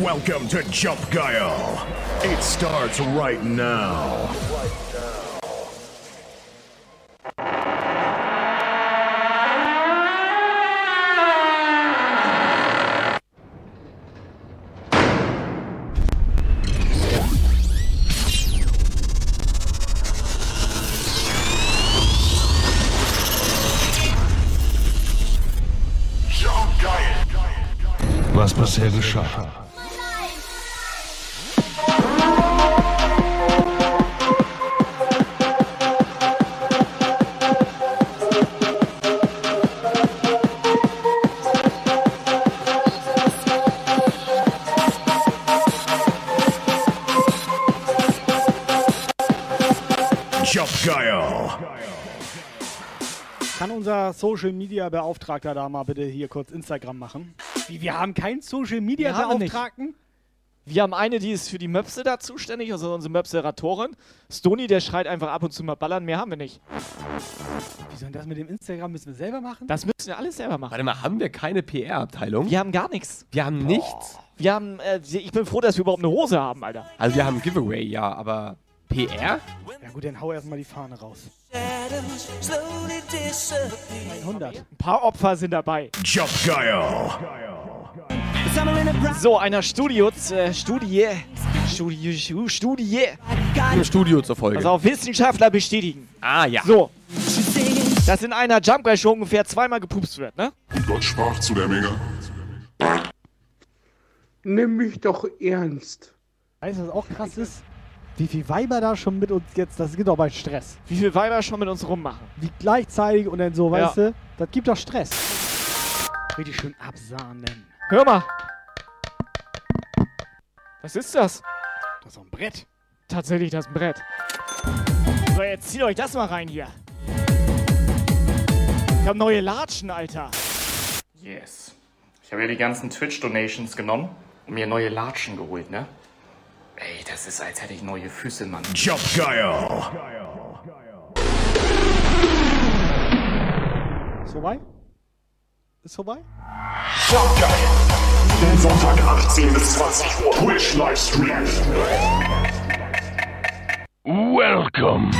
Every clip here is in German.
Welcome to Jump Guile. It starts right now. Was bisher geschah. Unser Social Media Beauftragter da mal bitte hier kurz Instagram machen? Wie, wir haben keinen Social Media Wir. Beauftragten? Wir haben eine, die ist für die Möpse da zuständig, also unsere Möpseratorin. Stony, der schreit einfach ab und zu mal ballern, mehr haben wir nicht. Wie soll das mit dem Instagram müssen wir selber machen? Das müssen wir alles selber machen. Warte mal, haben wir keine PR-Abteilung? Wir haben gar nichts. Wir haben nichts. Wir haben, äh, ich bin froh, dass wir überhaupt eine Hose haben, Alter. Also wir haben Giveaway, ja, aber PR? Ja gut, dann hau erstmal die Fahne raus. 100. Ein paar Opfer sind dabei. Guile. So, einer Studio, äh, Studie, Studie, Stu- Studie, Im Studio zur Folge. also auch Wissenschaftler bestätigen. ah, ja. So, dass in einer Jump Guy Show ungefähr zweimal gepupst wird, ne? Gott sprach zu der Menge. Nimm mich doch ernst. Weißt du, was auch krass ist? Wie viel Weiber da schon mit uns jetzt, das gibt doch bei Stress. Wie viel Weiber schon mit uns rummachen. Wie gleichzeitig und dann so, Ja. weißt du, das gibt doch Stress. Richtig schön absahnen. Hör mal. Was ist das? Das ist doch ein Brett. Tatsächlich das Brett. So, jetzt zieht euch das mal rein hier. Ich hab neue Latschen, Alter. Yes. Ich habe ja die ganzen Twitch-Donations genommen und mir neue Latschen geholt, ne? Ey, das ist, als hätte ich neue Füße, Mann. Guile. Ist vorbei? Ist vorbei? Guile. Den Sonntag 18 bis 20 Uhr. Twitch Livestream. Welcome.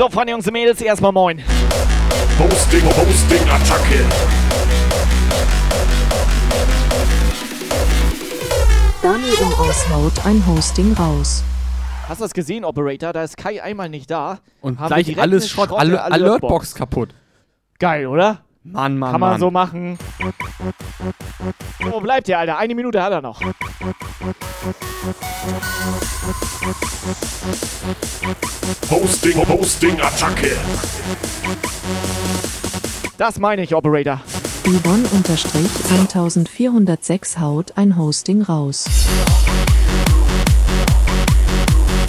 So, Freunde, Jungs und Mädels, erstmal moin. Hosting, Hosting, Attacke. Daniel im Aushaut ein Hosting raus. Hast du das gesehen, Operator? Da ist Kai einmal nicht da. Und Haben wir gleich alles Schrott, alle Alertbox. Alertbox kaputt. Geil, oder? Mann, Mann, Kann man Mann. so machen. Wo bleibt der, Alter? Eine Minute hat er noch. Hosting, Hosting, Attacke. Das meine ich, Operator. Yvonne unterstrich 1406 haut ein Hosting raus.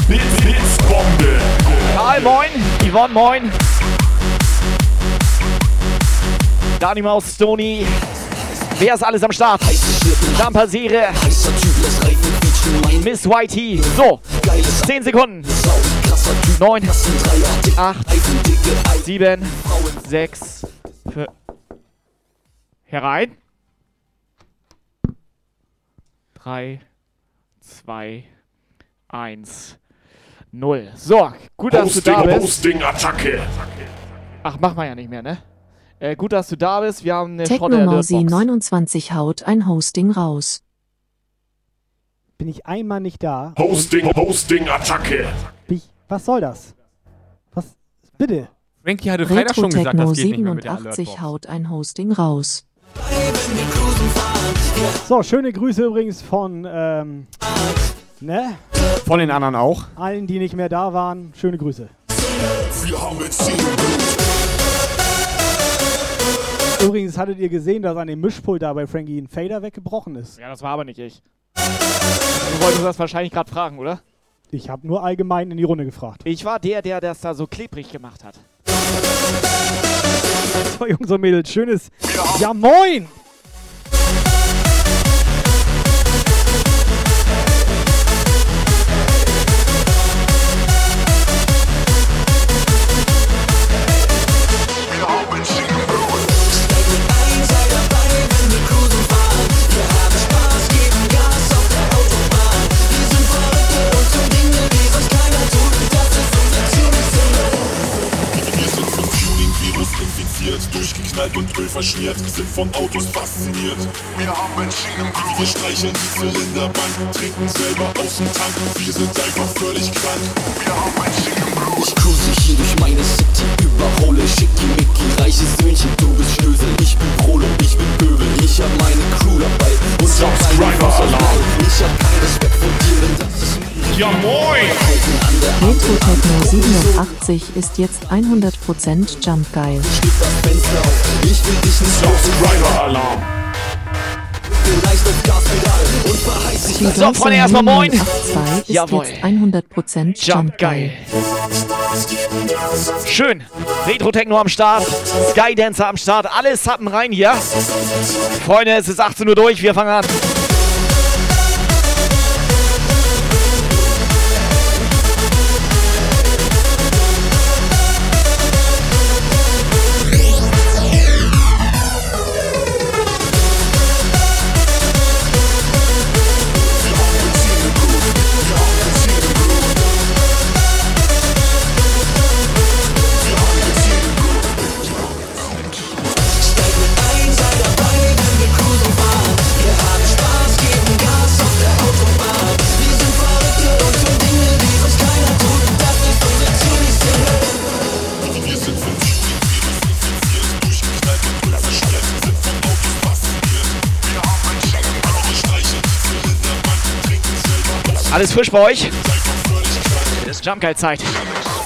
Blitz, Blitzbombe. Karl, moin. Yvonne, moin. Dani Maus, Stony. Wer ist alles am Start? Dampasere. Miss Whitey. So. 10 Sekunden. 9, 8, 7, 6, 5. Herein. 3, 2, 1, 0. So, gut, dass du Hosting, da bist. Hosting, Attacke. Ach, machen wir ja nicht mehr, ne? Äh, gut, dass du da bist. Wir haben eine Technomausi Schrotte 29 haut ein Hosting raus. Bin ich einmal nicht da? Hosting, Hosting, Attacke. Ich, was soll das? Was? Bitte. Frankie hatte Freitag schon gesagt, das geht nicht mehr mit der 87 Alertbox. haut ein Hosting raus. So, schöne Grüße übrigens von, ähm, ne? Von den anderen auch. Allen, die nicht mehr da waren, schöne Grüße. Wir haben jetzt Übrigens hattet ihr gesehen, dass an dem Mischpult da bei Frankie ein Fader weggebrochen ist. Ja, das war aber nicht ich. Du wolltest das wahrscheinlich gerade fragen, oder? Ich habe nur allgemein in die Runde gefragt. Ich war der, der das da so klebrig gemacht hat. So, Jungs und Mädels, schönes Ja moin! Sind von Autos fasziniert. Wir haben Benzin im Blut. Wir streicheln die Zylinderbank, trinken selber aus dem Tank. Wir sind einfach völlig krank. Wir haben Benzin im Blut. Ich cruise hier durch meine City, überhole Schickimicki, reiche Söhnchen, du bist Schnösel, ich bin Prolo, ich bin Pöbel, ich hab meine Crew dabei und hab Alarm. Neid. Ich hab keinen Respekt vor dir, denn das ist Ja moin! Retro Techno 87 ist jetzt 100% Jump geil. Steht das Fenster auf, ich will dich nicht! Leicht auf Gaspedal und verheiß dich Die nach So, Freunde, erstmal moin. 82 ist Jawohl. jetzt 100% Jump geil. Schön. Retro Techno am Start. Skydancer am Start. Alle Sappen rein hier. Freunde, es ist 18 Uhr durch. Wir fangen an. Alles frisch bei euch. Krank. Ist Jump geil Zeit.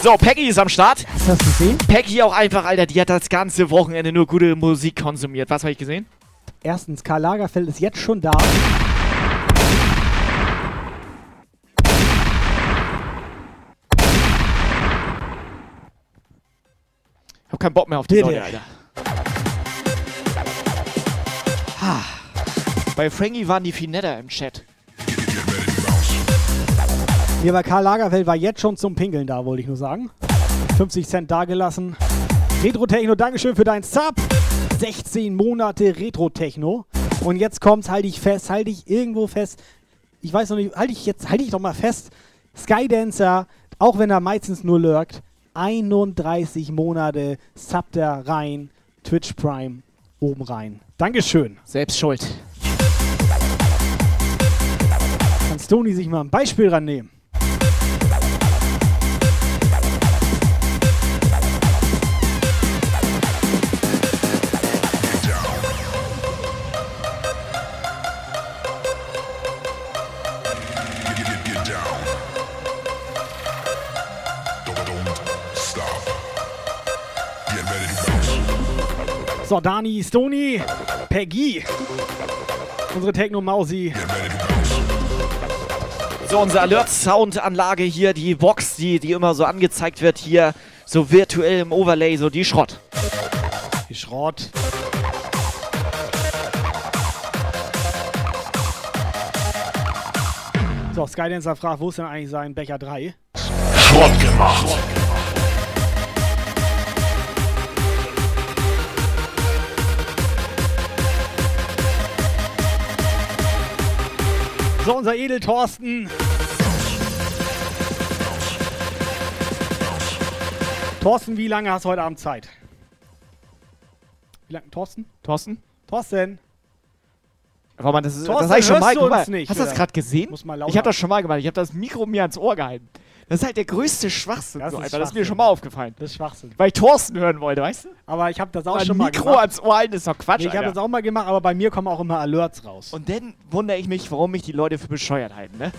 So, Peggy ist am Start. Hast du das gesehen? Peggy auch einfach, Alter, die hat das ganze Wochenende nur gute Musik konsumiert. Was habe ich gesehen? Erstens, Karl Lagerfeld ist jetzt schon da. Ich hab keinen Bock mehr auf die. Leute, Alter. Ha. Bei Frankie waren die viel netter im Chat. Hier bei Karl Lagerfeld war jetzt schon zum Pinkeln da, wollte ich nur sagen. 50 Cent dagelassen. Retro Techno, Dankeschön für dein Sub. 16 Monate Retro Techno. Und jetzt kommt's, halte ich fest, halte ich irgendwo fest. Ich weiß noch nicht, halte ich jetzt, halte ich doch mal fest. Skydancer, auch wenn er meistens nur lurkt, 31 Monate subbt er rein. Twitch Prime oben rein. Dankeschön. Selbst schuld. Kann Stony sich mal ein Beispiel rannehmen. So, Dani, Stony, Peggy. Unsere Techno-Mausi. So, unsere Alert-Sound-Anlage hier, die Box, die, die immer so angezeigt wird, hier so virtuell im Overlay, so die Schrott. Die Schrott. So, Skydancer fragt, wo ist denn eigentlich sein Becher 3? Schrott gemacht. So, unser Edel Thorsten. Thorsten, wie lange hast du heute Abend Zeit? Wie lange? Thorsten? Thorsten? Thorsten? Warte mal, das, ist, das habe ich schon mal gemacht. Hast du das gerade gesehen? Ich habe das schon mal gemacht. Ich habe das Mikro mir ans Ohr gehalten. Das ist halt der größte Schwachsinn, Das so ist einfach. Das ist mir Schwachsinn. schon mal aufgefallen. Das ist Schwachsinn. Weil ich Thorsten hören wollte, weißt du? Aber ich habe das auch Ein schon mal Mikro gemacht. ans Ohr halten ist doch Quatsch, Nee, ich habe das auch mal gemacht, aber bei mir kommen auch immer Alerts raus. Und dann wundere ich mich, warum mich die Leute für bescheuert halten, ne?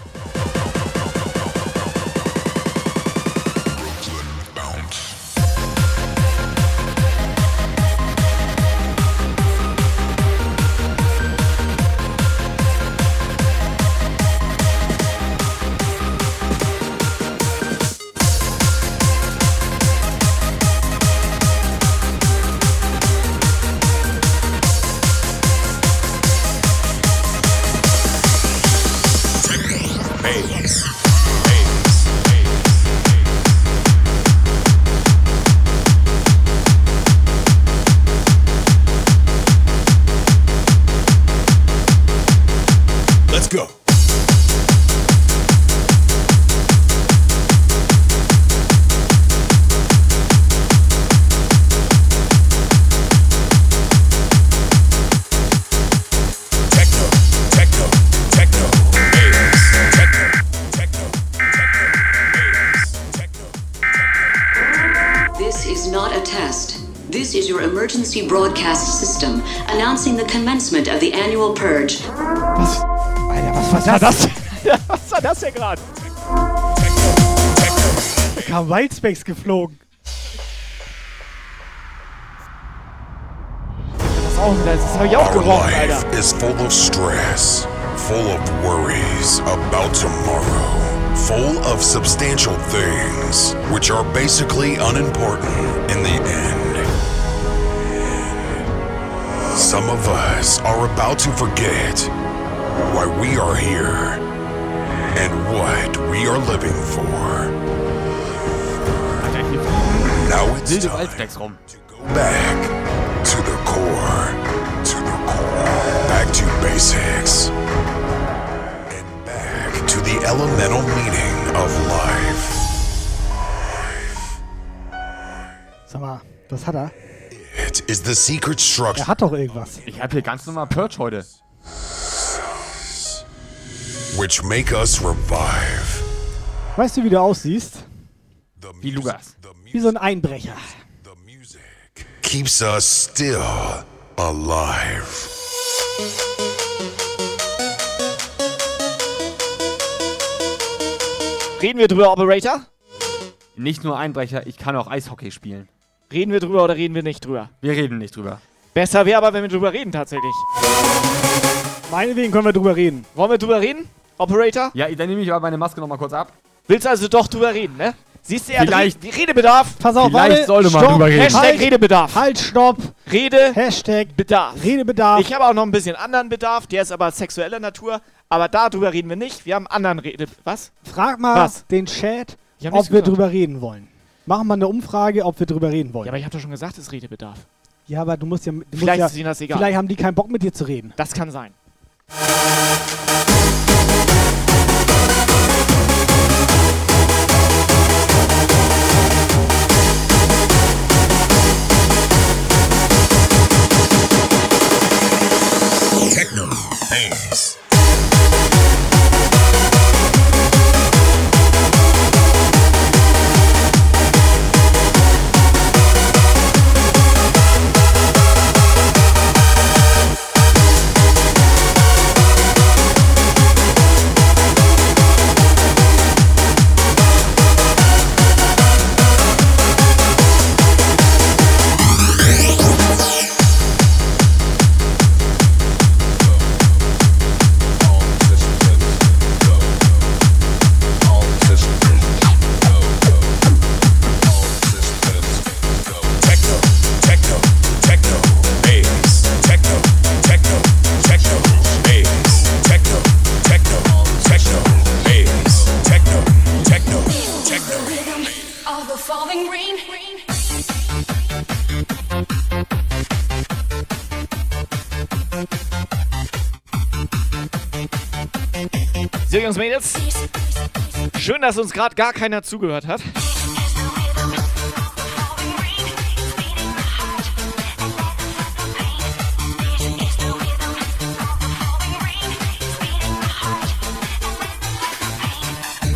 Is your emergency broadcast system announcing the commencement of the annual purge. Alter, was war das? was war das denn gerade? Da kam Wildspecs geflogen. Das, auch, das habe ich auch Our gerochen, life Alter. is full of stress, full of worries about tomorrow, full of substantial things which are basically unimportant in the end. Some of us are about to forget why we are here and what we are living for. Now it's time to go back to the core, to the core, back to basics, and back to the elemental meaning of life. Sag mal, was hat er? It is the secret Er structure hat doch irgendwas. Ich habe hier ganz normal Purge heute. which make us revive. Weißt du, wie du aussiehst? Wie Lugas. Wie so ein Einbrecher. the music keeps us still alive. Reden wir drüber, Operator? Nicht nur Einbrecher, ich kann auch Eishockey spielen. Reden wir drüber oder reden wir nicht drüber? Wir reden nicht drüber. Besser wäre aber, wenn wir drüber reden, tatsächlich. Meinetwegen können wir drüber reden. Wollen wir drüber reden, Operator? Ja, dann nehme ich aber meine Maske nochmal kurz ab. Willst also doch drüber reden, ne? Siehst du, er hat Vielleicht- Re Redebedarf. Pass auf, Vielleicht warte. sollte man stopp, drüber reden. Hashtag Halt, Redebedarf. halt, stopp. Rede Hashtag Bedarf. Redebedarf. Ich habe auch noch ein bisschen anderen Bedarf, der ist aber sexueller Natur. Aber darüber reden wir nicht. Wir haben einen anderen Rede. Was? Frag mal Was? den Chat, Ich hab ob wir gesagt. drüber reden wollen. Machen wir eine Umfrage, ob wir drüber reden wollen. Ja, aber ich habe doch schon gesagt, es ist Redebedarf. Ja, aber du musst ja. Du musst Vielleicht ja ist ihnen das egal. Vielleicht haben die keinen Bock mit dir zu reden. Das kann sein. Techno, bass. Jungs, Mädels. Schön, dass uns gerade gar keiner zugehört hat.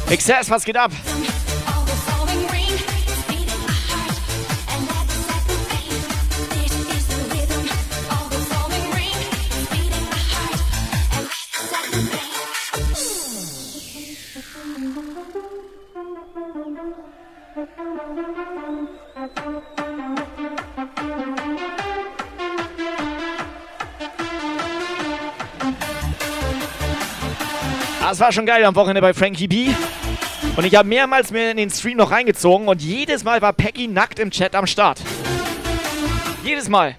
Excess, was geht ab? Das war schon geil am Wochenende bei Frankie B. Und ich habe mehrmals mir in den Stream noch reingezogen und jedes Mal war Peggy nackt im Chat am Start. Jedes Mal.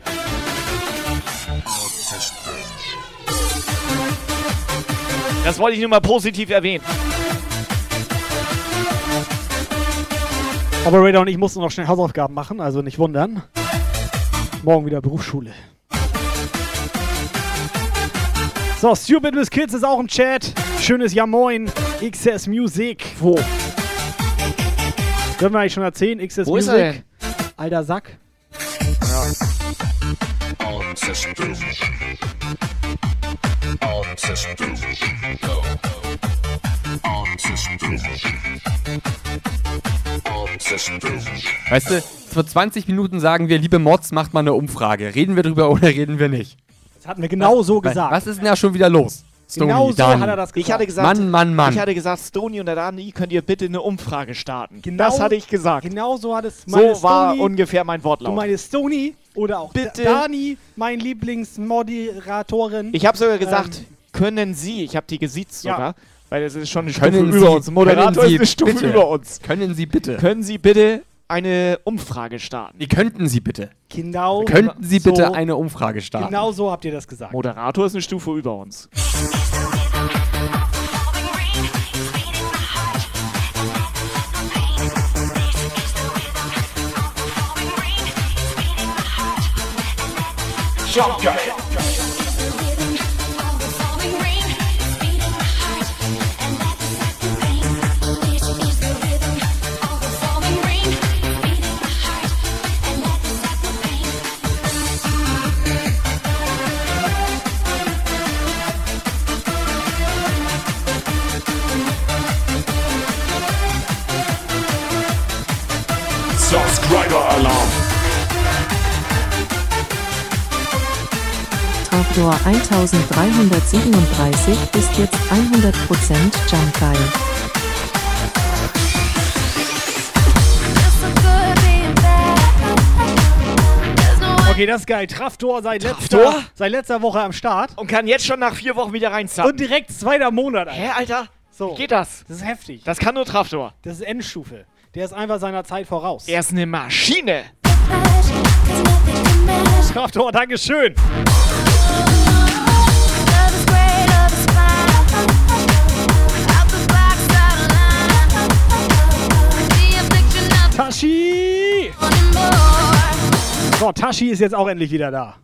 Das wollte ich nur mal positiv erwähnen. Operator und ich mussten noch schnell Hausaufgaben machen, also nicht wundern. Morgen wieder Berufsschule. So, Stupid with Kids ist auch im Chat. Schönes Ja Moin. XS Music. Wo? Dürfen wir eigentlich schon erzählen? XS Wo ist Music. er denn? Alter Sack. Weißt du, vor 20 Minuten sagen wir, liebe Mods, macht mal eine Umfrage. Reden wir drüber oder reden wir nicht? Das hatten wir genau so Was- gesagt. Was ist denn da schon wieder los? Genau so Dani. hat er das gesagt. Ich hatte gesagt, Mann, Mann, Mann. Ich hatte gesagt, Stony und der Dani, könnt ihr bitte eine Umfrage starten. Genau- das hatte ich gesagt. Genau so hat es so meine war ungefähr mein Du Wortlaut. meinst Stony oder auch Bitte. Dani, mein Lieblingsmoderatorin. Ich habe sogar gesagt, Ähm, können Sie, ich habe die gesiezt Ja. sogar, weil das ist schon eine Können Stufe Sie, über uns. Moderator Sie ist eine Stufe bitte. über uns. Können Sie bitte? Können Sie bitte eine Umfrage starten? Wie könnten Sie bitte? Genau. Könnten Sie so, bitte eine Umfrage starten? Genau so habt ihr das gesagt. Moderator ist eine Stufe über uns. Jump Trapdoor 1337 ist jetzt 100% Jump geil. Okay, das ist geil. Traftor seit letzter, seit letzter Woche am Start. Und kann jetzt schon nach vier Wochen wieder reinzappen. Und direkt zweiter Monat. Alter. Hä, Alter? So. Wie geht das? Das ist heftig. Das kann nur Traftor. Das ist Endstufe. Der ist einfach seiner Zeit voraus. Er ist eine Maschine. Traftor, Dankeschön. Tashi! So, Tashi ist jetzt auch endlich wieder da.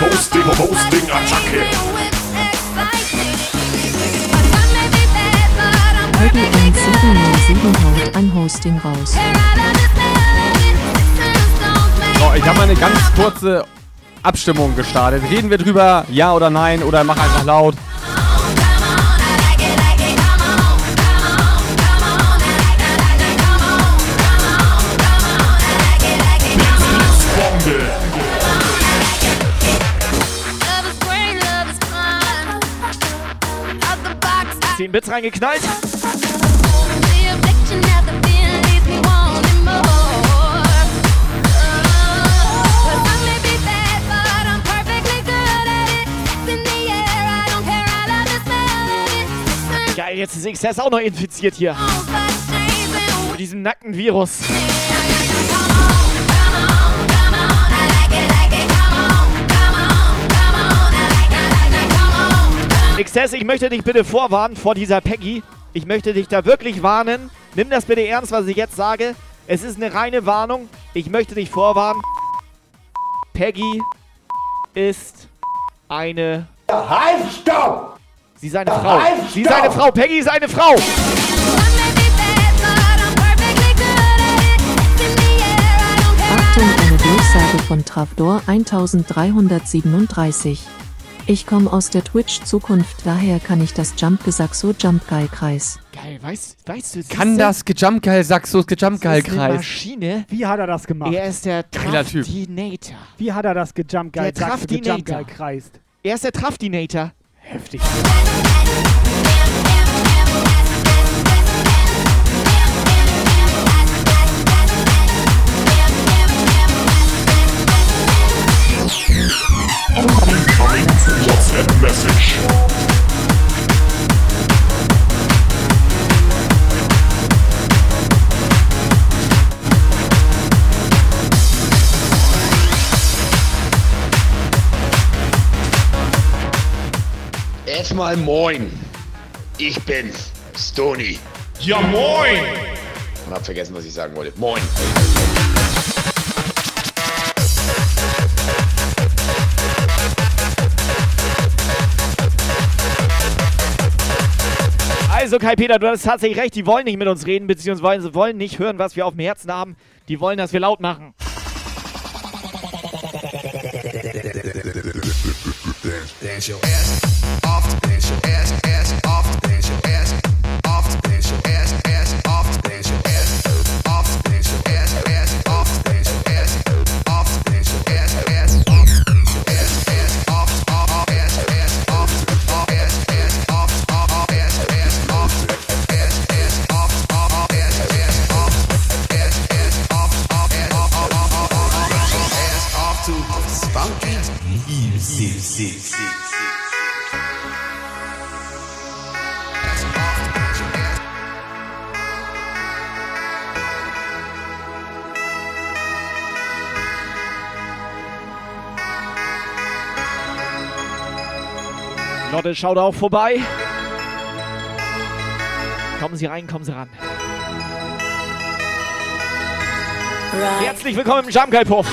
Hosting, Hosting, Attacke. Heidi 1707 haut ein Hosting raus. So, ich habe mal eine ganz kurze Abstimmung gestartet. Reden wir drüber, ja oder nein, oder mach einfach laut. 10 Bits reingeknallt. Geil, jetzt ist XS auch noch infiziert hier. Mit diesem nackten Virus. XS, ich möchte dich bitte vorwarnen vor dieser Peggy. Ich möchte dich da wirklich warnen. Nimm das bitte ernst, was ich jetzt sage. Es ist eine reine Warnung. Ich möchte dich vorwarnen. Peggy ist eine. Halt, stopp! Sie ist eine Frau. Halt, Sie ist eine! Frau. Peggy ist eine Frau. Achtung, eine Durchsage von Trapdoor 1337. Ich komme aus der Twitch-Zukunft, daher kann ich das Jump-Gesack so Jump-Geil-Kreis. Geil, weißt, weißt du, Kann das Gejumpgeil Saxos Gejumpgeil Das ist eine Kreis? Maschine. Wie hat er das gemacht? Er ist der. Trafdinator. Wie hat er das gejumpt geil, Der Traftinator. kreist? Er ist der Trafdinator. Heftig. Erstmal moin. Ich bin Stony. Ja moin. Und hab vergessen, was ich sagen wollte. Moin. Also Kai Peter, du hast tatsächlich recht, die wollen nicht mit uns reden, beziehungsweise wollen nicht hören, was wir auf dem Herzen haben. Die wollen, dass wir laut machen. Dance your ass off, dance your ass, ass off, dance your ass off, dance your ass, Lotte, schaut auch vorbei. Kommen Sie rein, kommen Sie ran. Herzlich willkommen im Guy Puff.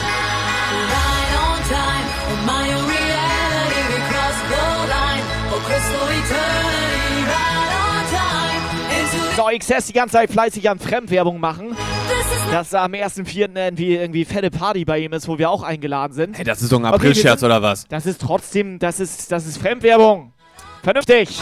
So, XS die ganze Zeit fleißig an Fremdwerbung machen. Dass da am 1.4. irgendwie, irgendwie fette Party bei ihm ist, wo wir auch eingeladen sind. Hey, das ist doch ein Okay, April-Scherz sind- oder was? Das ist trotzdem, das ist, das ist Fremdwerbung. Vernünftig.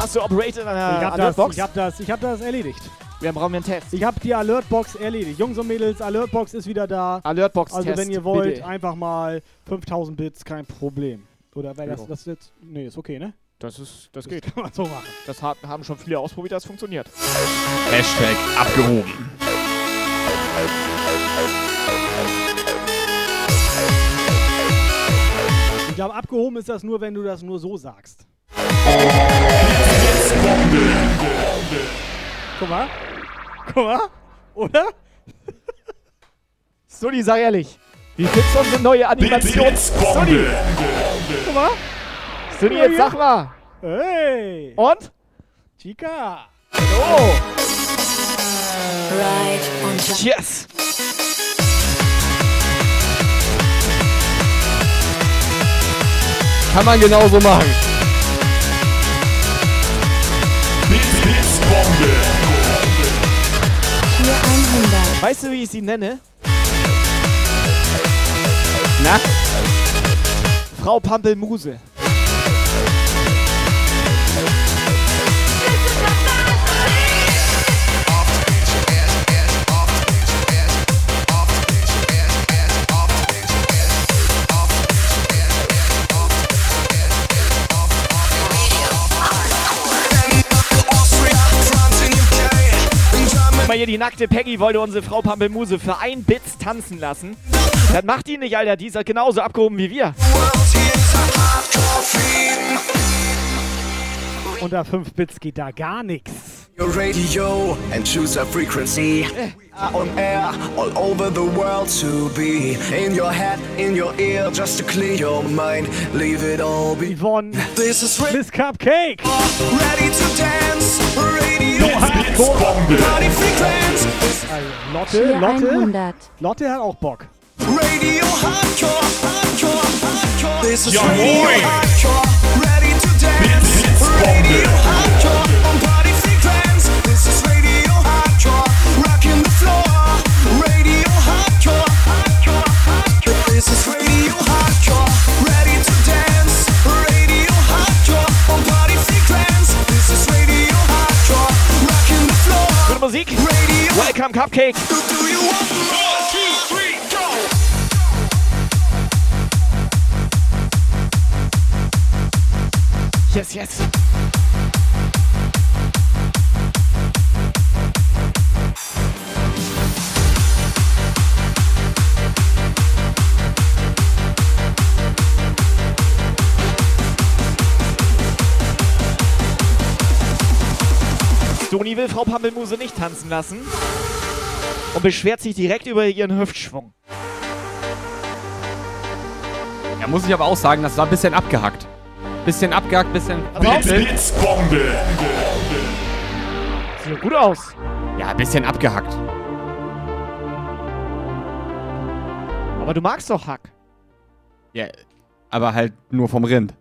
Hast du operated an der Ich hab, das, Alertbox? ich, hab das, ich hab das erledigt. Wir brauchen einen Test. Ich hab die Alertbox erledigt. Jungs und Mädels, Alertbox ist wieder da. Alertbox Also wenn ihr wollt, bitte. einfach mal 5000 Bits, kein Problem. Oder wäre das, das jetzt... Nee, ist okay, ne? Das ist, das Das geht. kann man so machen. Das hat, haben schon viele ausprobiert, das funktioniert. Hashtag abgehoben. Ich glaube, abgehoben ist das nur, wenn du das nur so sagst. Guck mal. Guck mal. Oder? Sonny, sag ehrlich. Wie findest du unsere neue Animation? Sonny! Guck mal. Sonny, jetzt sag mal. Hey. Und? Chica. Oh. Yes. Kann man genauso machen. Weißt du, wie ich sie nenne? Na? Frau Pampelmuse. Mal hier, die nackte Peggy wollte unsere Frau Pampelmuse für ein Bits tanzen lassen. Das macht die nicht, Alter. Die ist halt genauso abgehoben wie wir. Unter 5 Bits geht da gar nichts. Your radio and choose a frequency. We are on air all over the world to be. In your head, in your ear, just to clear your mind. Leave it all be. Yvonne. This is Miss Cupcake. Ready to dance. Radio No hardcore. Party frequency. Also, Lotte, Lotte. 100. Lotte hat auch Bock. Radio hardcore, hardcore, hardcore. This is Ja, radio moin. hardcore. Ready to dance. Radio hardcore on party frequency. This is radio hardcore. Rocking the floor. Radio hardcore, hardcore, hardcore. This is radio hardcore. Ready to dance. Radio hardcore on party frequency. Musik. Welcome Cupcake. Do you Stoni will Frau Pampelmuse nicht tanzen lassen und beschwert sich direkt über ihren Hüftschwung. Ja, muss ich aber auch sagen, das war ein bisschen abgehackt. Bisschen abgehackt, bisschen. Blitzbombe. Sieht gut aus. Ja, ein bisschen abgehackt. Aber du magst doch Hack. Ja, aber halt nur vom Rind.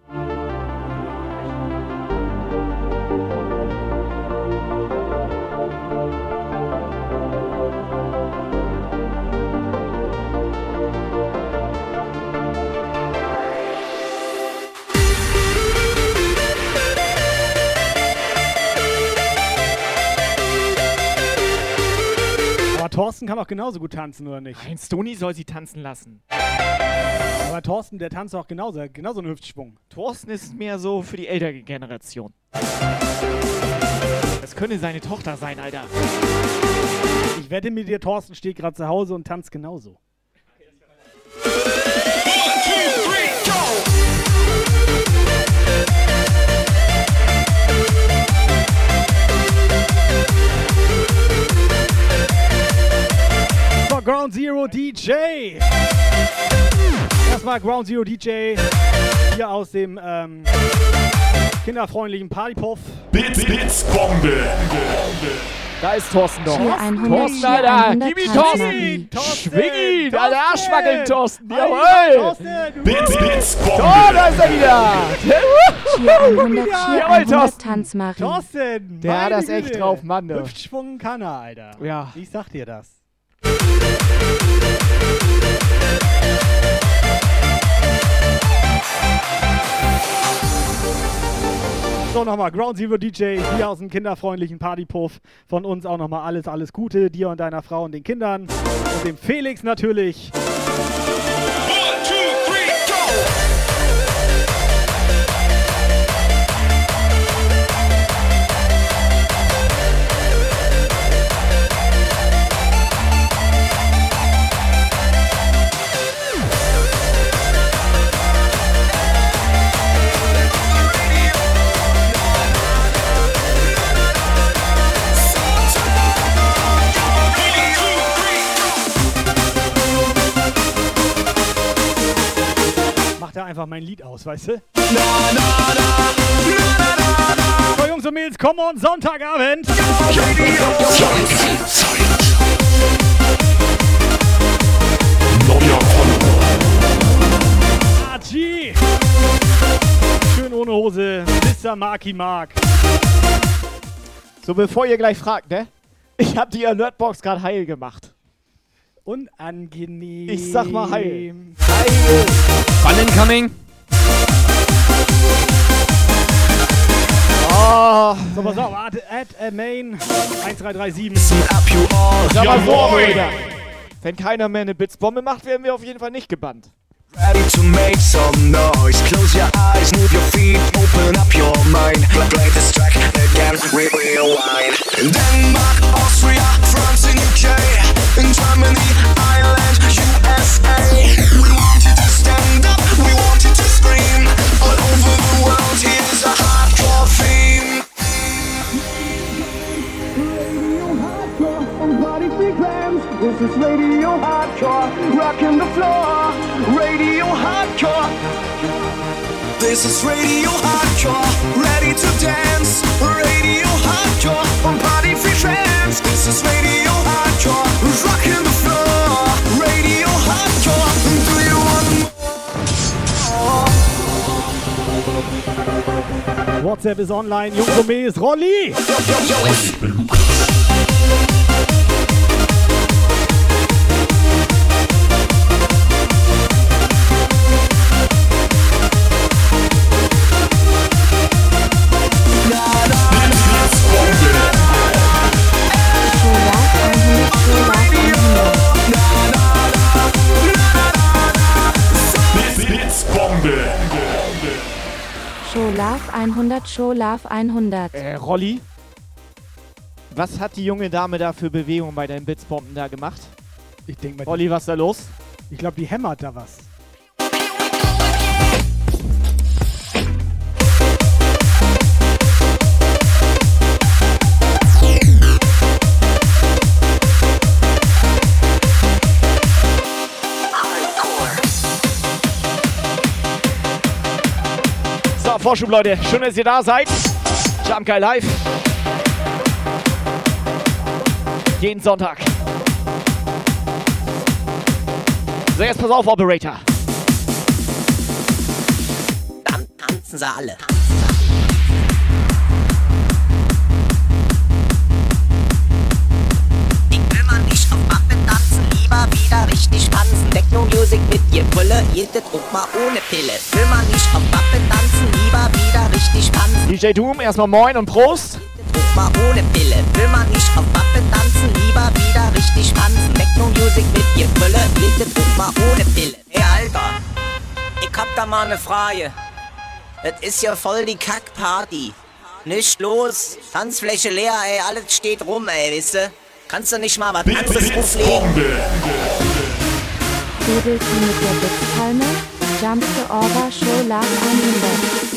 Thorsten kann auch genauso gut tanzen, oder nicht? Nein, Stoni soll sie tanzen lassen. Aber Thorsten, der tanzt auch genauso, genauso einen Hüftschwung. Thorsten ist mehr so für die ältere Generation. Das könnte seine Tochter sein, Alter. Ich wette mit dir, Thorsten steht gerade zu Hause und tanzt genauso. So, Ground Zero DJ. Erstmal Ground Zero DJ hier aus dem ähm, kinderfreundlichen Partypuff. Blitz, Blitzbombe. Da ist Thorsten doch. Hier 100, Thorsten, Alter. 100 Gib ihn, Tanzmarie. Thorsten. Schwing ihn. Alter, Thorsten. Arschwackeln, Thorsten. Jawohl. Thorsten, Blitz, Oh, Blitzbombe. da ist er wieder. Hier 100, hier Jawohl, 100 Thorsten. Thorsten! Der hat das echt drauf, Mann, du. Hüftschwung kann er, Alter. Ja. Ich sag dir das. So, nochmal Ground Zero DJ hier aus dem kinderfreundlichen Partypuff. Von uns auch nochmal alles, alles Gute dir und deiner Frau und den Kindern. Und dem Felix natürlich. Er einfach mein Lied aus, weißt du? So, Jungs und Mädels, komm on, Sonntagabend. Archie. Schön ohne Hose. Mr. Marky Mark. So, bevor ihr gleich fragt, ne? Ich hab die Alertbox gerade heil gemacht. Unangenehm. Ich sag mal heil. Fun incoming. Oh, So, pass auf, at, at a main 1337. sag mal. Wenn keiner mehr eine Blitzbombe macht, werden wir auf jeden Fall nicht gebannt. Ready to make some noise. Close your eyes, move your feet, open up your mind. Play, this track again, re- rewind. In Denmark, Austria, France, and UK. In Germany, Ireland, USA. We want you to stand up, we want you to scream. All over the world, here's a hardcore theme. Radio hardcore on party programs. This is Radio Hardcore, rocking the floor. Radio Hardcore. This is Radio Hardcore, ready to dance. Radio Hardcore, on Party Free Fans. This is Radio WhatsApp ist online. Jungs und Mädels, Rolli. Blitzbombe. Love 100, Show Love 100. Äh, Rolli? Was hat die junge Dame da für Bewegungen bei deinen Blitzbomben da gemacht? Ich denke mal, Rolli, was ist da los? ich glaube, die hämmert da was. Vorschub, Leute. Schön, dass ihr da seid. Guy Live. Jeden Sonntag. So, jetzt pass auf, Operator. Dann tanzen sie alle. Ich wieder richtig tanzen. Techno-Music mit ihr Brille, jede Druck mal ohne Pille. Will mal nicht auf Mappe tanzen, lieber wieder richtig tanzen. DJ Doom, erstmal moin und Prost. Druck mal ohne Pille. Will man nicht auf Mappe tanzen, lieber wieder richtig tanzen. Techno-Music mit ihr Brille, jede Druck mal ohne Pille. Hey Alter, ich hab da mal ne Frage. Das ist ja voll die Kackparty. Nicht los, Tanzfläche leer, ey, alles steht rum, ey, wisst ihr? Kannst du nicht mal was anderes auflegen? Dudelt sie mit der Blitzpalme, Jump the Over Show Love 100.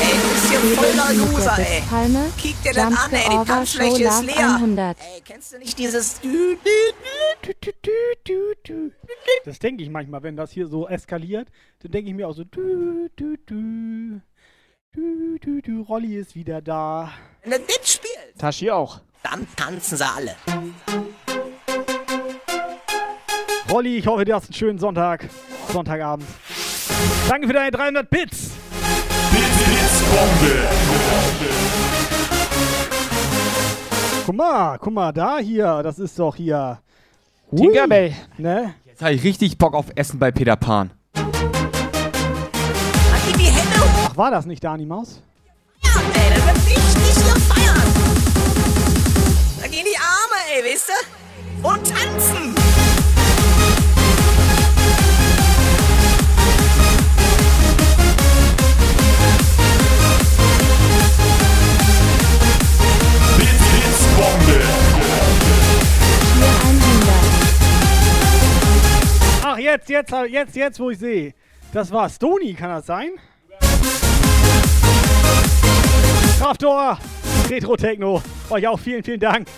Ey, du bist hier voller Loser, ey. Kick dir das an, the ey, die Over Show Tanzfläche ist leer. 100. Ey, kennst du nicht dieses... Das denke ich manchmal, wenn das hier so eskaliert, dann denke ich mir auch so, du, du, du, du, du, du, Rolli ist wieder da. Wenn du das spielst, Tashi auch. Dann tanzen sie alle. Rolli, ich hoffe, du hast einen schönen Sonntag, Sonntagabend. Danke für deine 300 Bits. Guck mal, guck mal, da hier, das ist doch hier. Tinkerbell. Ne? Jetzt habe ich richtig Bock auf Essen bei Peter Pan. Ach, war das nicht Dani Maus? ey, das wird richtig hier ey, weißt du? Und tanzen. Hier 100. Ach, jetzt, jetzt, jetzt, jetzt, wo ich sehe. Das war Stony, kann das sein? Kraftor, Retro Techno. Euch auch vielen, vielen Dank.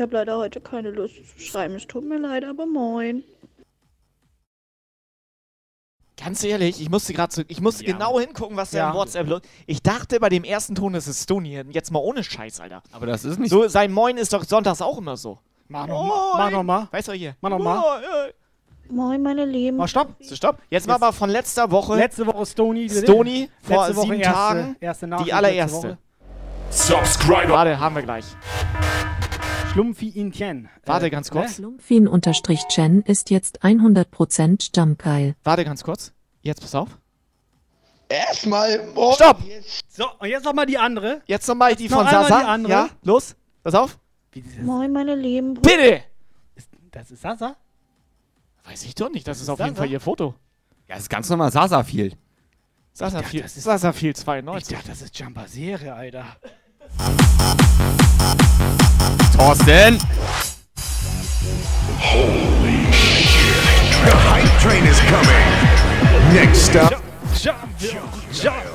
Ich habe leider heute keine Lust zu schreiben. Es tut mir leid, aber moin. Ganz ehrlich, ich musste gerade so, ich musste genau hingucken, was Ja. im WhatsApp los Ich dachte bei dem ersten Ton, das ist Stony. Jetzt mal ohne Scheiß, Alter. Aber das ist nicht So, sein Moin ist doch sonntags auch immer so. Mach noch mal. Mach noch mal. Weißt du hier? Mach noch mal. Moin. Meine lieben. Mal stopp. So, stopp. Jetzt mal aber von letzter Woche. Letzte Woche Stony. Stony vor Letzte Woche sieben erste, Tagen. Erste Nachricht, die allererste. Woche. Subscriber. Warte, haben wir gleich. Schlumpfi Intien. Warte Äh, ganz kurz. Fien-Chen ist jetzt 100% Jumpgeil. Warte ganz kurz. Jetzt pass auf. Erstmal. Oh, Stopp! So, und jetzt noch mal die andere. Jetzt nochmal die Noch von einmal Sasa. die andere. Ja, los. Pass auf. Moin, meine lieben Bitte! Das ist Sasa? Weiß ich doch nicht. Das, Das ist ist auf jeden Sasa? Fall ihr Foto. Ja, das ist ganz normal Sasa viel. Sasa viel. das ist- Sasa viel Ich 92. dachte, das ist Jumper Serie, Alter. Thorsten! The hype train is coming. Next up, Jump, jump.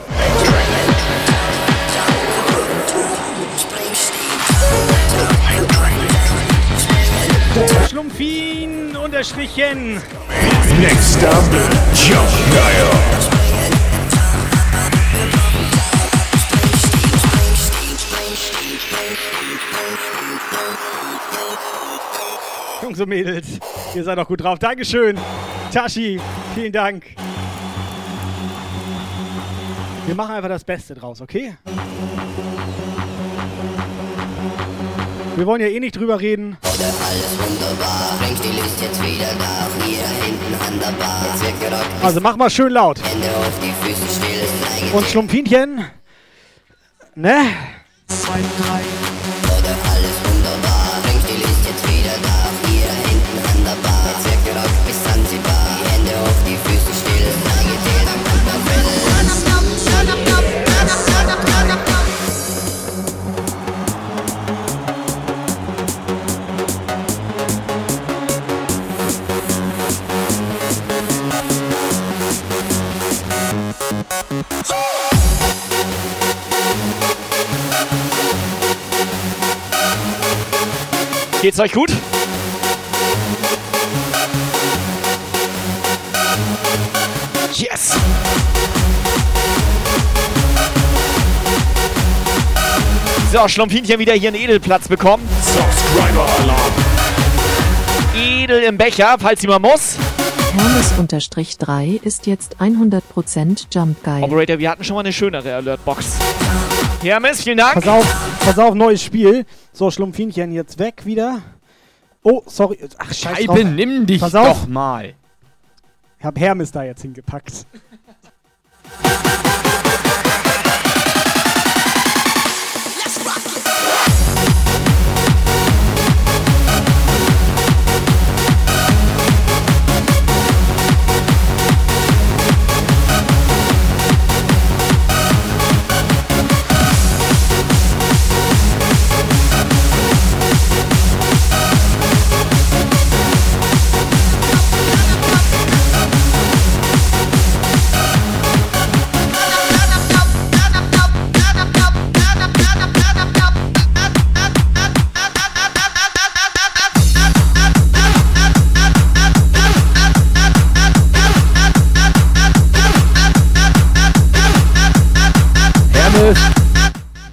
Schlumpfin unterstrichen. next up, Jump Dial. Jungs und Mädels, ihr seid doch gut drauf. Dankeschön. Tashi, vielen Dank. Wir machen einfach das Beste draus, okay? Wir wollen ja eh nicht drüber reden. Also mach mal schön laut. Und Schlumpfinchen. Ne? Zwei, drei. Geht's euch gut? Yes! So, Schlumpfinchen wieder hier einen Edelplatz bekommen. Subscriber-Alarm. Edel im Becher, falls jemand muss. Hermes-3 ist jetzt 100% Jump Guy. Operator, wir hatten schon mal eine schönere Alertbox. Hermes, vielen Dank. Pass auf, pass auf, neues Spiel. So, Schlumpfinchen jetzt weg wieder. Oh, sorry. Ach, scheiße. Scheibe, nimm dich Pass auf. doch mal. Ich hab Hermes da jetzt hingepackt.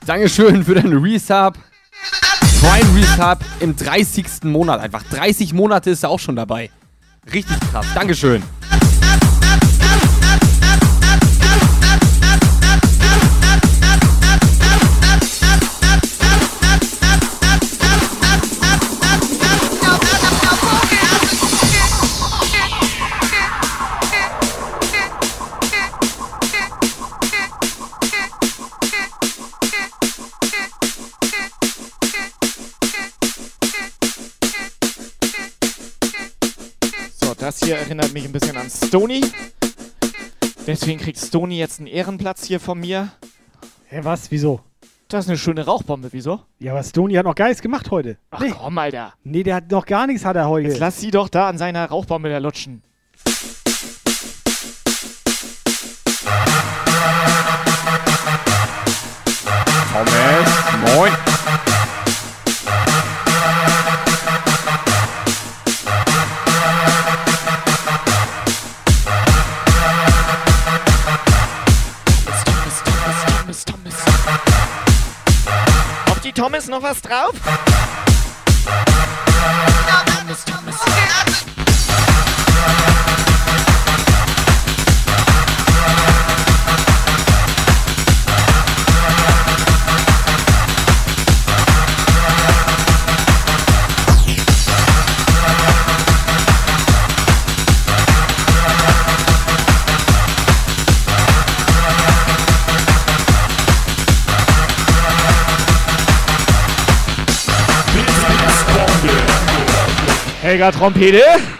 Dankeschön für deinen Resub. Prime Resub im 30. Monat einfach. 30 Monate ist er auch schon dabei. Richtig krass. Dankeschön. Hier erinnert mich ein bisschen an Stony. Deswegen kriegt Stony jetzt einen Ehrenplatz hier von mir. Hä, was? Wieso? Das ist eine schöne Rauchbombe, wieso? Ja, aber Stony hat noch gar nichts gemacht heute. Ach nee. komm, Alter. Nee, der hat noch gar nichts hat er heute. Jetzt lass sie doch da an seiner Rauchbombe da lutschen. Thomas, moin. Thomas noch was drauf? Thomas,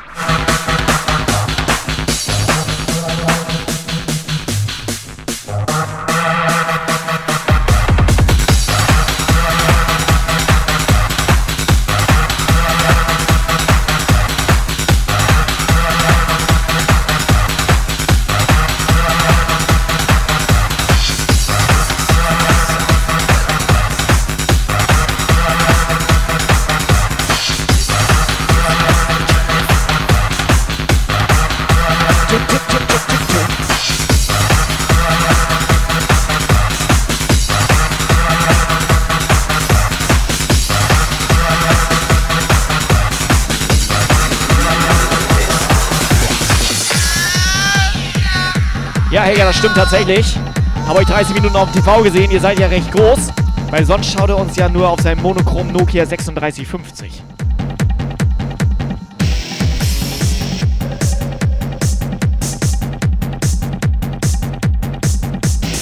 stimmt tatsächlich. Habe euch 30 Minuten auf dem TV gesehen. Ihr seid ja recht groß. Weil sonst schaut er uns ja nur auf seinem monochromen Nokia 3650.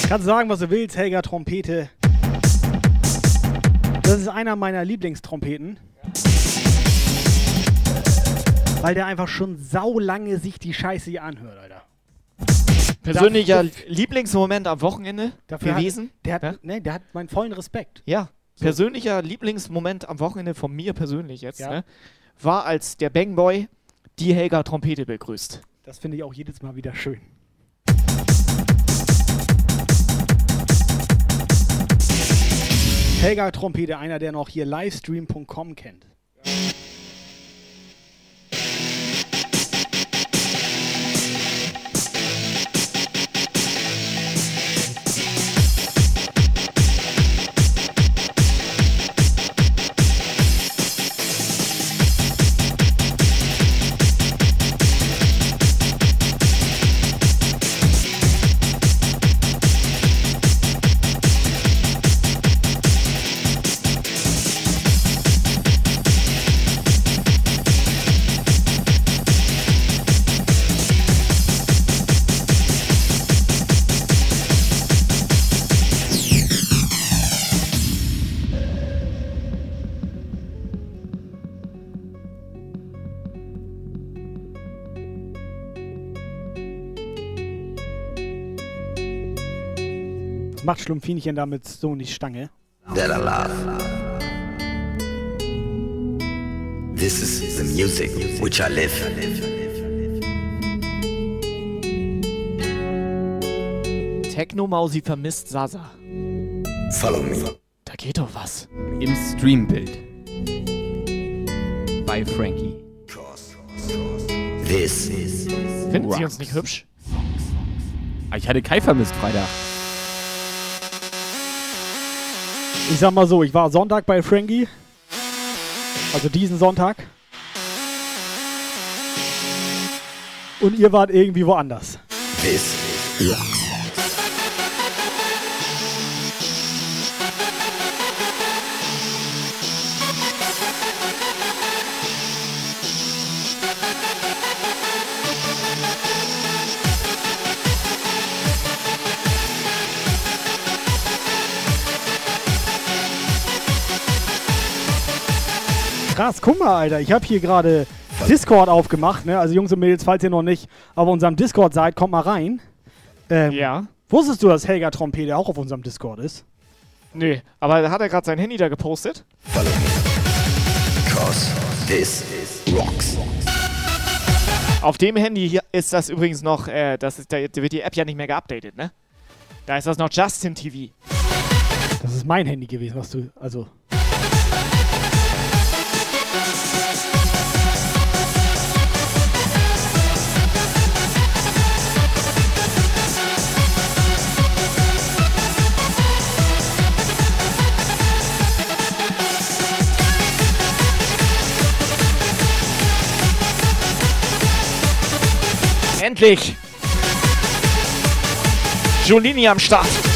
Kannst sagen, was du willst, Helga Trompete. Das ist einer meiner Lieblingstrompeten. Weil der einfach schon saulange sich die Scheiße hier anhört, Alter. Persönlicher Das- Lieblingsmoment am Wochenende Dafür gewesen. Hat, der, hat, ne, der hat meinen vollen Respekt. Ja, persönlicher Lieblingsmoment am Wochenende von mir persönlich jetzt, Ja. ne, war, als der Bangboy die Helga Trompete begrüßt. Das finde ich auch jedes Mal wieder schön. Helga Trompete, einer, der noch hier livestream.com kennt. Was macht Schlumpfinchen damit so nicht Stange? This is the music which I live. Techno-Mausi vermisst Sasa. Follow me. Da geht doch was. Im Streambild. Bei Frankie. This is Finden Sie uns nicht hübsch? Ah, Ich hatte Kai vermisst Freitag. Ich sag mal so, ich war Sonntag bei Frankie. Also diesen Sonntag. Und ihr wart irgendwie woanders. this is Krass, guck mal, Alter. Ich habe hier gerade Discord aufgemacht. Ne? Also Jungs und Mädels, falls ihr noch nicht auf unserem Discord seid, kommt mal rein. Ähm, Ja. Wusstest du, dass Helga Trompete auch auf unserem Discord ist? Nö, aber hat er gerade sein Handy da gepostet? Cause this is rocks. Auf dem Handy hier ist das übrigens noch, äh, das ist, da wird die App ja nicht mehr geupdatet, ne? Da ist das noch Justin TV. Das ist mein Handy gewesen, was du. Also. Endlich! Giolini am Start.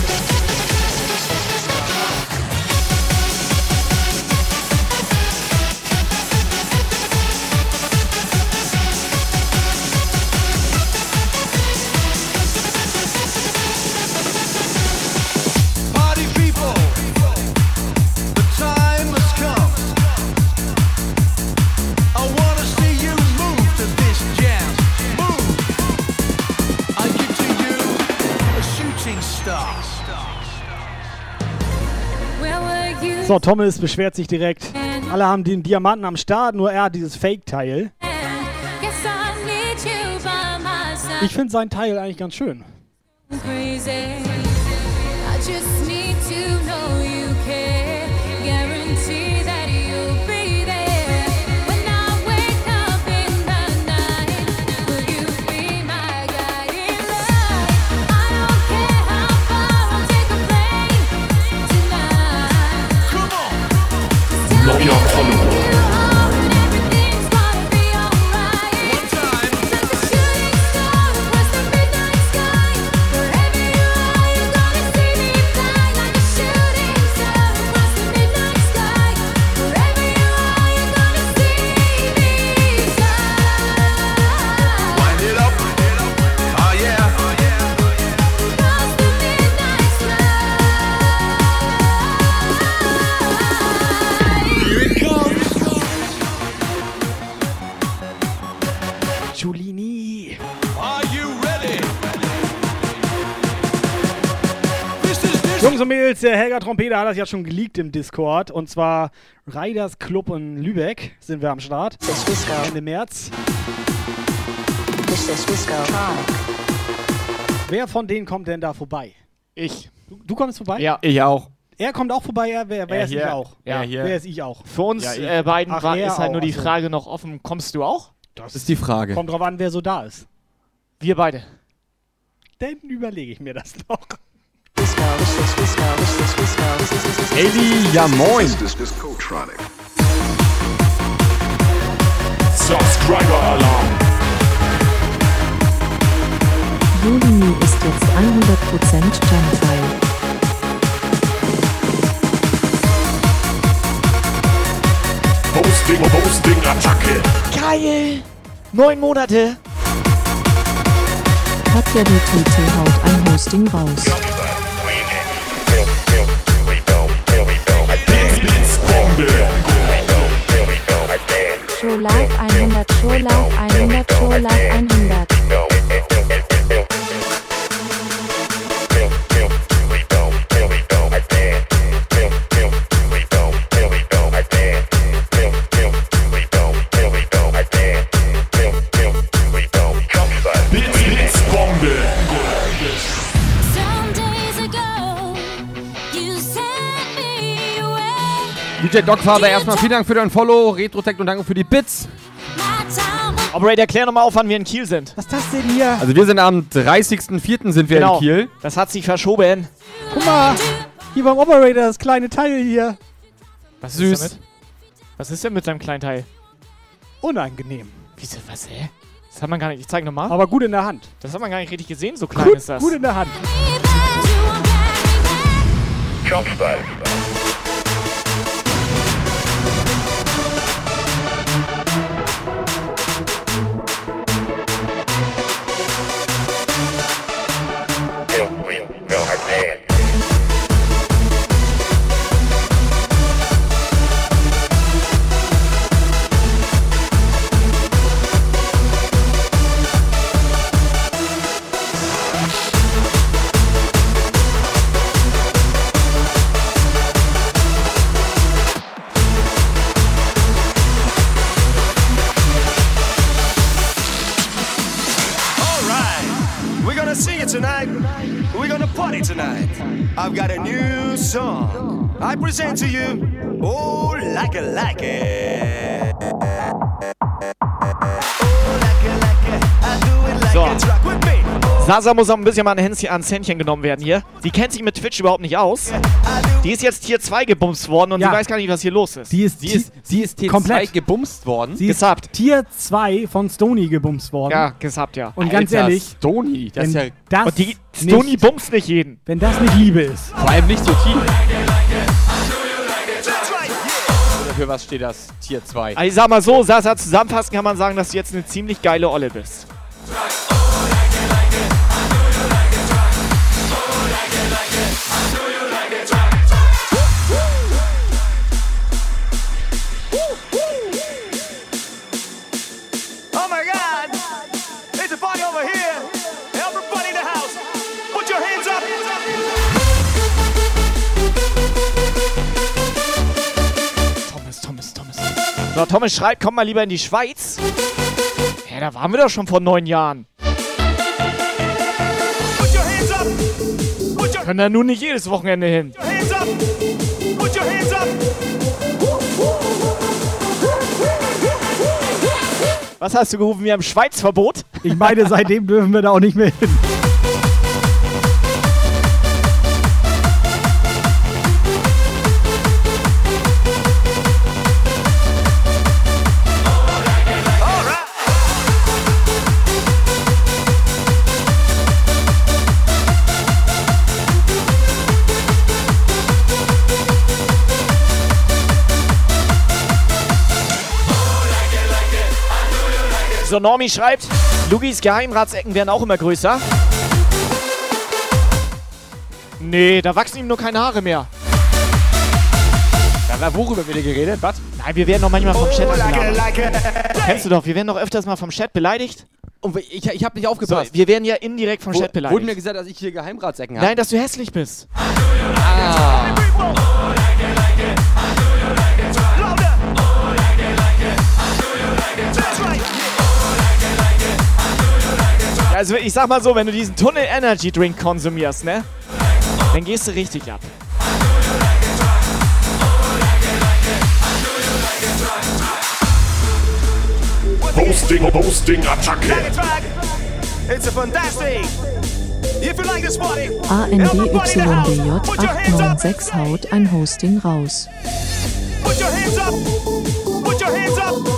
So, Thomas beschwert sich direkt. Alle haben den Diamanten am Start, nur er hat dieses Fake-Teil. Ich finde sein Teil eigentlich ganz schön. Crazy. Jungs und Mädels, der Helga Trompete hat das ja schon geleakt im Discord. Und zwar Riders Club in Lübeck sind wir am Start. Ende März. Wer von denen kommt denn da vorbei? Ich. Du, du kommst vorbei? Ja. Ich auch. Er kommt auch vorbei, er, wer, wer Er ist hier. ich auch? Ja, hier. Wer ist ich auch? Für uns Ja, äh, beiden Ach, war, ist halt nur auch, die ach so. Frage noch offen, kommst du auch? Das ist die Frage. Kommt drauf an, wer so da ist. Wir beide. Dann überlege ich mir das noch. Eli, ja moin. Subscriber Alarm. Julimi ist jetzt 100% Jumpfile. Hosting, Hosting, Attacke. Geil! Neun Monate. Katja DTT haut ein Hosting raus. Show Love 100, Show Love 100, Show Love 100. DJ Dogfather, erstmal vielen Dank für dein Follow. Retrotech und danke für die Bits. Operator, klär nochmal auf, wann wir in Kiel sind. Was ist das denn hier? Also wir sind am 30.04. sind wir Genau. in Kiel. Das hat sich verschoben. Guck mal, hier beim Operator, das kleine Teil hier. Was Süß. ist? Was ist denn mit seinem kleinen Teil? Unangenehm. Wieso, was, hä? Das hat man gar nicht, ich zeig nochmal. Aber gut in der Hand. Das hat man gar nicht richtig gesehen, so klein Gut, ist das. gut in der Hand. Kopfball. I've got a new song. I present to you, Oh, like it, like it. Oh, like it, like it. I do it like So. rock with me. Sasa muss auch ein bisschen mal ein Händchen, ans Händchen genommen werden hier. Die kennt sich mit Twitch überhaupt nicht aus. Die ist jetzt Tier 2 gebumst worden und Ja. die weiß gar nicht, was hier los ist. Die ist, Sie ist, sie ist T2 Komplett. gebumst worden. sie ist gesubbt. Tier 2 von Stony gebumst worden. Ja, gesubbt, ja. Und ganz Alter, ehrlich, Stony, das ist ja das, Und die Stony nicht, bumst nicht jeden. wenn das nicht Liebe ist. vor allem nicht so tief. Oder für was steht das? Tier 2. Also ich sag mal so, Sasa, zusammenfassend kann man sagen, dass du jetzt eine ziemlich geile Olle bist. So, Thomas schreibt, komm mal lieber in die Schweiz. Hä, da waren wir doch schon vor neun Jahren. Put your hands up. Put your Können da nun nicht jedes Wochenende hin. hands up. Put your hands up. Was hast du gerufen? Wir haben Schweizverbot? Ich meine, seitdem dürfen wir da auch nicht mehr hin. Normi schreibt, Lugis Geheimratsecken werden auch immer größer. Nee, da wachsen ihm nur keine Haare mehr. Ja, worüber wird ihr geredet? Was? Nein, wir werden doch manchmal vom Chat Oh, like like. Kennst du doch, wir werden doch öfters mal vom Chat beleidigt. Und ich, ich habe nicht So, aufgepasst. wir werden ja indirekt vom Wo- Chat beleidigt. Wurde mir gesagt, dass ich hier Geheimratsecken habe? Nein, dass du hässlich bist. Ah. Also ich sag mal so, wenn du diesen Tunnel Energy Drink konsumierst, ne? Dann gehst du richtig ab. Hosting, Hosting, Attacke. It's a fantastic. If you like this party, ANDYBJ 896 haut ein Hosting raus. put your hands up. Put your hands up.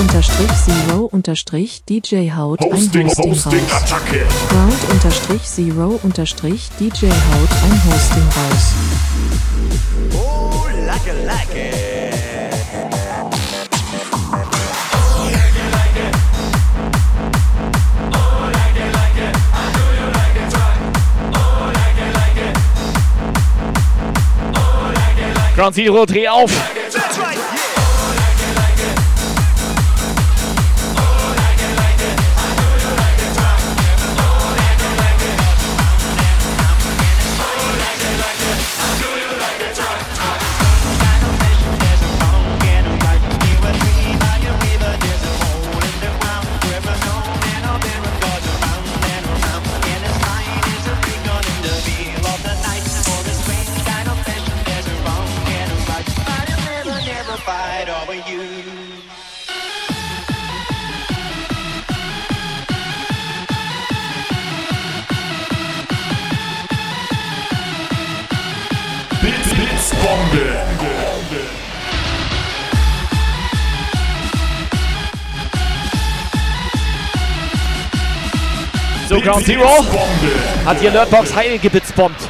Unterstrich Zero unterstrich DJ haut ein Hosting, Hosting. Attacke. Ground unterstrich Zero unterstrich DJ haut ein Hosting raus. Oh. Ground Zero, dreh auf. Ground Zero hat die Alertbox heil gebitzbombt.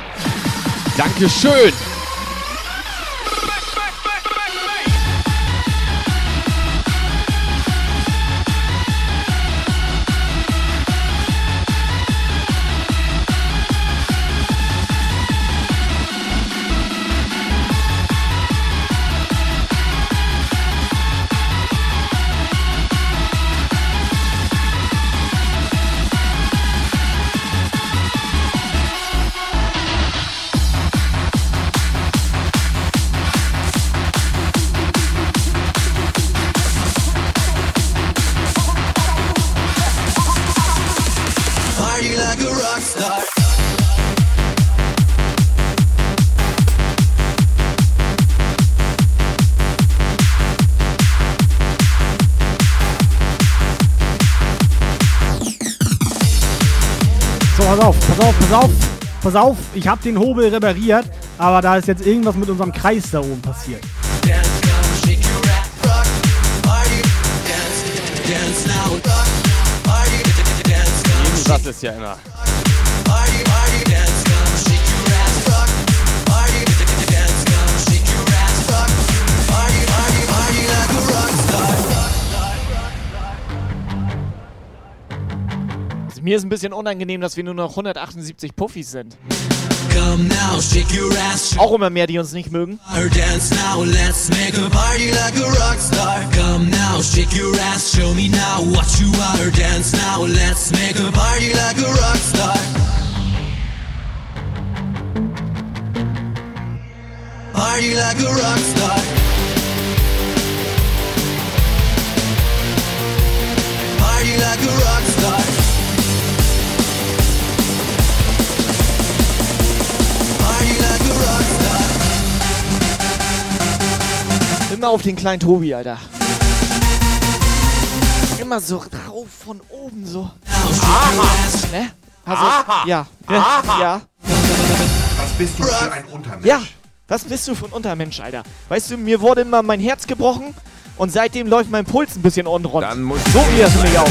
Dankeschön. Pass auf. Ich habe den Hobel repariert, aber da ist jetzt irgendwas mit unserem Kreis da oben passiert. Satz ist ja immer. Also mir ist ein bisschen unangenehm, dass wir nur noch 178 Puffis sind. Now, Auch immer mehr, die uns nicht mögen. Now, a party like a now, ass, me now what you are. Immer auf den kleinen Tobi, Alter. Immer so drauf von oben so. Aha. Ne? Also, Aha. ja. Ne? Aha. Ja. Was bist du für ein Untermensch? Ja. Was bist du für ein Untermensch, Alter? Weißt du, mir wurde immer mein Herz gebrochen und seitdem läuft mein Puls ein bisschen unrund. Dann muss so wie das für mich aus.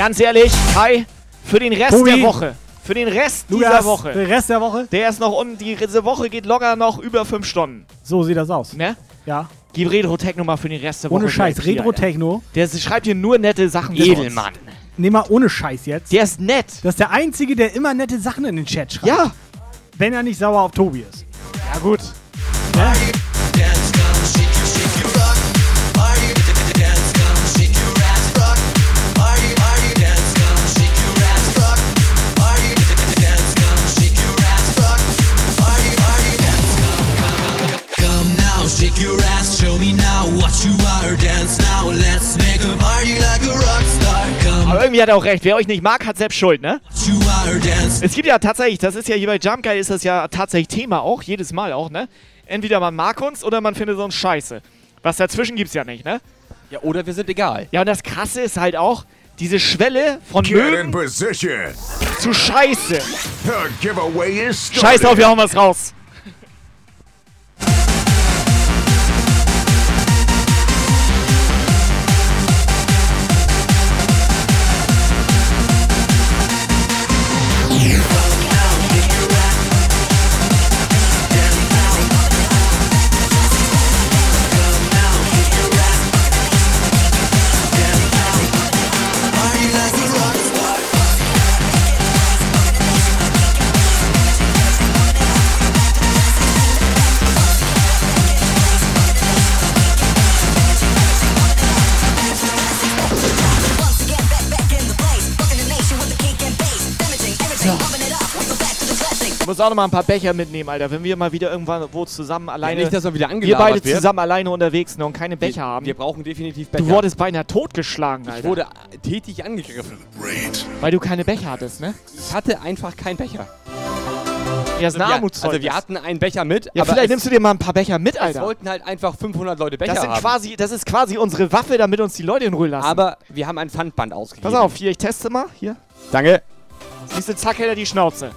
Ganz ehrlich, Kai, für den Rest Tobi. der Woche. Für den Rest Lukas, dieser Woche. für den Rest der Woche? Der ist noch unten. Die- Diese Woche geht locker noch über 5 Stunden. So sieht das aus. Ne? Ja. Gib Retro-Techno mal für den Rest der Woche. Ohne Scheiß, Retro-Techno. Der schreibt hier nur nette Sachen. Edelmann. Nee, mal ohne Scheiß jetzt. Der ist nett. Das ist der Einzige, der immer nette Sachen in den Chat schreibt. Ja. Wenn er nicht sauer auf Tobi ist. Ja, gut. Come Aber irgendwie hat er auch recht. Wer euch nicht mag, hat selbst Schuld, ne? Es gibt ja tatsächlich, das ist ja hier bei Jump Guy ist das ja tatsächlich Thema auch, jedes Mal auch, ne? Entweder man mag uns oder man findet uns scheiße. Was dazwischen gibt's ja nicht, ne? Ja, oder wir sind egal. Ja, und das Krasse ist halt auch, diese Schwelle von mögen zu scheiße. Scheiß drauf, wir hauen was raus. Muss auch noch mal ein paar Becher mitnehmen, Alter. Wenn wir mal wieder irgendwann wo zusammen alleine. nicht, dass wir wieder Wir beide werden. zusammen alleine unterwegs sind und keine Becher haben. Wir brauchen definitiv Becher. Du wurdest beinahe totgeschlagen, Alter. ich wurde tätig angegriffen. weil du keine Becher hattest, ne? Ich hatte einfach keinen Becher. Ja, ist ein wir, Armutszeugnis. also wir hatten einen Becher mit, Ja, aber vielleicht nimmst du dir mal ein paar Becher mit, es Alter. wollten halt einfach 500 Leute Becher Das, sind haben. quasi, das ist quasi unsere Waffe, damit uns die Leute in Ruhe lassen. aber wir haben ein Pfandband ausgegeben. Pass auf, hier, ich teste mal. Hier. Danke. Siehst du, zack, hält er die Schnauze.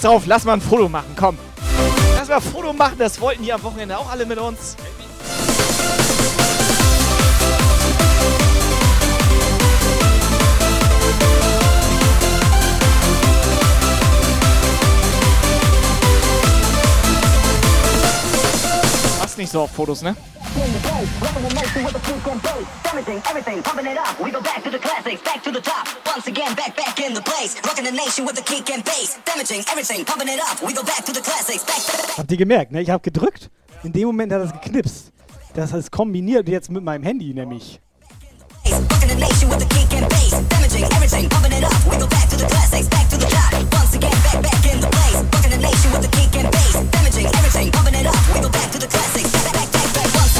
Scheiß drauf, lass mal ein Foto machen, komm. Lass mal ein Foto machen, das wollten die am Wochenende auch alle mit uns. Machst nicht so auf Fotos, ne? Everything, pumping it up. We go back to the classics, back to the top. Once again, back, back in the place. Rocking the nation with the kick and bass. Damaging everything, pumping it up. We go back to the classics, back, back, Habt ihr gemerkt, ne? Ich habe gedrückt. In dem Moment hat es geknipst. Das heißt, kombiniert jetzt mit meinem Handy nämlich. Rocking the nation with the kick and bass. Damaging everything, pumping it up. We go back to the classics, back to the top. Once again, back, back in the place. Rocking the nation with the kick and bass. Damaging everything, pumping it up. We go back to the classics, back,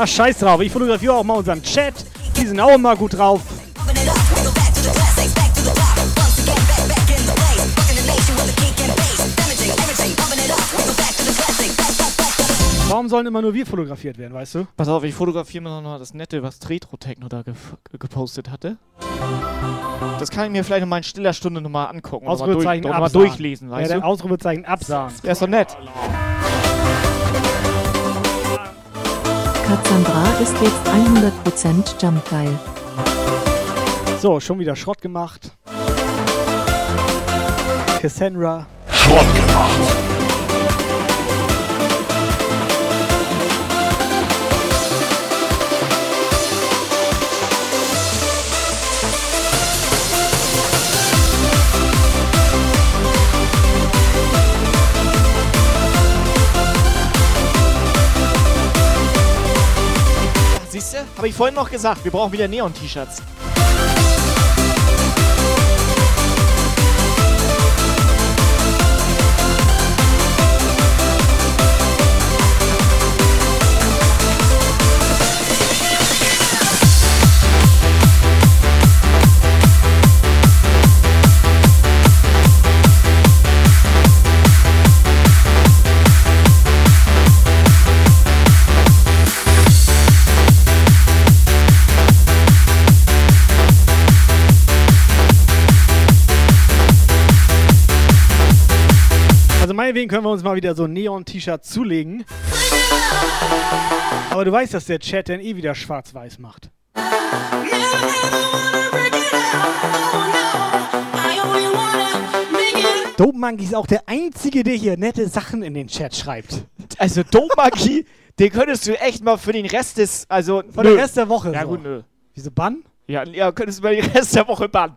Ach, scheiß drauf. Ich fotografiere auch mal unseren Chat. Die sind auch immer gut drauf. Warum sollen immer nur wir fotografiert werden, weißt du? Pass auf, ich fotografiere mir noch mal das Nette, was Retro-Techno da ge gepostet hatte. Das kann ich mir vielleicht in meiner stiller Stunde nochmal angucken und nochmal durch, Ausrufezeichen noch durchlesen, Ja, weißt dann du? Ausrufezeichen absagen. Der ist doch nett. Kassandra ist jetzt 100% Jump geil. So, schon wieder Schrott gemacht. Cassandra. Schrott gemacht. Habe ich vorhin noch gesagt, wir brauchen wieder Neon-T-Shirts. Meinetwegen können wir uns mal wieder so ein Neon-T-Shirt zulegen. Aber du weißt, dass der Chat dann eh wieder schwarz-weiß macht. Dope Monkey ist auch der Einzige, der hier nette Sachen in den Chat schreibt. Also Dope Monkey, den könntest du echt mal für den Rest des, also Von nö. der Rest der Woche. Ja so. gut, nö. Wieso Bann? Ja, ja, könntest du mal den Rest der Woche bannen.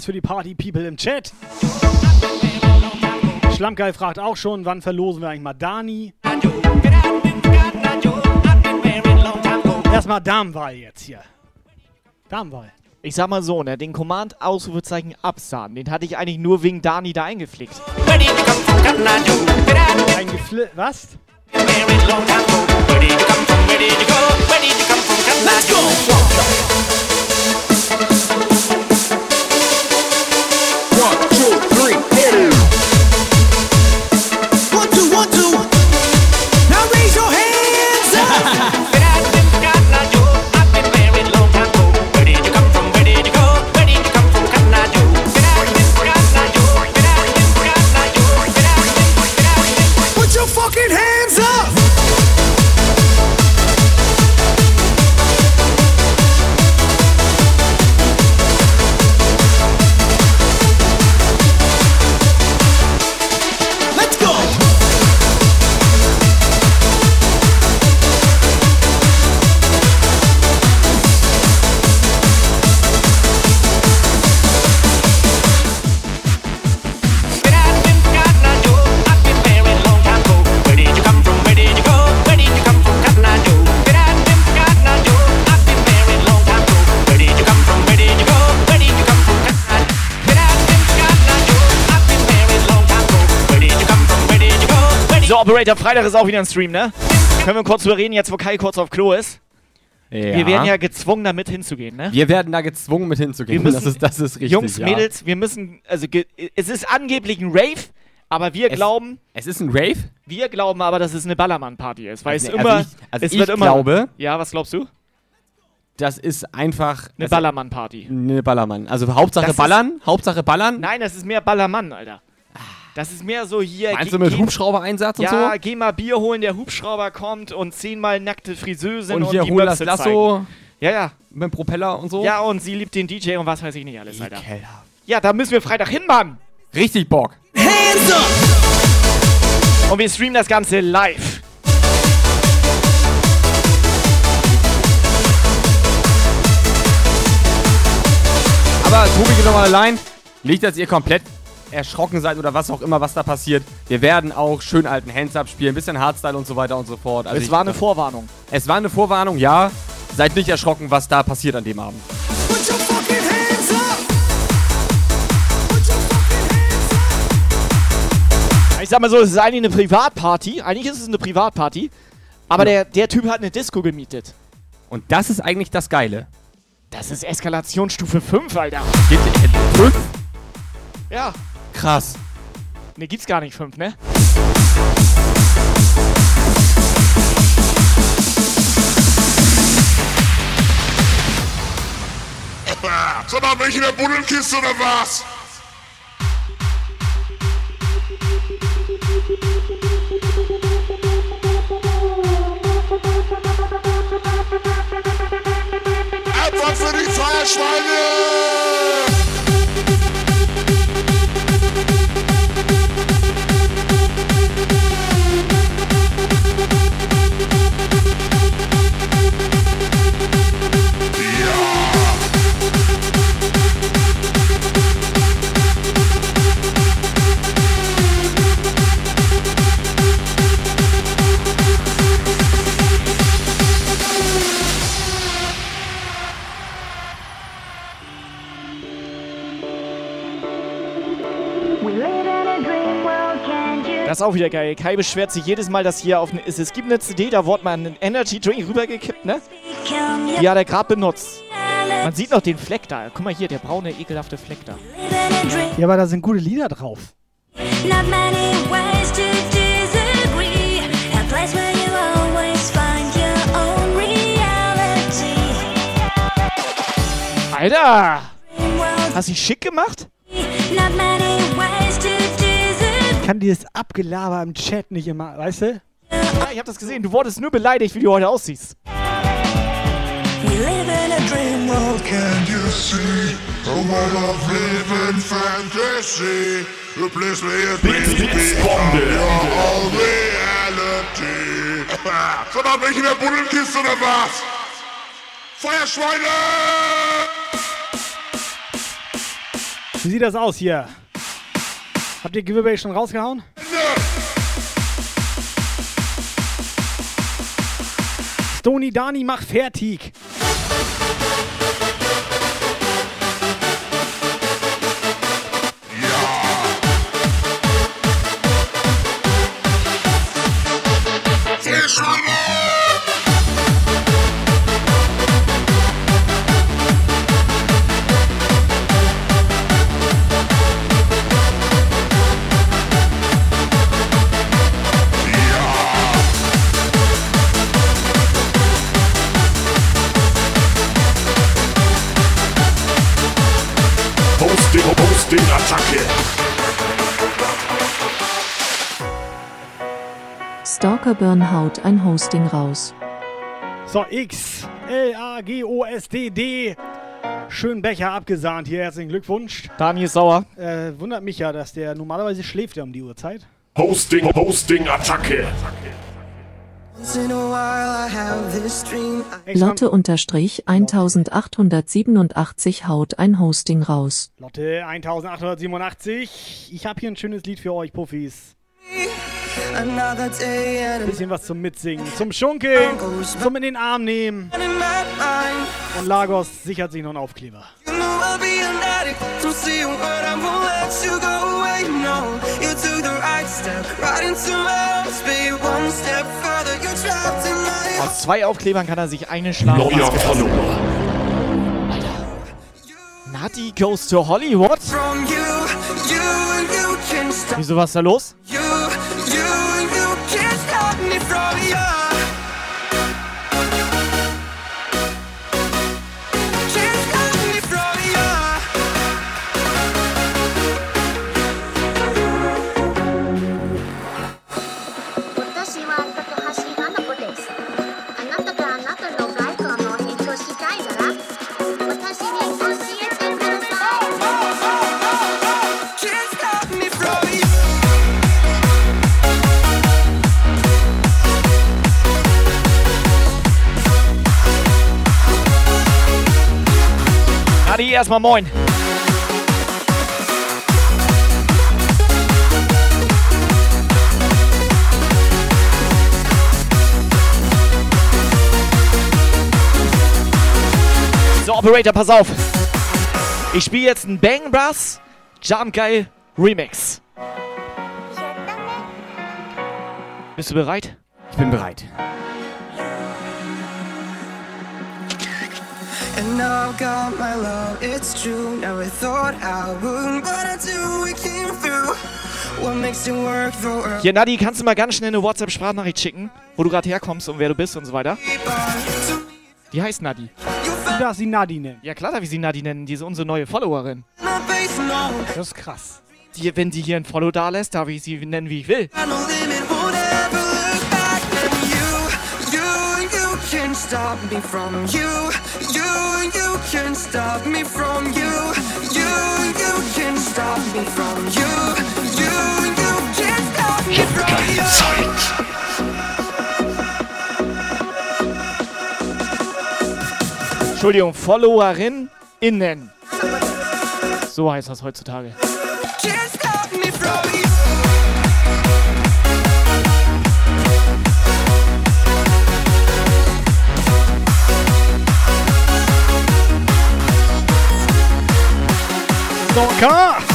was für die Party-People im Chat. Schlammgeil fragt auch schon, wann verlosen wir eigentlich mal Dani? Erstmal Damenwahl jetzt hier. Damenwahl. Ich sag mal so, ne, den Command Ausrufezeichen absahen, den hatte ich eigentlich nur wegen Dani da eingepflegt. Eingefli was? Let's go! Operator, Freitag ist auch wieder ein Stream, ne? Können wir kurz drüber reden, jetzt wo Kai kurz auf Klo ist? Wir werden ja gezwungen, da mit hinzugehen, ne? Wir werden da gezwungen, mit hinzugehen. Wir das, ist, das ist richtig. Jungs, ja. Mädels, wir müssen, also es ist angeblich ein Rave, aber wir Es- glauben, Es ist ein Rave? wir glauben aber, dass es eine Ballermann-Party ist, weil Also, es also immer, ich- also es ich wird immer, glaube- ja, was glaubst du? Das ist einfach. Eine das- Ballermann-Party. Eine Ballermann. Also Hauptsache Das ballern. Hauptsache ballern. Nein, das ist mehr Ballermann, Alter. Das ist mehr so hier. Meinst du mit Hubschrauber-Einsatz und ja, so? geh mal Bier holen, der Hubschrauber kommt und zehnmal nackte Friseusen Und und, hier die hol das Lasso. zeigen. Ja, ja. Mit dem Propeller und so. Ja, und sie liebt den DJ und was weiß ich nicht alles, Alter. Ja, da müssen wir Freitag hin, Mann. Richtig Bock. Hands up. Und wir streamen das Ganze live. Aber Tobi geht nochmal allein. Nicht, dass ihr komplett erschrocken seid oder was auch immer, was da passiert. Wir werden auch schön alten Hands up spielen, bisschen Hardstyle und so weiter und so fort. Also es ich- war eine Vorwarnung. Es war eine Vorwarnung, ja. Seid nicht erschrocken, was da passiert an dem Abend. Put your fucking hands up. Ich sag mal so, es ist eigentlich eine Privatparty. Eigentlich ist es eine Privatparty. Aber der, der Typ hat eine Disco gemietet. Und das ist eigentlich das Geile. Das ist Eskalationsstufe 5, Alter. Geht fünf? Ja. Krass. Ne, gibt's gar nicht 5, ne? Sag mal, welche in der Buddelkiste oder was? Antwort für die Feuerschweine! Ist auch wieder geil. Kai beschwert sich jedes Mal, dass hier auf eine, es, es gibt eine CD, da wurde mal ein Energy Drink rübergekippt, ne? Die hat er gerade benutzt. Man sieht noch den Fleck da. Guck mal hier, der braune, ekelhafte Fleck da. Ja, aber da sind gute Lieder drauf. Not many ways to disagree. A place where you always find your own reality. Alter! Hast du dich schick gemacht? Not many ways to disagree. Kann dieses Abgelaber im Chat nicht immer, weißt du? Ja, ich hab das gesehen. Du wurdest nur beleidigt, wie du heute aussiehst. We live in a dream world, can't you see? A world of living fantasy. A place your dreams become your reality. Sag mal, welche in der Buddelkiste oder was? Feuerschweine! Wie sieht das aus hier? Habt ihr Giveaway schon rausgehauen? Stony Dani, mach fertig. Attacke. Stalker Burn haut ein Hosting raus. So, X, L, A, G, O, S, D, D. Schön Becher abgesahnt hier. Herzlichen Glückwunsch. Daniel ist sauer. Äh, wundert mich ja, dass der normalerweise schläft ja um die Uhrzeit. Hosting, Hosting, Attacke. Once Lotte unterstrich 1887 haut ein Hosting raus. Lotte 1887. Ich habe hier ein schönes Lied für euch, Puffis. Bisschen was zum Mitsingen, zum Schunkeln, zum in den Arm nehmen. Und Lagos sichert sich noch einen Aufkleber. You know I'll be an addict. Don't say a word, I won't let you go away. No, you took the right step right into my arms, babe. One step further, you're trapped in my Aus zwei Aufklebern kann er sich eine schlagen. Neuer Follower. Nati goes to Hollywood? Wieso, was ist da los? You, you Nati, erstmal moin. So, Operator, pass auf. Ich spiele jetzt einen Bang Brass Jump Geil Remix. Bist du bereit? Ich bin bereit. And now I've got my love, it's true. Never thought I would, but I do. We came through. What makes it work though? Hier, Nadi, kannst du mal ganz schnell eine WhatsApp-Sprachnachricht schicken, wo du gerade herkommst und wer du bist und so weiter? Die heißt Nadi. Du darfst sie Nadi nennen. Ja, klar darf ich sie Nadi nennen. Die ist unsere neue Followerin. Das ist krass. Die, wenn die hier ein Follow da lässt, darf ich sie nennen, wie ich will. You, you can't stop me from you. You, you can't stop me from you. You, you can't stop me from you. You, you can't stop me from you. Entschuldigung, Followerin innen. So heißt das heutzutage. Can't stop me from you. Stalker!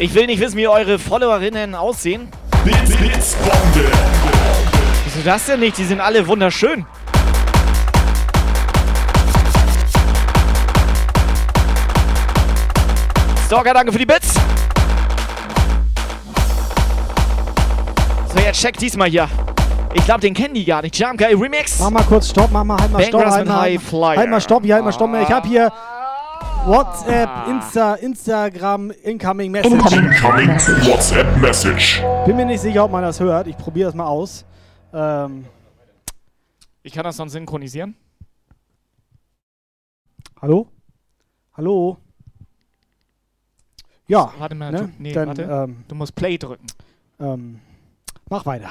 Ich will nicht wissen, wie eure Followerinnen aussehen. Wieso das denn nicht? Die sind alle wunderschön. Stalker, danke für die Bits. So, jetzt check diesmal hier. Ich glaube, den kennen die gar nicht. Jump Guy Remix. Mach mal kurz Stopp, mach mal, halt mal Stopp, halt mal, halt mal Stopp, hier, halt mal Stopp. Ich hab hier WhatsApp, Insta, Instagram, Incoming Message. Incoming WhatsApp Message. Bin mir nicht sicher, ob man das hört. Ich probiere das mal aus. Ähm, Ich kann das sonst synchronisieren. hallo? Hallo? Ja. Warte mal, ne? du, nee, Dann, warte. Ähm, du musst Play drücken. ähm, mach weiter.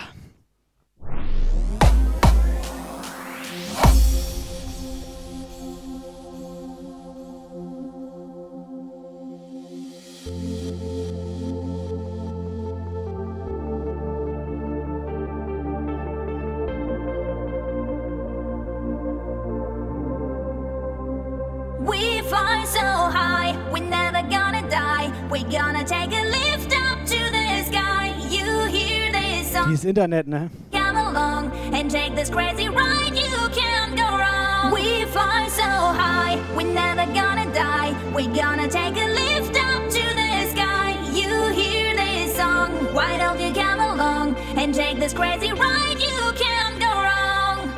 Dieses Internet, ne? come along and take this crazy ride. You can't go wrong. We fly so high, we're never gonna die. We're gonna take a lift up to the sky. You hear this song, why don't you come along and take this crazy ride? You can't go wrong.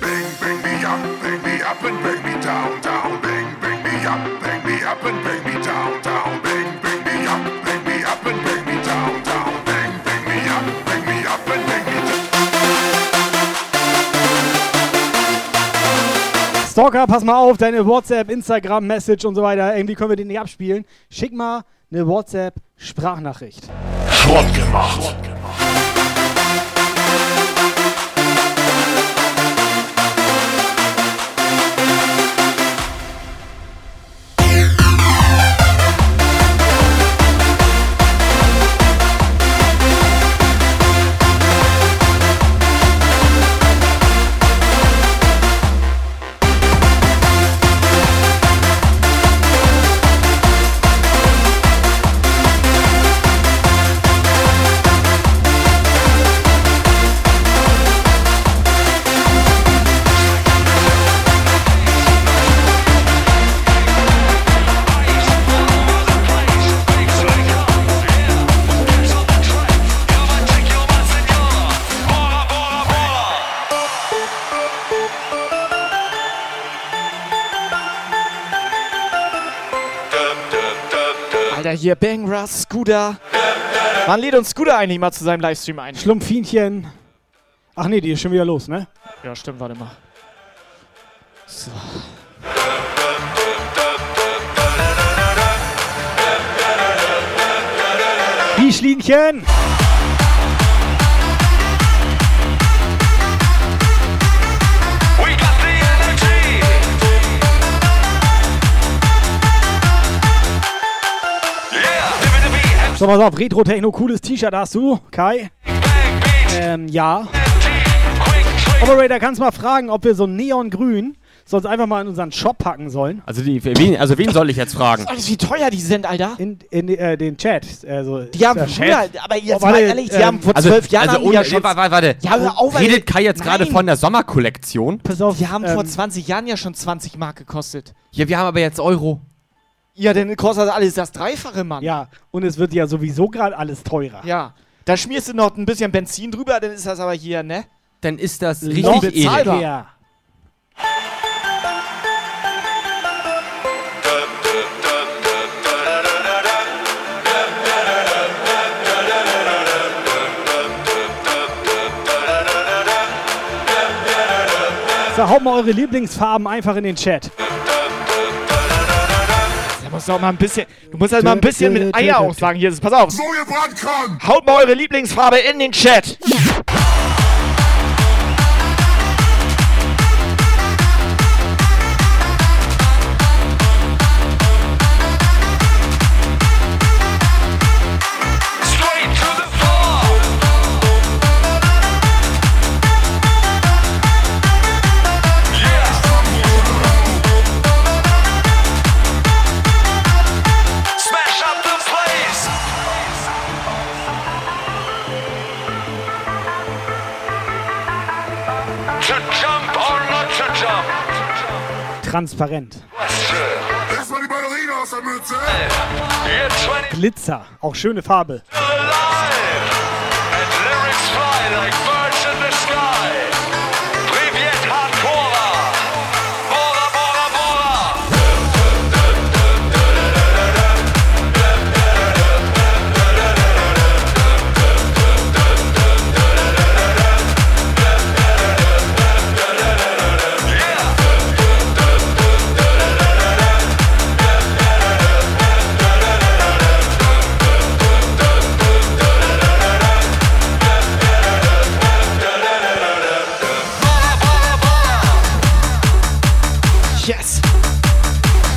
Bang, bang me up, bang me up and bang me down, down. Bang, bang me up, bang me up and bang me down, down. Bang, bang me up, bang me up and bang me down, down. Bang, bang me up, bang me up and bang me down. Stalker, pass mal auf, deine WhatsApp, Instagram, Message und so weiter. Irgendwie können wir den nicht abspielen. Schick mal eine WhatsApp-Sprachnachricht. Schrott gemacht. Alter, hier Bang Russ, Scooter. Wann lädt uns Scooter eigentlich mal zu seinem Livestream ein? Schlumpfinchen. Ach nee, die ist schon wieder los, ne? Ja, stimmt, warte mal. So. Die Schlienchen. So, pass auf, Retro-Techno, cooles T-Shirt hast du, Kai? Ähm, ja. Operator, kannst du mal fragen, ob wir so Neongrün sonst einfach mal in unseren Shop packen sollen? Also, die, wen, also wen soll ich jetzt fragen? Alles wie teuer die sind, Alter. In, in äh, den Chat. Also, Die haben früher, Chat. aber jetzt Oh, warte, mal ehrlich, die ähm, haben vor Also, zwölf Jahren also die ja ohne, schon. warte, warte. Ja, hör auf, Redet Alter. Kai jetzt gerade von der Sommerkollektion? Pass auf, Die haben vor ähm, 20 Jahren ja schon 20 Mark gekostet. Ja, wir haben aber jetzt Euro. Ja, dann kostet das alles das Dreifache, Mann. Ja, und es wird ja sowieso gerade alles teurer. Ja. Da schmierst du noch ein bisschen Benzin drüber, dann ist das aber hier, ne? Dann ist das richtig edel. bezahlbar. Ja. So, haut mal eure Lieblingsfarben einfach in den Chat. Musst du auch mal ein bisschen, du musst halt mal ein bisschen mit Eier auch sagen. Hier, pass auf. So gebrannt kann. Haut mal eure Lieblingsfarbe in den Chat. Straight Transparent. Erstmal die Batterien aus der Mütze. You're 20 Glitzer. Auch schöne Farbe. alive. And lyrics fly like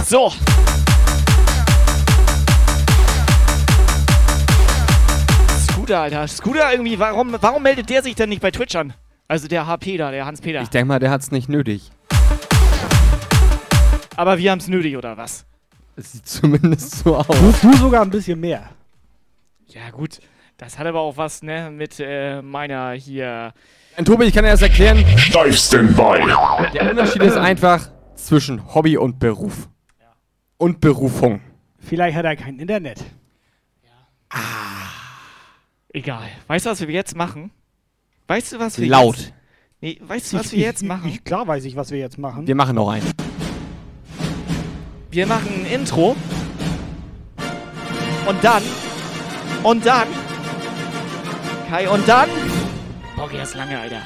So. Scooter, Alter. Scooter irgendwie, warum, warum meldet der sich denn nicht bei Twitch an? Also der HP da, der Hans-Peter. Ich denke mal, der hat's nicht nötig. Aber wir haben's nötig, oder was? Es sieht zumindest so aus. Du, du sogar ein bisschen mehr. Ja, gut. Das hat aber auch was, ne, mit äh, meiner hier. Und Tobi, ich kann dir das erklären. Dive Standby. Der Unterschied ist einfach zwischen Hobby und Beruf. Und Berufung. Vielleicht hat er kein Internet. Egal. Weißt du, was wir jetzt machen? Weißt du, was wir Laut. jetzt. Nee, weißt du, was Ich- wir ich- jetzt machen? Ich, klar weiß ich, was wir jetzt machen. Wir machen noch einen. Wir machen ein Intro. Und dann. Und dann. Kai, und dann. Boah, geht das lange, Alter.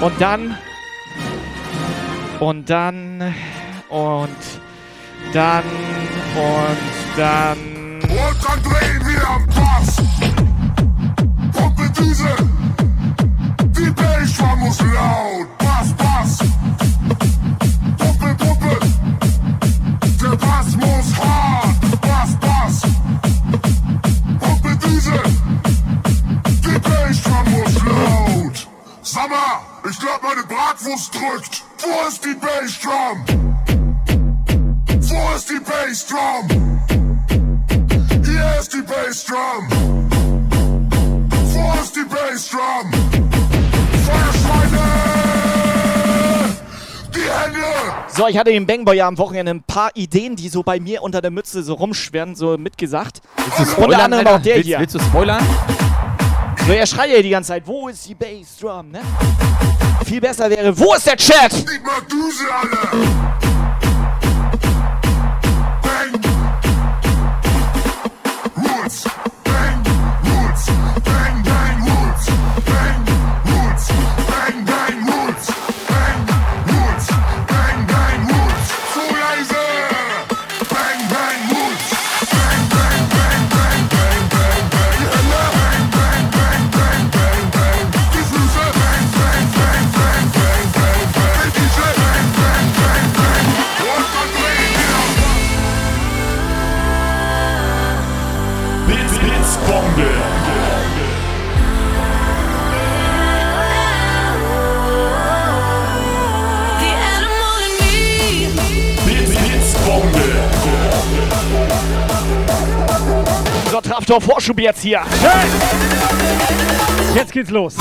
Und dann. Und dann. Und dann. Und dann. Und dann drehen wir am Bass. Pumpe Düse. Die Bassdrum muss laut. Bass, Bass. Pumpe, Pumpe. Der Bass muss hart. Bass, Bass. Pumpe Düse. Die Bassdrum muss laut. Sag ich glaub meine Bratwurst drückt. Wo ist die Bassdrum? Wo ist die Bassdrum? Hier ist die Bassdrum. Wo ist die Bassdrum? Feuerschweine! Die Hände! So, ich hatte dem Bangboy ja am Wochenende ein paar Ideen, die so bei mir unter der Mütze so rumschwirren, so mitgesagt. Willst du Unter anderem auch der willst, hier. willst du spoilern? So, er schreit ja die ganze Zeit, wo ist die Bassdrum, ne? Viel besser wäre, wo ist der Chat? Gib mal Düse, alle! Kraftorf-Vorschub jetzt hier. Jetzt geht's los.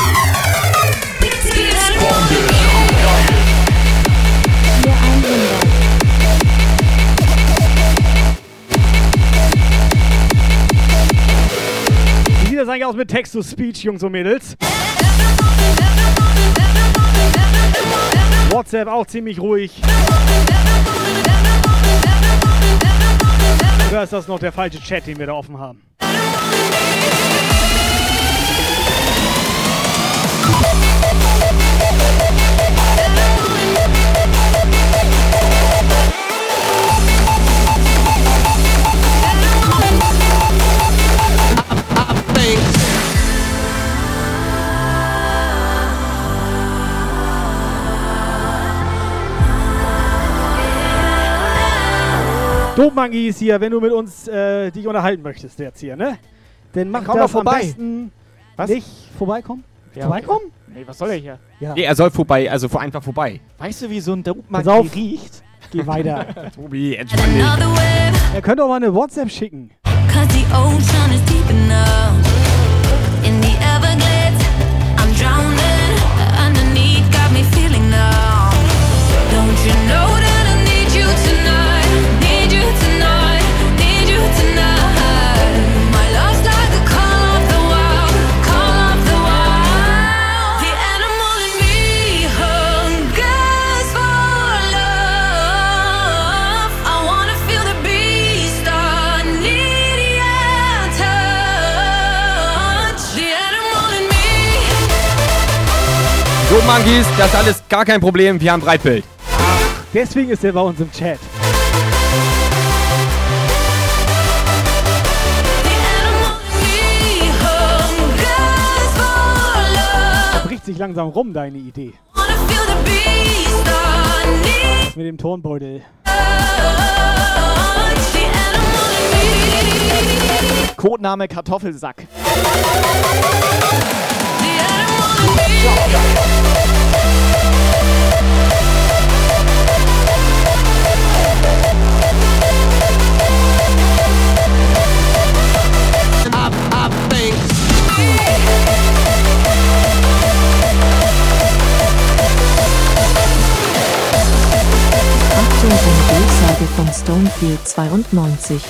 Wie sieht das eigentlich aus mit Text-to-Speech, Jungs und Mädels? WhatsApp auch ziemlich ruhig. Oder ist das noch der falsche Chat, den wir da offen haben? Dommangi ist hier, wenn du mit uns äh, dich unterhalten möchtest jetzt hier, ne? Dann mach komm doch vorbei. am besten Was? nicht vorbeikommen. Ja, vorbeikommen? Nee, was soll er hier? Ja. Nee, er soll vorbei, also vor- einfach vorbei. Weißt du, wie so ein auf. riecht? Geh weiter. Tobi, entspann dich. Er könnte auch mal eine WhatsApp schicken. Cause the ocean is deep enough. So, Monkeys, das ist alles gar kein Problem. Wir haben Breitbild. Deswegen ist er bei uns im Chat. bricht sich langsam rum, deine Idee. Mit dem me. Codename Kartoffelsack. Stonefield 92.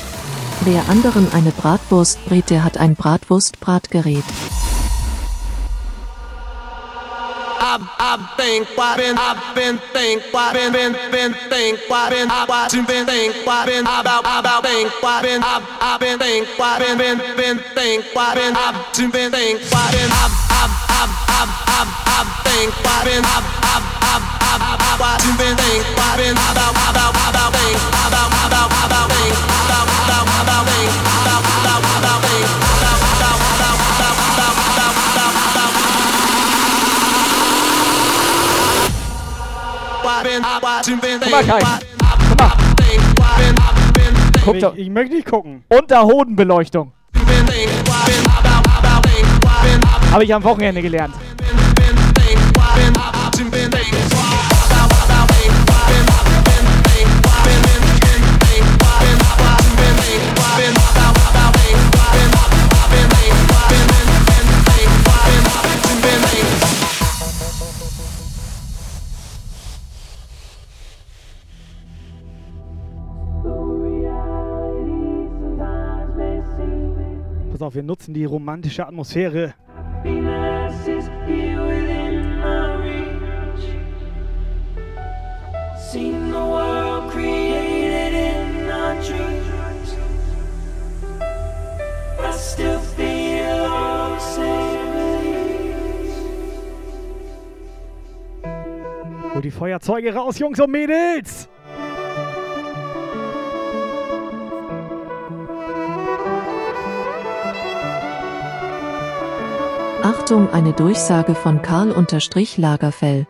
Wer anderen eine Bratwurst brät, der hat ein Bratwurst-Bratgerät. I've, I've been, I've been, I've been, think, I've been, been, been, think, I've been, I've watching, been, think, I've been, about, about, think, I've been, I've, I've been, think, I've been, been, been, think, I've been, I've, been, been, think, I've been, I've, I've, I've, I've, I've, I've, think, I've been, I've, I've, I've, I've, I've, watching, been, think, I've been, about, about, about, think, about, about, about, think, about, about, about, think, Guck mal, Kai. Guck doch. Ich, ich möchte nicht gucken. Unterhodenbeleuchtung. Habe ich am Wochenende gelernt. Auf, wir nutzen die romantische Atmosphäre. Seen the world created in our dreams. I still feel all the same release. Hol die Feuerzeuge raus, Jungs und Mädels! Achtung, eine Durchsage von Karl-Lagerfell.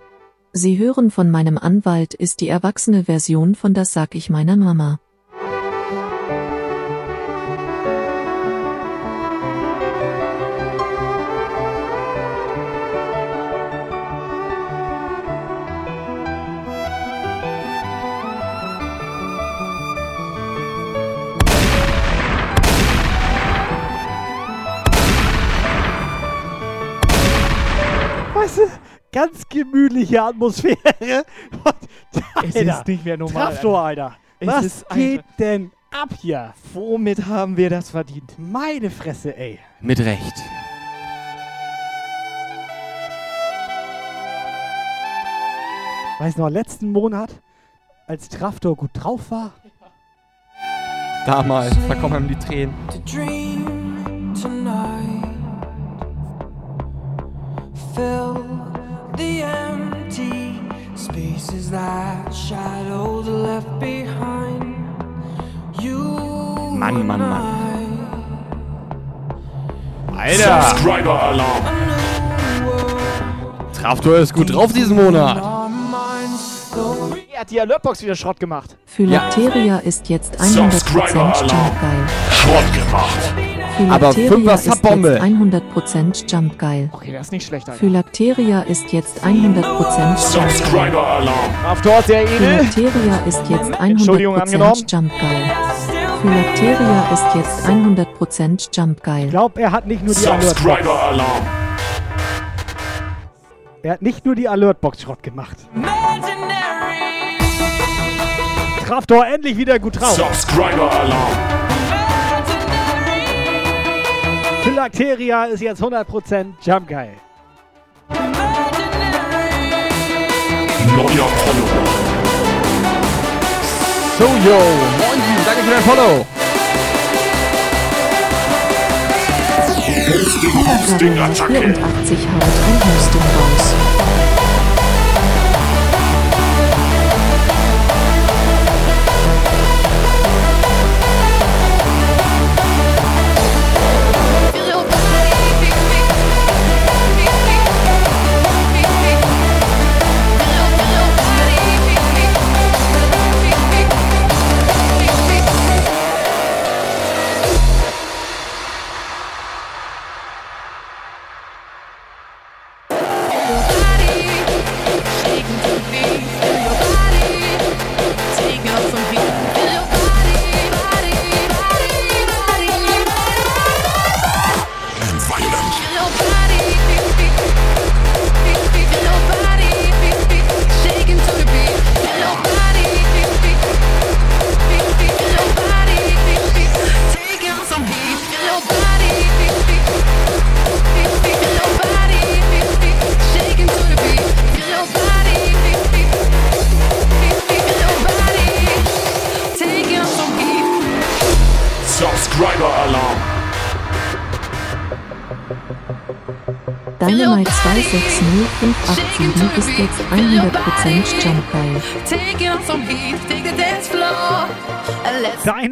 Sie hören von meinem Anwalt ist die erwachsene Version von Das sag ich meiner Mama. Ganz gemütliche Atmosphäre. Und, Es ist nicht mehr normal, Traftor, Alter. Alter. Was ist geht einfach- denn ab hier? Womit haben wir das verdient? Meine Fresse, ey. Mit Recht. Weiß noch, letzten Monat, als Traftor gut drauf war, Damals, da kommen einem die Tränen. dream tonight. Fill the empty spaces that shadows left behind. You Mann, Mann, Mann. Alter. Alter! Subscriber-Alarm. Traftor ist gut drauf diesen Monat. Er hat die Alertbox wieder Schrott gemacht. Phylacteria ist jetzt 100% Jumpgeil. Schrott gemacht. Aber Phylacteria ist Subbombe. jetzt 100% Jumpgeil. Okay, das ist nicht schlecht, Alter. Phylacteria ist jetzt 100% Jumpgeil. Subscriber-Alarm. Traftor ist sehr edel. Phylacteria ist jetzt Entschuldigung, 100% angenommen. Jumpgeil. Phylacteria ist jetzt 100% Jumpgeil. ich glaube, er hat nicht nur die Alertbox. Subscriber-Alarm. Er hat nicht nur die Alertbox Schrott gemacht. Traftor endlich wieder gut drauf. Subscriber-Alarm. Phylacteria ist jetzt 100% Jumpgeil. Neuer Follower. So, yo. Moin, danke für dein Follow. Hosting-Attacke. 84 haut ein Hosting raus.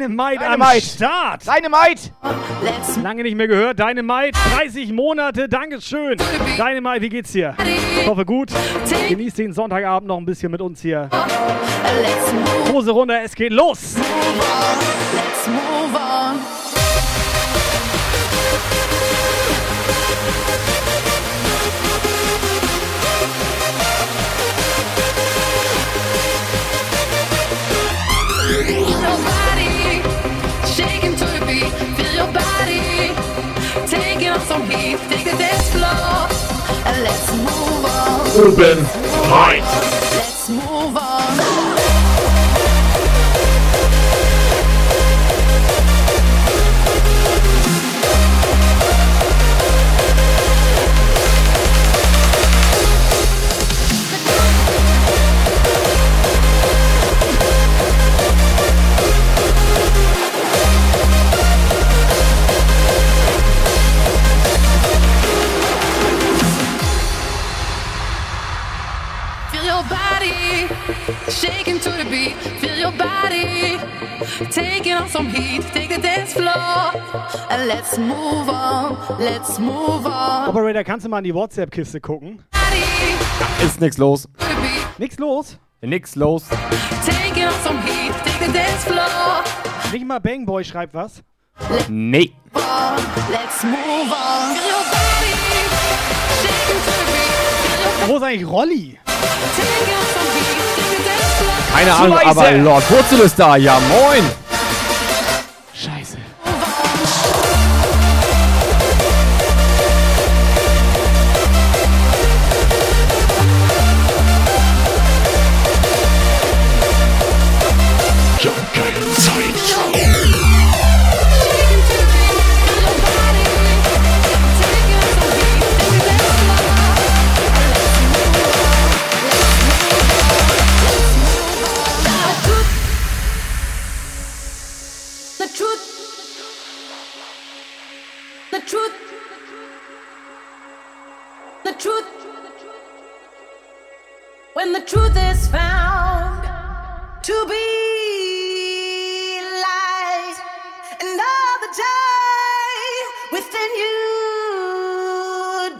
Dynamite am Dynamite. Start. Dynamite! Lange nicht mehr gehört. Dynamite, 30 Monate, Dankeschön. Dynamite, wie geht's dir? Ich hoffe gut. Genießt den Sonntagabend noch ein bisschen mit uns hier. Hose runter, es geht los. Move on. Some heat. Take the dance floor and let's move on. Let's move on. Operator, kannst du mal in die WhatsApp-Kiste gucken? Ist nix los. Nix los. Nix los. Taking on some heat. Take the dance floor. Nicht mal Bangboy schreibt was. Nee. Let's move on. Wo ist eigentlich Rolli? Keine Ahnung, aber Lord Wurzel ist da. Ja, moin. Scheiße. When the truth is found to be light, and all the joy within you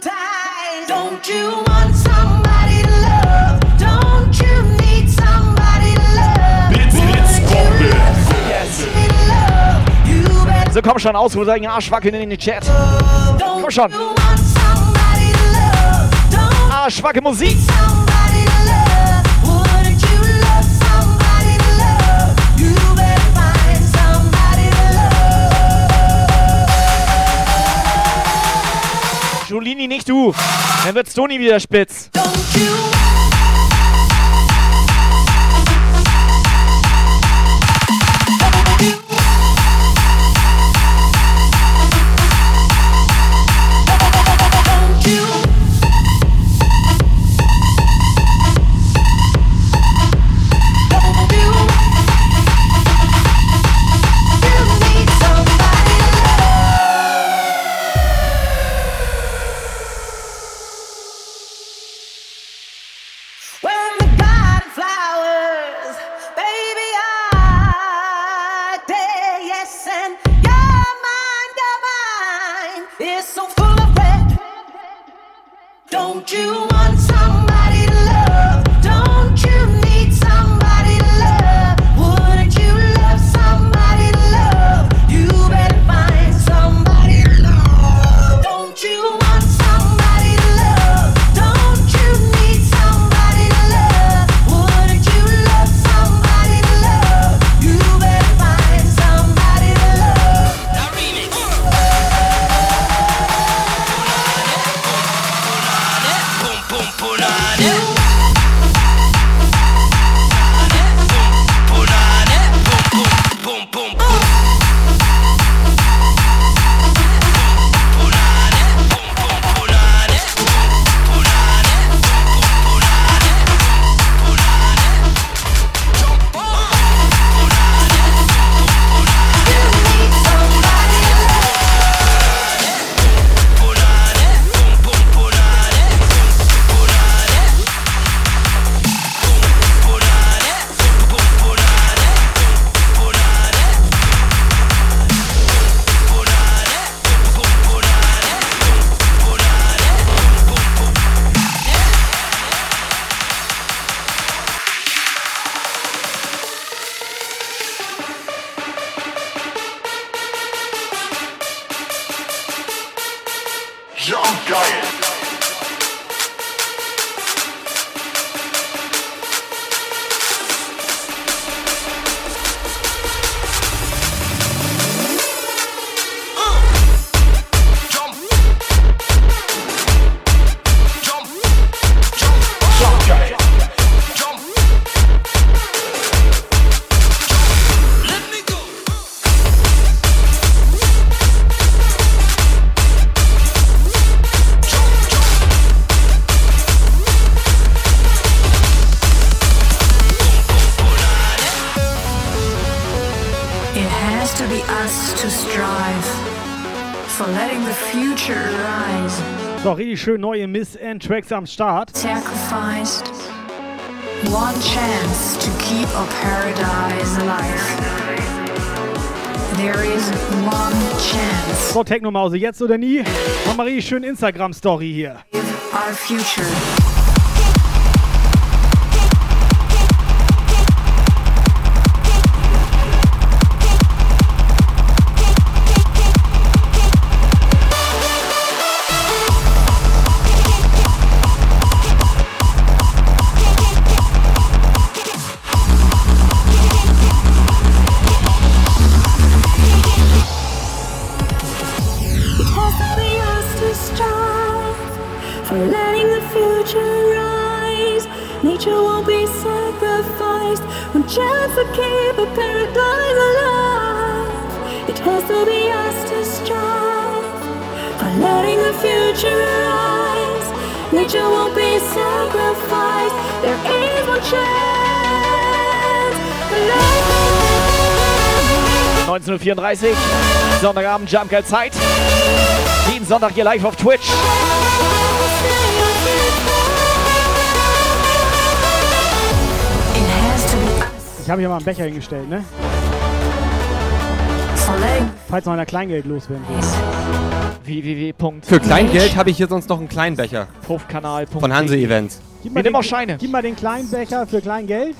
dies. Don't you want somebody to love? Don't you need somebody to love? So, komm schon, aus, wo dein Arsch wackeln in den Chat. Komm schon. Arschwacke Musik. Jolini, nicht du. Dann wird's Toni wieder spitz. When schön neue Miss N-Tracks am Start. Sacrificed one chance to keep our paradise alive. There is one chance. So, Technomause, jetzt oder nie? Von Marie, schön Instagram-Story hier. Our future. 19.34 Uhr, Sonntagabend, Jumpgeld Zeit. Jeden Sonntag hier live auf Twitch. Ich habe hier mal einen Becher hingestellt, ne? Falls noch einer Kleingeld loswerden will. www. Für Kleingeld habe ich hier sonst noch einen kleinen Becher. Puffkanal.de. Von Hanse Events. Gib Wir den, auch Scheine. Gib mal den kleinen Becher für klein Geld.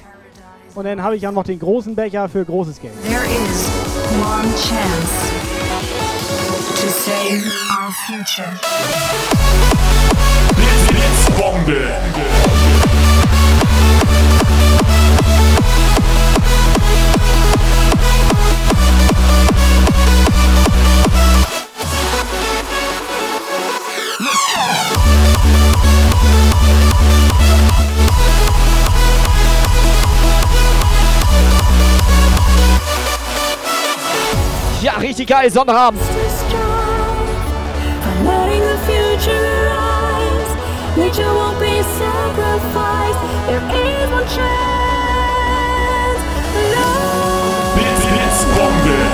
Und dann habe ich auch noch den großen Becher für großes Geld. there is one chance to save our future. Blitzbombe. Richtig geil, Sonntagabend. for letting the future rise. Nature won't be sacrificed. There is one chance. Love. Blitz, Blitzbombe.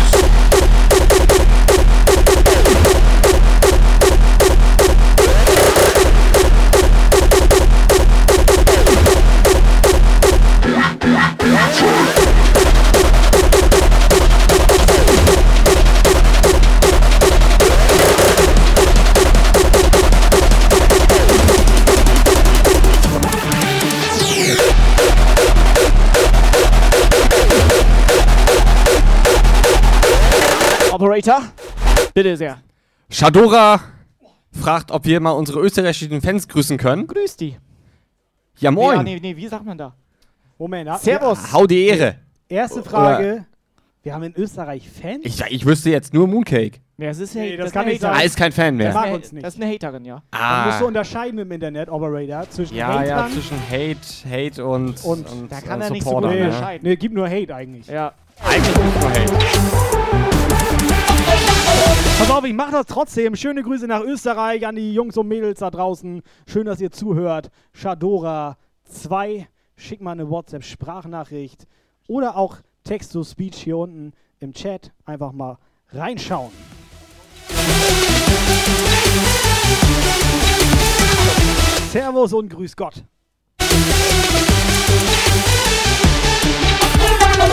weiter. Bitte sehr. Shadora fragt, ob wir mal unsere österreichischen Fans grüßen können. Grüß die. Ja, moin. Nee, nee, nee, wie sagt man da? Moment, ab. Servus. Ja, hau die Ehre. Erste Frage. Oder wir haben in Österreich Fans? Ich, ich wüsste jetzt nur Mooncake. Ja, es ist, nee, das, das kann nicht sein. Ah, ist kein Fan mehr. Das, mag uns nicht. das ist eine Haterin, ja. Ah. Man muss so unterscheiden im Internet, Operator, zwischen ja, Hatern ja, zwischen Hate, Hate und, und, und Da kann und er Supporter, nicht so gut unterscheiden. Nee, gib nur Hate eigentlich. Ja. Eigentlich gibt nur Hate. Pass auf, ich mache das trotzdem. Schöne Grüße nach Österreich an die Jungs und Mädels da draußen. Schön, dass ihr zuhört. Shadora 2, schick mal eine WhatsApp-Sprachnachricht oder auch Text-to-Speech hier unten im Chat. Einfach mal reinschauen. Servus und grüß Gott.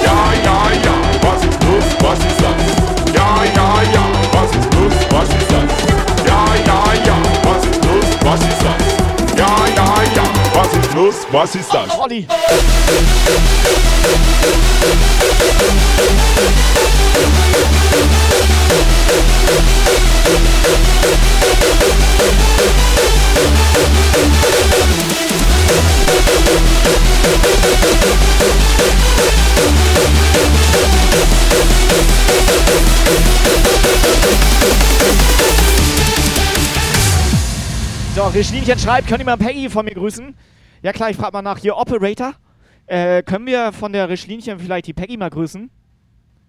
Ja, ja, ja, was ist los, was ist das? Ja, ja, ja, was ist los, was ist das? Ja, ja, ja, was ist los, was ist das? Ja, ja, ja, was ist los, was ist das? So, Rischlinchen schreibt, könnt ihr mal Peggy von mir grüßen? Ja klar, ich frage mal nach hier Operator. Äh, können wir von der Rischlinchen vielleicht die Peggy mal grüßen?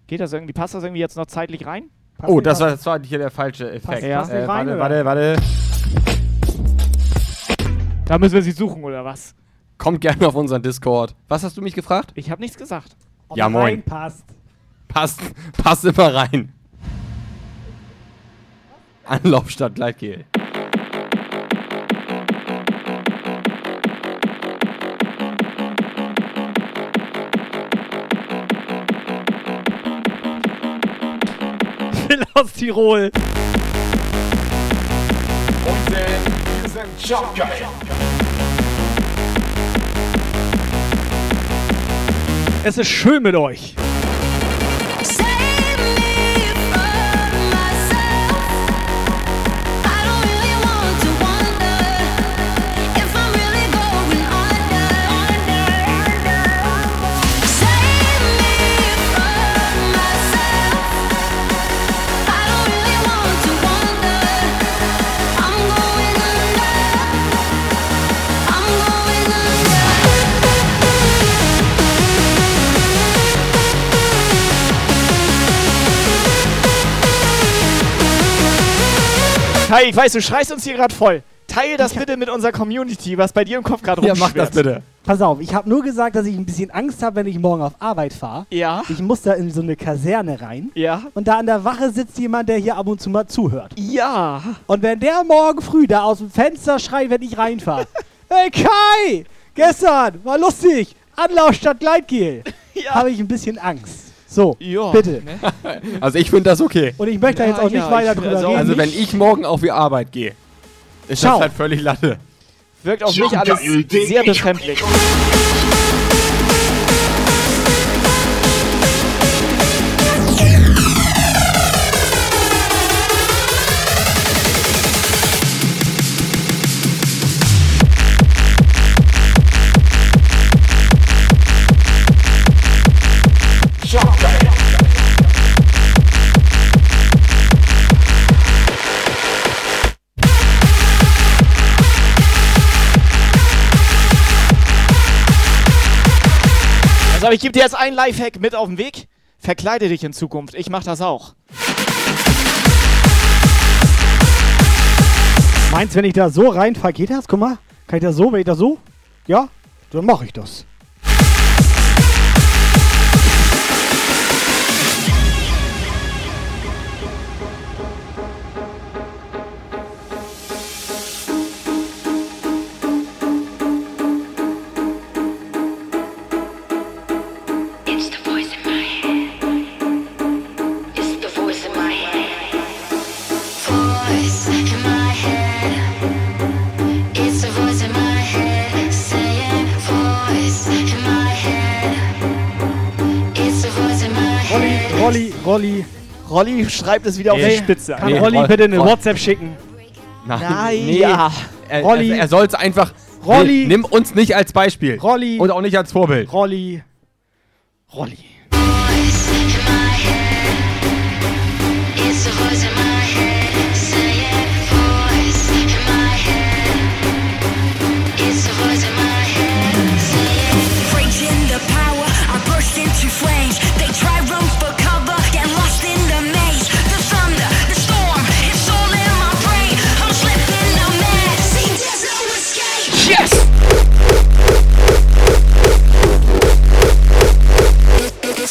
Geht das irgendwie? Passt das irgendwie jetzt noch zeitlich rein? Oh, das war, das war hier der falsche Effekt. Ja. Äh, rein, warte, warte, warte. Da müssen wir sie suchen, oder was? Kommt gerne auf unseren Discord. Was hast du mich gefragt? Ich habe nichts gesagt. Ja, moin. Passt. Passt, passt immer rein. Anlauf statt Gleitgel. aus Tirol. Freunde, wir sind Jobgeil. Es ist schön mit euch. Kai, ich weiß, du schreist uns hier gerade voll. Teil das bitte mit unserer Community, was bei dir im Kopf gerade Ja, rumschwirrt. mach das bitte. Pass auf, ich habe nur gesagt, dass ich ein bisschen Angst habe, wenn ich morgen auf Arbeit fahre. Ja. Ich muss da in so eine Kaserne rein. Ja. Und da an der Wache sitzt jemand, der hier ab und zu mal zuhört. Ja. Und wenn der morgen früh da aus dem Fenster schreit, wenn ich reinfahre: Hey Kai, gestern war lustig, Anlauf statt Gleitgel. Habe ich ein bisschen Angst. So, Ja, bitte. ne? Also ich finde das okay. Und ich möchte da Ja, jetzt auch nicht ja, weiter ich drüber also- reden. Also wenn Nicht- ich morgen auf die Arbeit gehe, ist Ciao. das halt völlig Latte. Wirkt auf mich alles sehr befremdlich. Aber ich gebe dir jetzt einen Lifehack mit auf den Weg. Verkleide dich in Zukunft. Ich mach das auch. Meinst wenn ich da so reinfahre, geht das? Guck mal. Kann ich das so, wenn ich das so? Ja? Dann mache ich das. Rolli, Rolli. Schreibt es wieder auf die. Spitze. Kann Nee, Rolli Roll- bitte eine WhatsApp schicken? Nein, Nein, nee. ja. Er, Rolli. Er, er soll es einfach. Rolli. Nimm uns nicht als Beispiel. Rolli. Und auch nicht als Vorbild. Rolli. Rolli.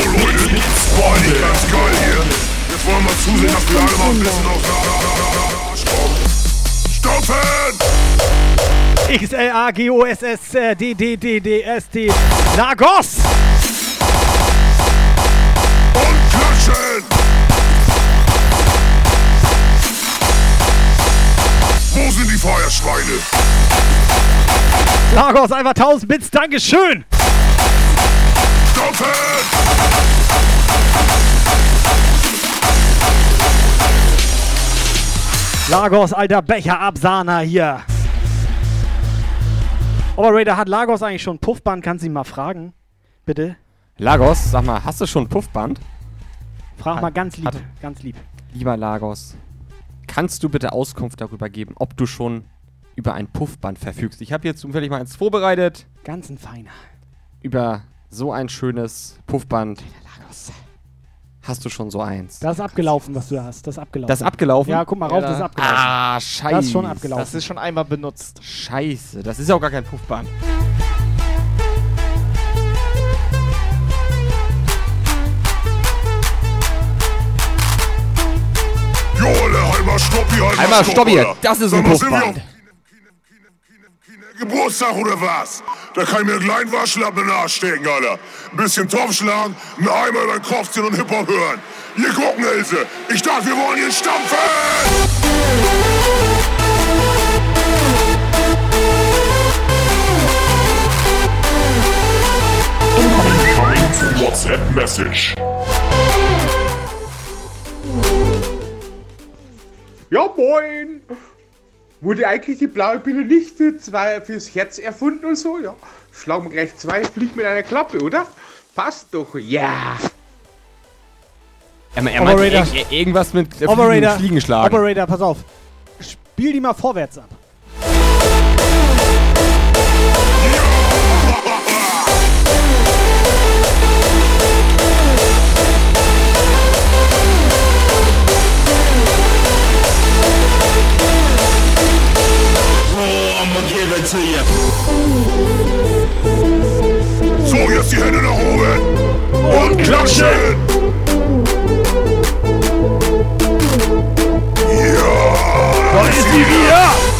in my Jobgeil. Bits, Bits, Bombe. Cheer 500. So Leute, boah, nicht ganz geil hier. Jetzt wollen wir zusehen, dass wir alle mal ein bisschen auf Arsch kommen. Stoppen! X-L-A-G-O-S-S-D-D-D-D-S-T. Lagos! Und klatschen! Feuerschweine. Lagos, einfach 1000 Bits, Dankeschön! Lagos, alter Becher, Absahner hier. Operator, hat Lagos eigentlich schon Puffband? Kannst du ihn mal fragen? Bitte? Lagos, sag mal, hast du schon ein Puffband? Frag Hat- mal ganz lieb, hat- ganz lieb. Lieber Lagos, kannst du bitte Auskunft darüber geben, ob du schon über ein Puffband verfügst? Ich habe hier zufällig mal eins vorbereitet. Ganz ein feiner. Über so ein schönes Puffband. Hast du schon so eins? Das ist abgelaufen, was du da hast. Das ist abgelaufen. Das ist abgelaufen? Ja, guck mal rauf, Ja, das ist abgelaufen. Ah, scheiße. Das ist schon abgelaufen. Das ist schon einmal benutzt. Scheiße, das ist ja auch gar kein Puffband. Stoppi, Einmal stopp hier, Alter. das ist ein Puffband. Geburtstag oder was? Da kann ich mir einen kleinen Waschlappen nachstecken, Alter. Ein bisschen Topf schlagen, einen Eimer über den Kopf ziehen und Hip-Hop hören. Hier gucken, Ilse. Ich dachte, wir wollen hier stampfen! WhatsApp Message. Ja, moin! Wurde eigentlich die blaue Pille nicht für zwei, fürs Herz erfunden und so? Ja. Schlagen gleich zwei, fliegt mit einer Klappe, oder? Passt doch, ja! Er, er meint Operator. ir- irgendwas mit äh, Fliegen, Operator, Fliegen schlagen. Operator, pass auf. Spiel die mal vorwärts ab. To you. So, jetzt die Hände nach oben. Und klatschen. Ja. Da ist sie wieder.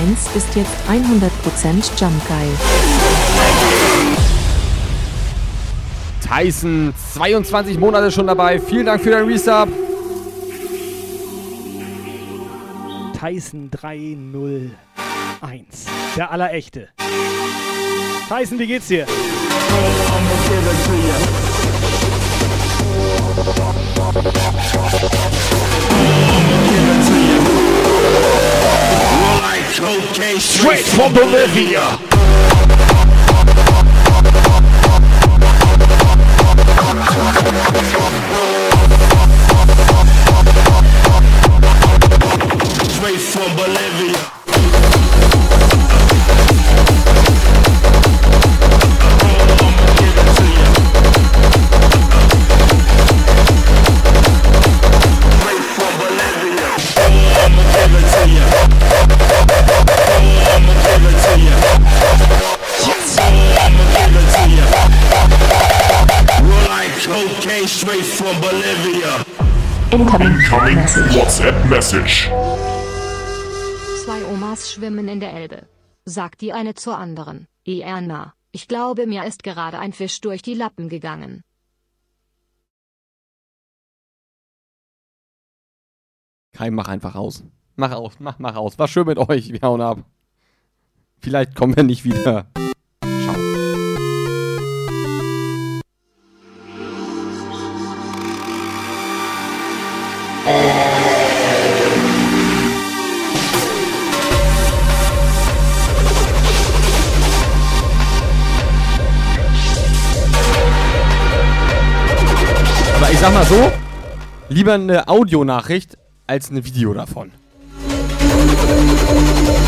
301 ist jetzt 100% Jump geil. Tyson, 22 Monate schon dabei. Vielen Dank für dein Resub. Tyson 301. Der allerechte. Tyson, wie geht's dir? Straight from Bolivia. Incoming WhatsApp Message. Zwei Omas schwimmen in der Elbe. Sagt die eine zur anderen. Erna, ich glaube mir ist gerade ein Fisch durch die Lappen gegangen. Kai, mach einfach aus. Mach aus, mach, mach aus. War schön mit euch. Wir hauen ab. Vielleicht kommen wir nicht wieder. ich sag mal so, lieber eine Audionachricht als ein Video davon. Musik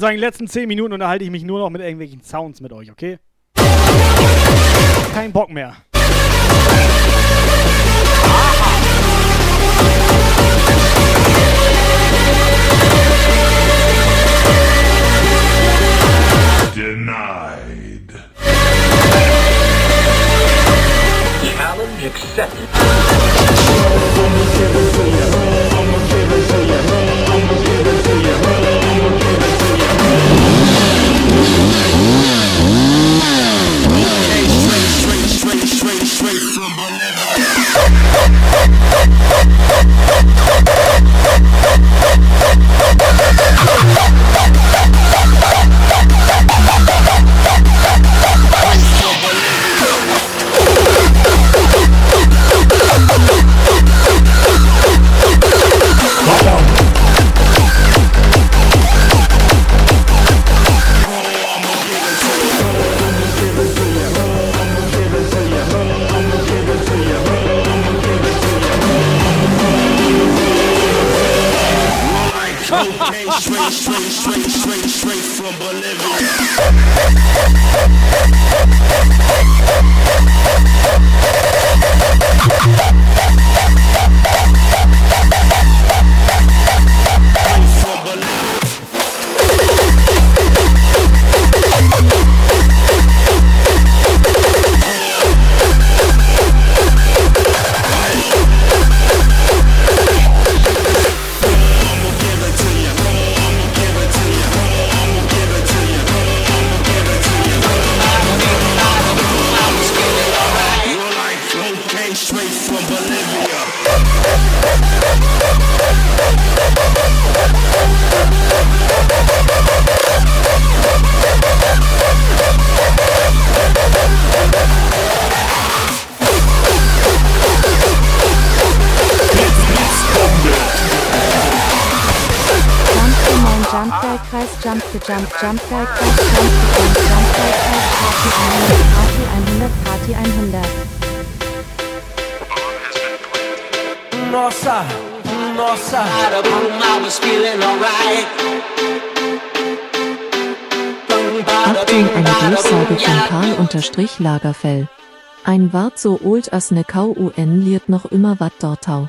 sagen, die letzten 10 Minuten unterhalte ich mich nur noch mit irgendwelchen Sounds mit euch, okay? Kein Bock mehr. Denied. Challenge accepted. Hey, hey, hey! Straight, straight, straight, from Bolivia. Jumpgeil-Kreis, Jump to Jump, Jumpgeil-Kreis, Jump to Jump, Jumpgeil-Kreis, Party 100, Party 100, Party 100. Nossa, nossa. Out of room, I was feeling alright. Achtung, eine Durchsage von Karl-Lagerfell. Ein Wart so old as ne Kau UN liert noch immer wat dortau.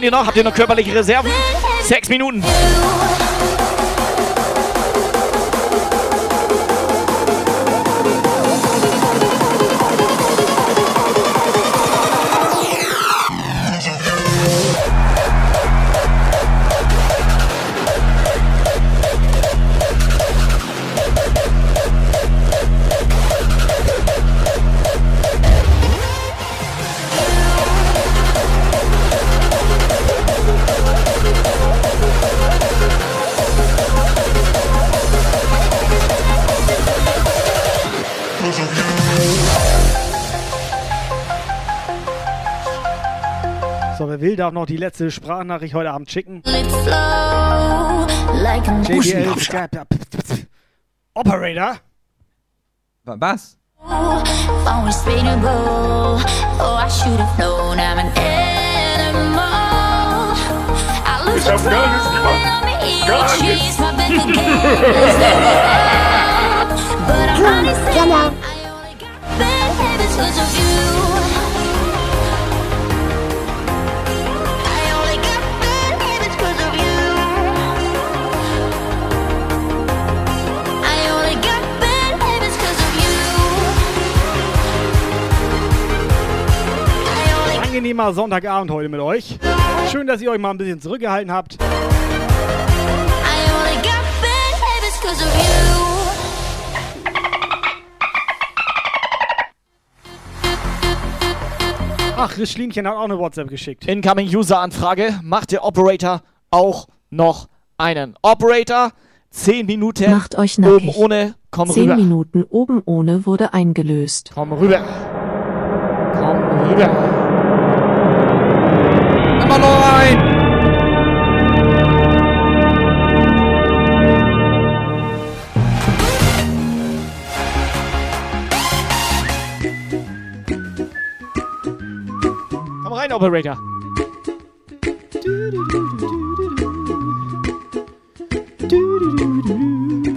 könnt ihr noch? Habt ihr noch körperliche Reserven? Sechs Minuten. Will darf noch die letzte Sprachnachricht heute Abend schicken. Operator? Was? Oh, But I'm honestly, I only got bad habits because of you. Angenehmer Sonntagabend heute mit euch. Schön, dass ihr euch mal ein bisschen zurückgehalten habt. Ach, Rischlinchen hat auch eine WhatsApp geschickt. Incoming User-Anfrage. Macht der Operator auch noch einen? Operator, 10 Minuten. Macht euch Oben ohne, komm Zehn rüber. Minuten oben ohne wurde eingelöst. Komm rüber. Komm rüber. Noch rein! Komm rein, Operator.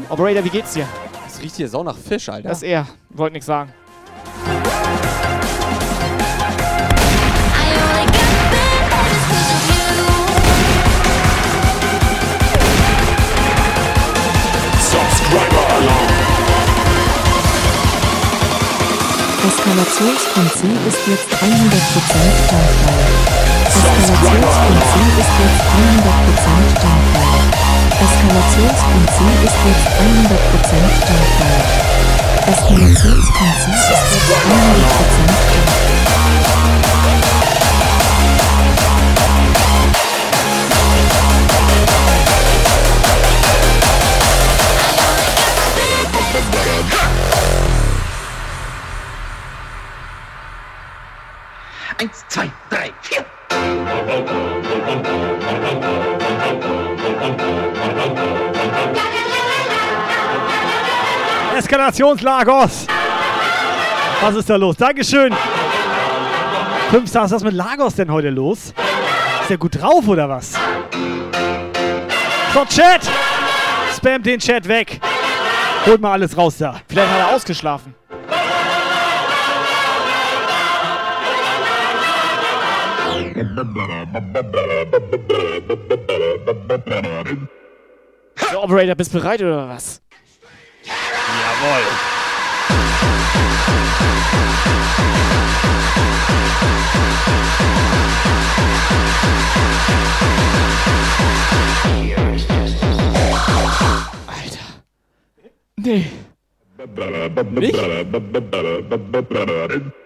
Operator, wie geht's dir? Das riecht hier sau nach Fisch, Alter. Das ist er. Wollte nichts sagen. Eskalationsprinzip ist jetzt 100% standfrei. Eskalationsprinzip ist jetzt 100% standfrei. Eskalationsprinzip ist jetzt 100% standfrei. Eskalationsprinzip ist jetzt 100% standfrei. Eins, zwei, drei, vier. Eskalationslagos. Was ist da los? Dankeschön. Fünf Stars, was ist mit Lagos denn heute los? Ist der gut drauf oder was? So, Chat! Spamt den Chat weg. Holt mal alles raus da. Vielleicht hat er ausgeschlafen. So, Operator, bist bereit oder was? Jawohl. Nee. is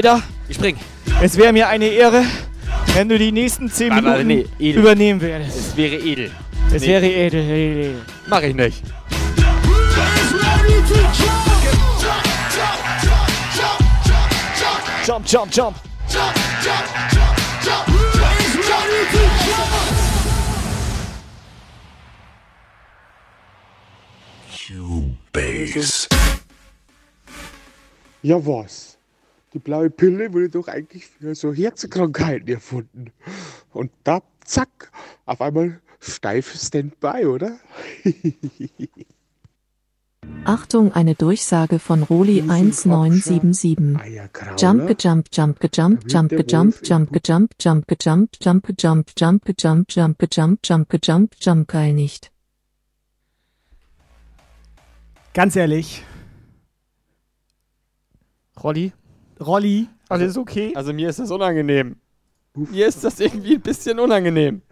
Operator, ich spring. Es wäre mir eine Ehre, wenn du die nächsten 10 Warte, Minuten nee, edel. übernehmen würdest. Es wäre edel. Es Nee. wäre edel, edel. Mach ich nicht. Jump, jump, jump. Cubase. Ja was? Die blaue Pille wurde doch eigentlich für so Herzkrankheiten erfunden. Und da, zack, auf einmal steif Standby, oder? Achtung, eine Durchsage von Roli 1977. Jump, gejump, jump, gejump, jump, gejump, jump, gejump, jump, gejump, jump, gejump, jump, gejump, jump, gejump, jump, gejump, jump, geil nicht. Ganz ehrlich, Rolli? Rolli, Alles okay? Also mir ist das unangenehm. Mir ist das irgendwie ein bisschen unangenehm.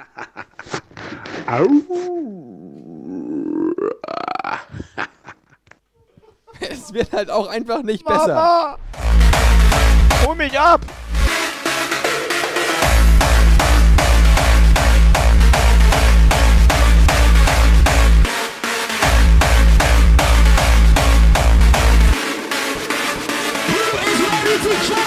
Es wird halt auch einfach nicht besser. Mama! Hol mich ab! Cubase.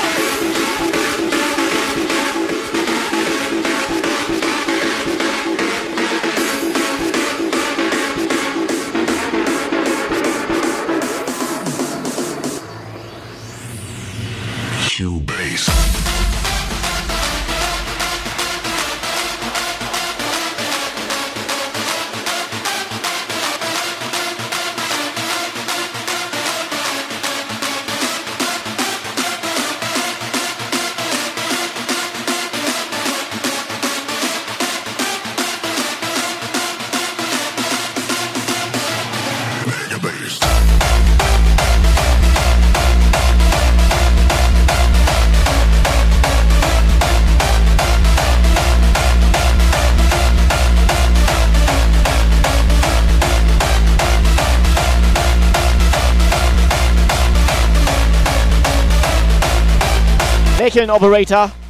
Lächeln, Operator.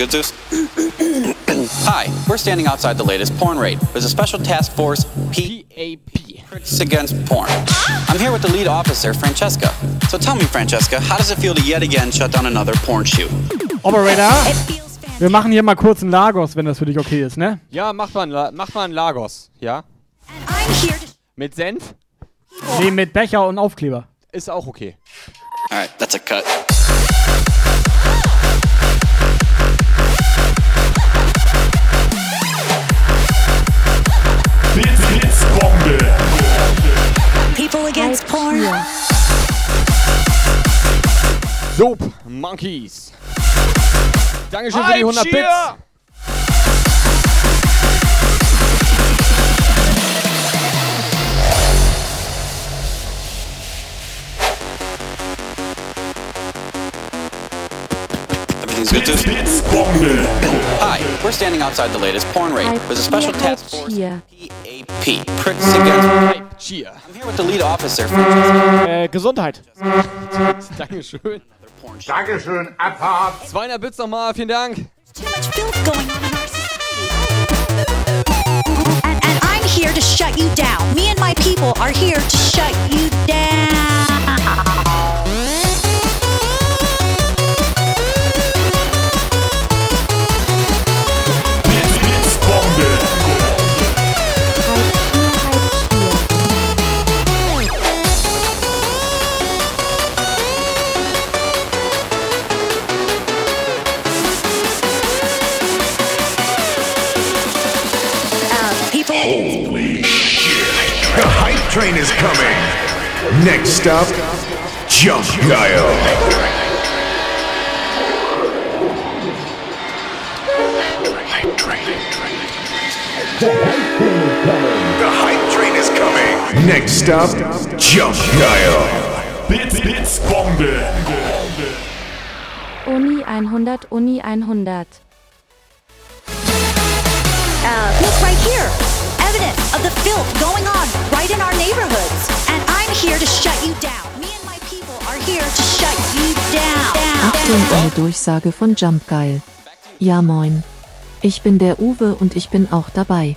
Good, Zeus? Hi, we're standing outside the latest porn raid. There's a special task force, PAP, Critics Against Porn. I'm here with the lead officer, Francesca. So tell me, Francesca, how does it feel to yet again shut down another porn shoot? Operator. Wir machen hier mal kurz einen Lagos, wenn das für dich okay ist, ne? Ja, mach mal, mach mal einen Lagos, ja? Mit Senf? Nee, mit Becher und Aufkleber. Ist auch okay. Alright, that's a cut. Porn. Soap Monkeys. Dankeschön für die 100 Hype Bits. Everything's good, Zeus? Hi, we're standing outside the latest porn raid. There's a special task force, Cheer. PAP, Critics Against Hype Cheer. I'm here with the lead officer, Francesca. Äh, Gesundheit. Dankeschön. Dankeschön, Abfahrt. 200 Bits nochmal, vielen Dank. Too much filth going on in our Next up, Jump Guile. The hype train is coming. Next up, Jump Guile. Blitz, Blitzbombe. Uni 100, Uni 100. Uh, look right here. Evidence of the filth going on right in our neighborhoods. And Achtung, eine Durchsage von Jump Geil. Ja moin. Ich bin der Uwe und ich bin auch dabei.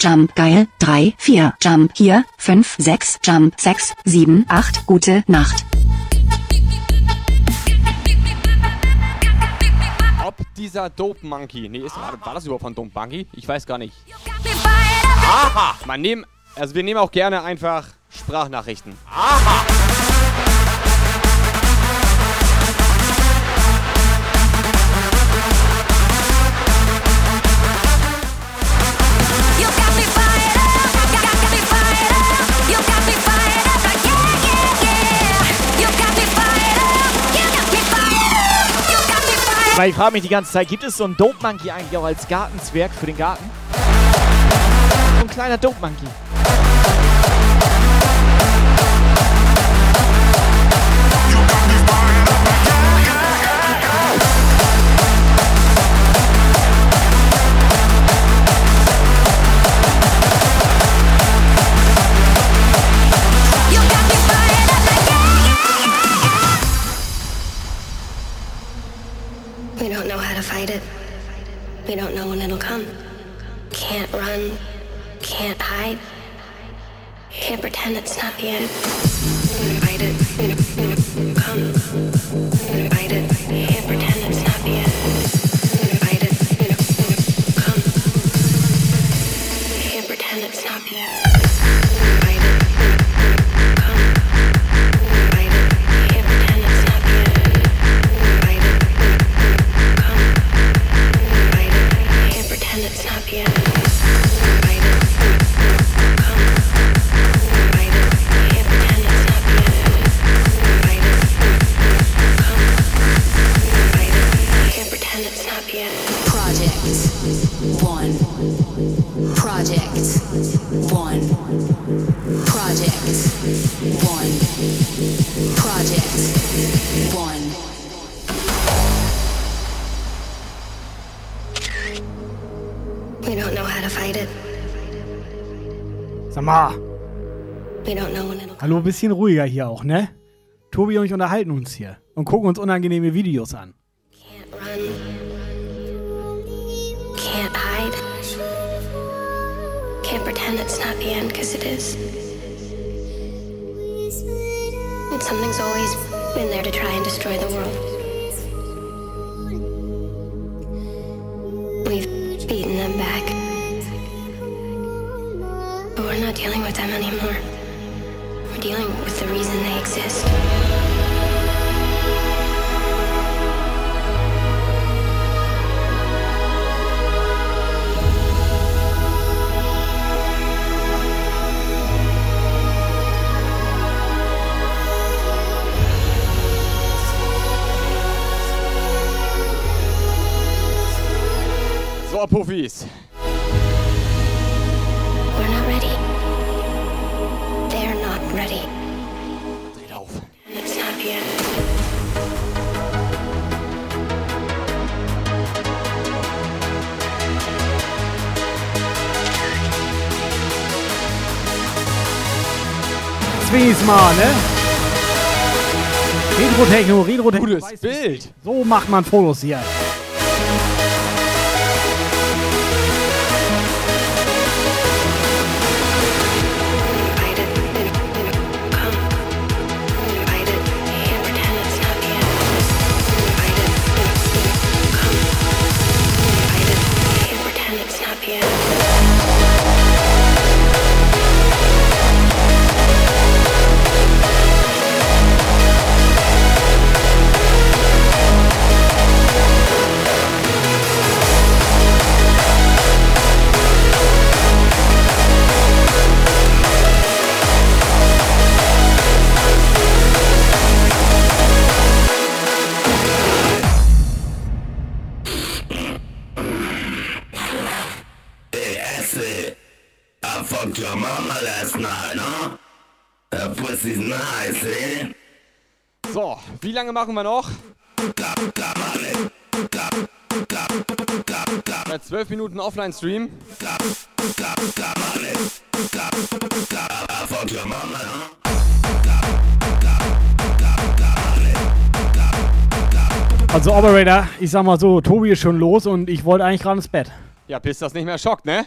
Jump, geil, 3, 4, Jump, hier, 5, 6, Jump, 6, 7, 8, gute Nacht. Ob dieser Dope Monkey, nee, ist, war, das überhaupt von Dope Monkey? Ich weiß gar nicht. Aha! Man nehmen, also wir nehmen auch gerne einfach Sprachnachrichten. Aha! Weil ich frage mich die ganze Zeit, gibt es so einen Dope Monkey eigentlich auch als Gartenzwerg für den Garten? So ein kleiner Dope Monkey. We don't know when it'll come. Can't run. Can't hide. Can't pretend it's not the end. We it. Come. Hallo, bisschen ruhiger hier auch, ne? Tobi und ich unterhalten uns hier und gucken uns unangenehme Videos an. run. Can't hide. Can't pretend it's not the end, because it is. And something's always been there to try and destroy the world. We've beaten them back. But we're not dealing with them anymore. Dealing with the reason they exist. So, Zweites Mal, ne? Retro-Techno, Retro-Techno. Gutes Bild. So macht man Fotos hier. Lange machen wir noch? Bei 12 Minuten Offline-Stream. Also Operator, ich sag mal so, Tobi ist schon los und ich wollte eigentlich gerade ins Bett. Ja, bis das nicht mehr schockt, ne?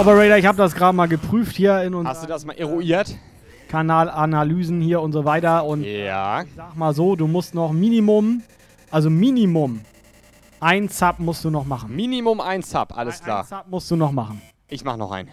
Operator, ich habe das gerade mal geprüft hier in Hast du das mal eruiert? Kanalanalysen hier und so weiter. Und Ja. ich sag mal so, du musst noch Minimum, also Minimum, ein Sub musst du noch machen. Minimum ein Sub, alles klar. Ein Sub musst du noch machen. Ich mach noch einen.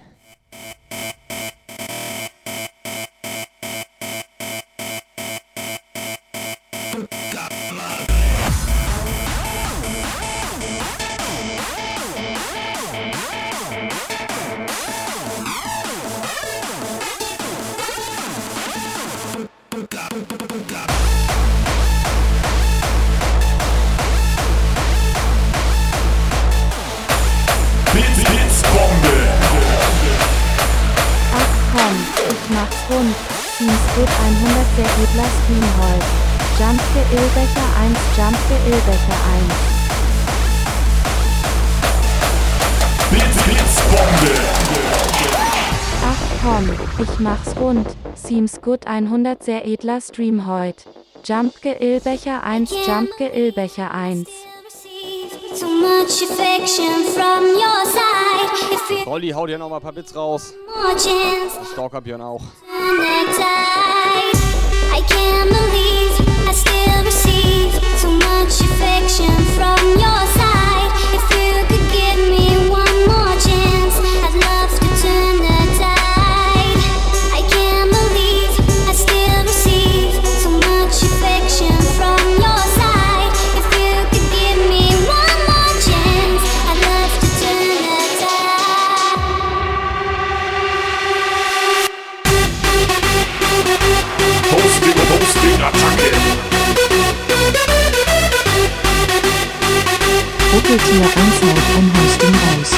Jumpke Ilbecher 1, Jumpke Ilbecher 1. Blitz, Blitzbombe. Ach komm, ich mach's rund. Seems Good 100 sehr edler Stream heut. Jumpke Ilbecher 1, Jumpke Ilbecher 1. So much affection from your side. If you Rolli, hau dir noch mal ein paar Bits raus. Stalker Björn auch. I can't believe I still receive so much affection from your side. Kuscheltier 1 haut ein Häuschen raus.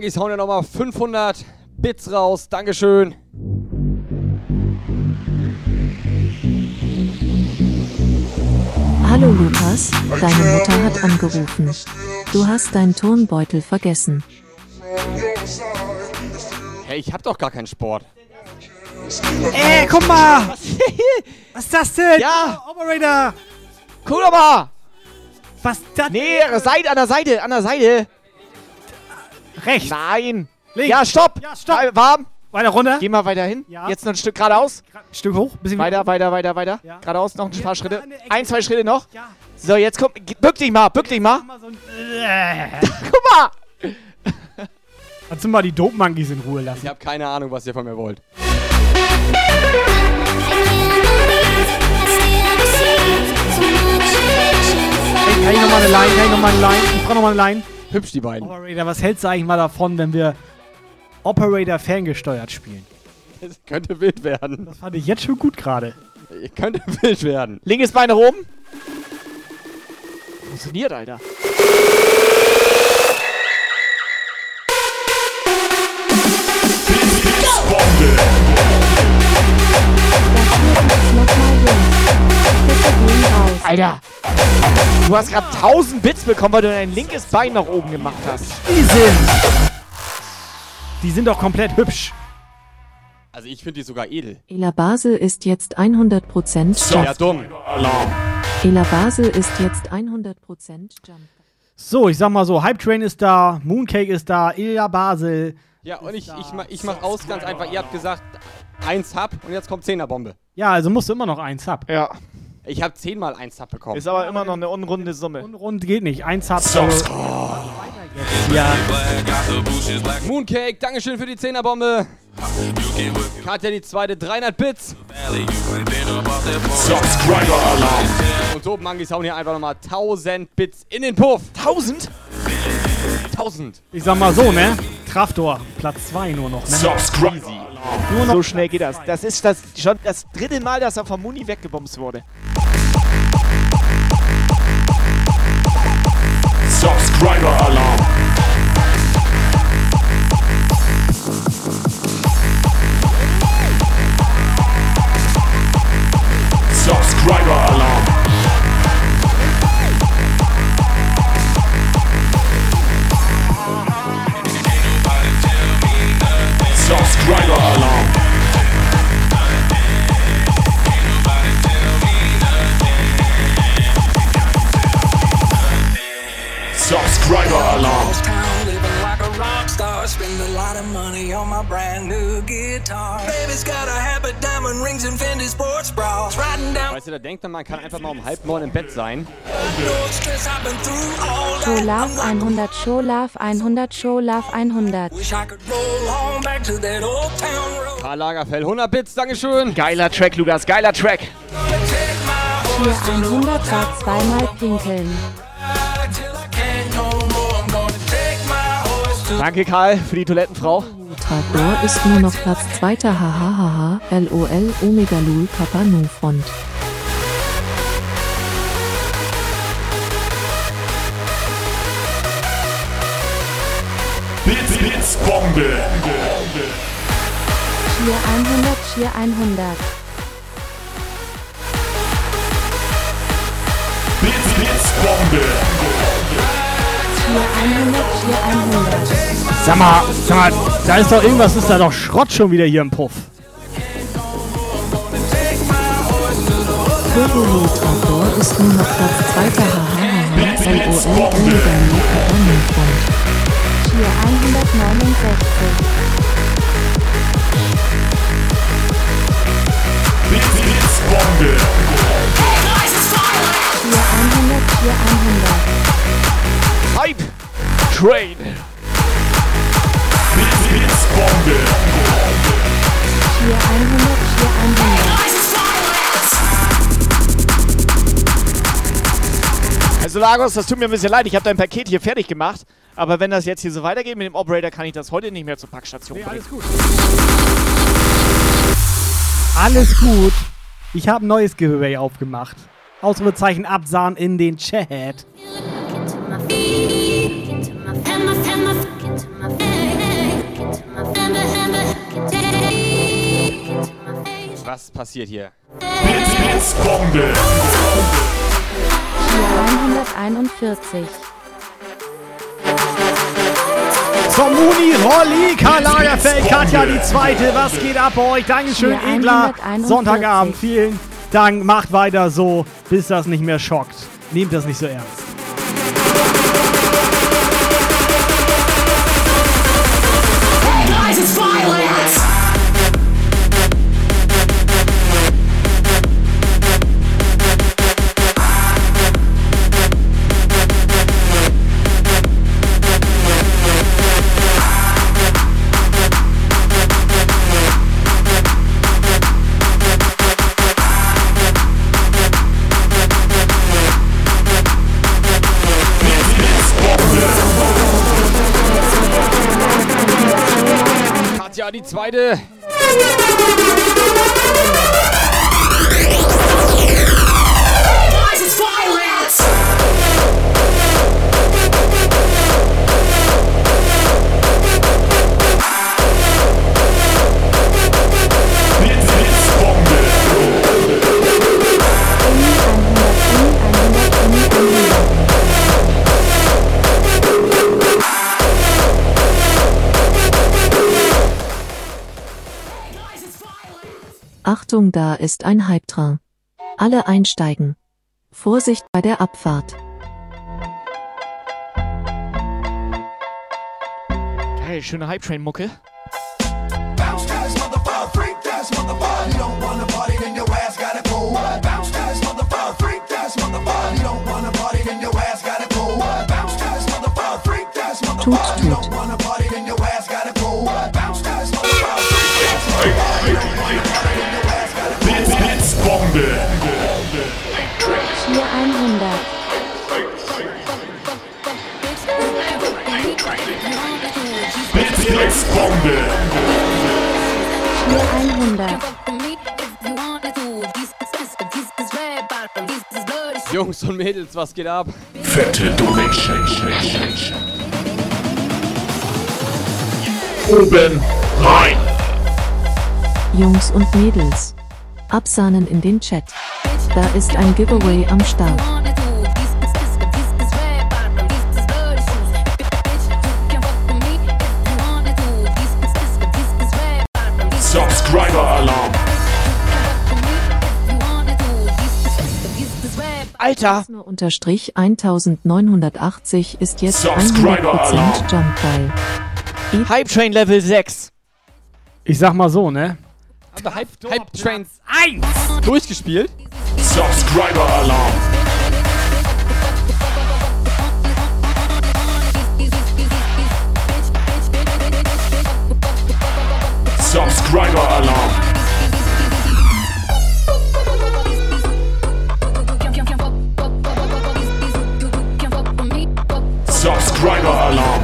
Monkeys hauen ja nochmal 500 Bits raus. Dankeschön. Hallo Lukas, deine Mutter hat angerufen. Du hast deinen Turnbeutel vergessen. Hey, ich hab doch gar keinen Sport. Ey, guck mal! Was ist das denn? Ja! Operator! Guck doch mal! Was das? Nee, Seite, an der Seite, an der Seite. Rechts. Nein. Links. Ja, stopp. Ja, stopp. Äh, Warm. Weiter runter. Geh mal weiter hin. Ja. Jetzt noch ein Stück geradeaus. Stück hoch. Bisschen Weiter, weiter, weiter, weiter. Ja. Geradeaus noch ein paar Schritte. Ein, zwei Schritte noch. So, jetzt komm. Bück dich mal, bück dich mal. Guck mal. Kannst du mal die Dope Monkeys in Ruhe lassen? Ich hab keine Ahnung, was ihr von mir wollt. Ey, kann ich nochmal eine Line? Kann ich nochmal eine Line? Ich brauch nochmal eine Line. Hübsch, die beiden. Operator, was hältst du eigentlich mal davon, wenn wir Operator ferngesteuert spielen? Es könnte wild werden. Das fand ich jetzt schon gut gerade. Könnte wild werden. Linkes Bein nach oben. Funktioniert, Alter. Alter. Du hast gerade 1000 Bits bekommen, weil du dein linkes Bein nach oben gemacht hast. Die sind. Die sind doch komplett hübsch. Also ich finde die sogar edel. Ela Basel ist jetzt 100% Ja, Jump. dumm. Ela Basel ist jetzt 100% Jump. So, ich sag mal so, Hype Train ist da, Mooncake ist da, Ilya Basel. Ja, und ich, ich, mach, ich mach aus ganz einfach. Ihr habt gesagt, 1 Sub und jetzt kommt 10er Bombe. Ja, also musst du immer noch einen Sub. Ja. Ich habe 10 mal 1 Sub bekommen. Ist aber immer noch eine unrunde Summe. Unrund geht nicht. Ein Sub. So. Ja. Mooncake, Dankeschön für die 10er Bombe. Katja die zweite, 300 Bits. Subscriber Alarm. Und Dope Monkeys hauen hier einfach nochmal 1000 Bits in den Puff. 1000? 1000. Ich sag mal so, ne? Traftor, Platz 2 nur noch, ne? Subscriber Nur noch So schnell geht das. Das ist das schon das dritte Mal, dass er vom Muni weggebomst wurde. Subscriber Alarm. Rock star. Spend a lot of money on my brand new guitar. Baby's got a habit, diamond rings and Fendi sports bras. Riding down Weißt du, da denkt man, man kann einfach mal um halb neun im Bett sein. all Scholaf 100, Scholaf 100, Scholaf 100. Wish I could roll on back to that old town road. Karl Lagerfeld, 100 Bits, Dankeschön. Geiler Track, Lukas, geiler Track. Hier 100 war zweimal pinkeln. Danke, Karl, für die Toilettenfrau. Tragor ist nur noch Platz 2. Hahaha, LOL, Omega Lul, Kappa Nu Front. Blitz, Blitz, Bombe. Hier 100, hier 100. Blitz, Blitz, Bombe. Sag mal, sag mal, da ist doch irgendwas, ist da doch Schrott schon wieder hier im Puff. Turbo Traktor ist nur noch Platz zweiter HHH LOL Illegal Punkt. Tier 169. Tier 100, Tier 100. Hype Train. Tier 100, Tier 100. Also Lagos, das tut mir ein bisschen leid. Ich habe dein Paket hier fertig gemacht. Aber wenn das jetzt hier so weitergeht mit dem Operator, kann ich das heute nicht mehr zur Packstation bringen. alles gut. Alles gut. Ich habe ein neues Giveaway aufgemacht. Ausrufezeichen Absahn in den Chat. Was passiert hier? Tier 141. Zum Muni, Rolli, Karl Lagerfeld, Katja die Zweite. Was geht ab bei euch? Dankeschön, Hier Edler. 141. Sonntagabend. Vielen Dank. Macht weiter so, bis das nicht mehr schockt. Nehmt das nicht so ernst. Die zweite. Achtung, da ist ein Hype-Train. Alle einsteigen. Vorsicht bei der Abfahrt. Geil, schöne Hype Train Mucke. Tut, tut. Tier 100. Jungs und Mädels, was geht ab? Fette Donation. Oben rein. Jungs und Mädels. Absahnen in den Chat. Da ist ein Giveaway am Start. Subscriber Alarm. Alter! Nur unterstrich 1980 ist jetzt Subscriber 100% Jumpgeil. Hype Train Level 6. Ich sag mal so, ne? Haben wir Hype, Hype Trains 1 durchgespielt? Subscriber Subscriber Alarm. Subscriber Alarm.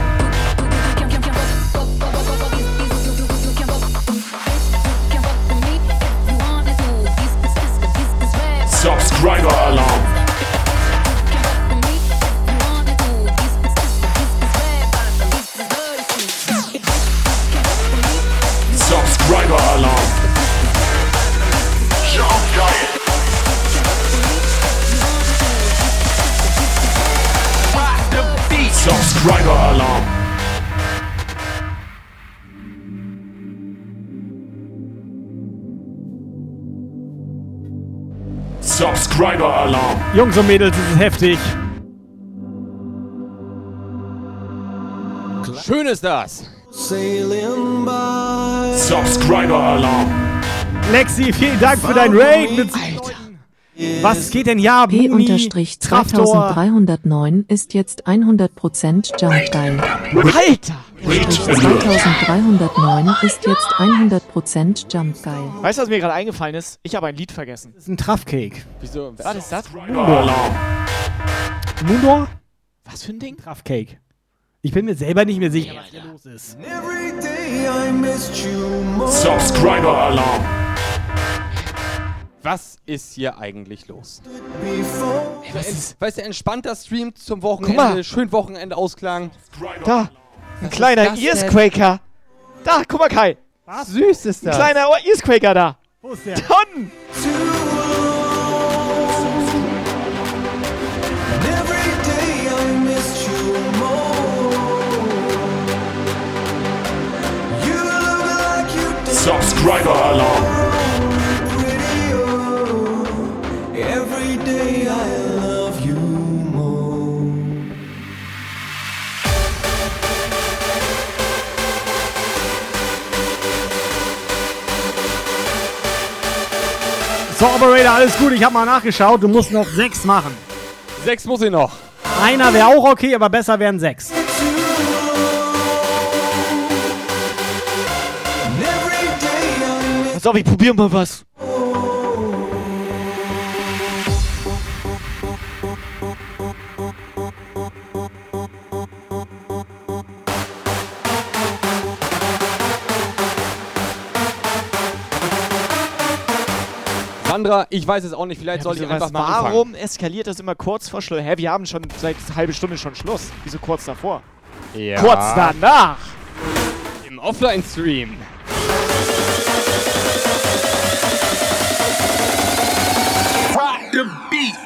Subscriber Rider-Alarm. Subscriber-Alarm. Jungs und Mädels, es ist heftig. Schön ist das. Subscriber-Alarm. Lexi, vielen Dank für dein Raid. Was geht denn ja, Muni, Traftor, P-2309 ist jetzt 100% Jump Geil. Alter! 2309 ist jetzt 100% Jump Geil. Weißt du, was mir gerade eingefallen ist? Ich habe ein Lied vergessen. Das ist ein Truffcake. Wieso? Was ist das? Mundor? Was für ein Ding? Truffcake. Ich bin mir selber nicht mehr sicher, was hier los ist. Subscriber Alarm. Was ist hier eigentlich los? Weißt du, entspannter Stream zum Wochenende, mal. schön Wochenende Ausklang. Da, ein Was kleiner ist das? Earsquaker. Da, guck mal, Kai. Was? Süß ist Ein das. kleiner Earsquaker da. Wo ist der? Tonnen. Subscriber Alarm. So, Operator, alles gut. Ich habe mal nachgeschaut. Du musst noch sechs machen. Sechs muss ich noch. Einer wäre auch okay, aber besser wären sechs. Pass auf, ich probier mal was. Sandra, ich weiß es auch nicht, vielleicht sollte ich einfach was, mal anfangen. warum eskaliert das immer kurz vor Schluss? Hä, wir haben schon seit halben Stunde schon Schluss. Wieso kurz davor? Ja. Kurz danach. Im Offline-Stream. Rock the beat.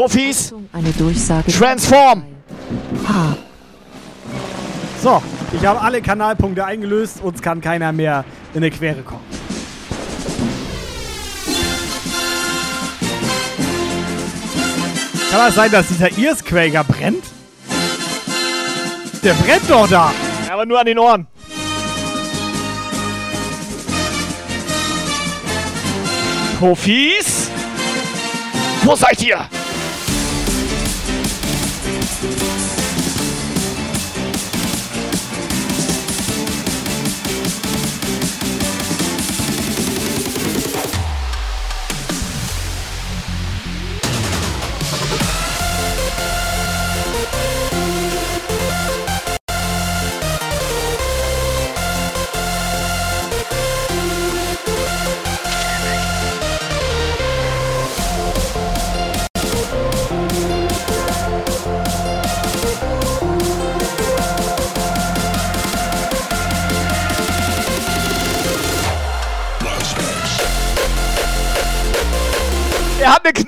Profis, Eine Durchsage. Transform. So, ich habe alle Kanalpunkte eingelöst. Uns kann keiner mehr in eine Quere kommen. Kann das sein, dass dieser Earsquaker brennt? Der brennt doch da. Ja, aber nur an den Ohren. Profis, wo seid ihr?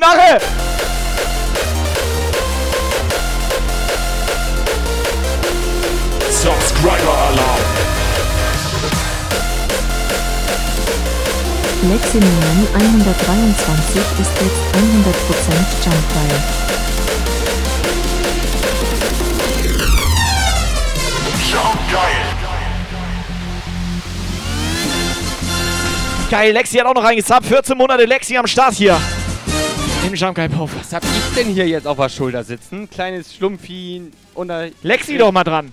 Knarre! Subscriber Alarm. Leximilian 123 ist jetzt 100% Jump Geil. Jump geil. Geil, Lexi hat auch noch reingesubbt. 14 Monate Lexi am Start hier. Geil Puff. Was hab ich denn hier jetzt auf der Schulter sitzen? Kleines Schlumpfi. Lexi doch mal dran.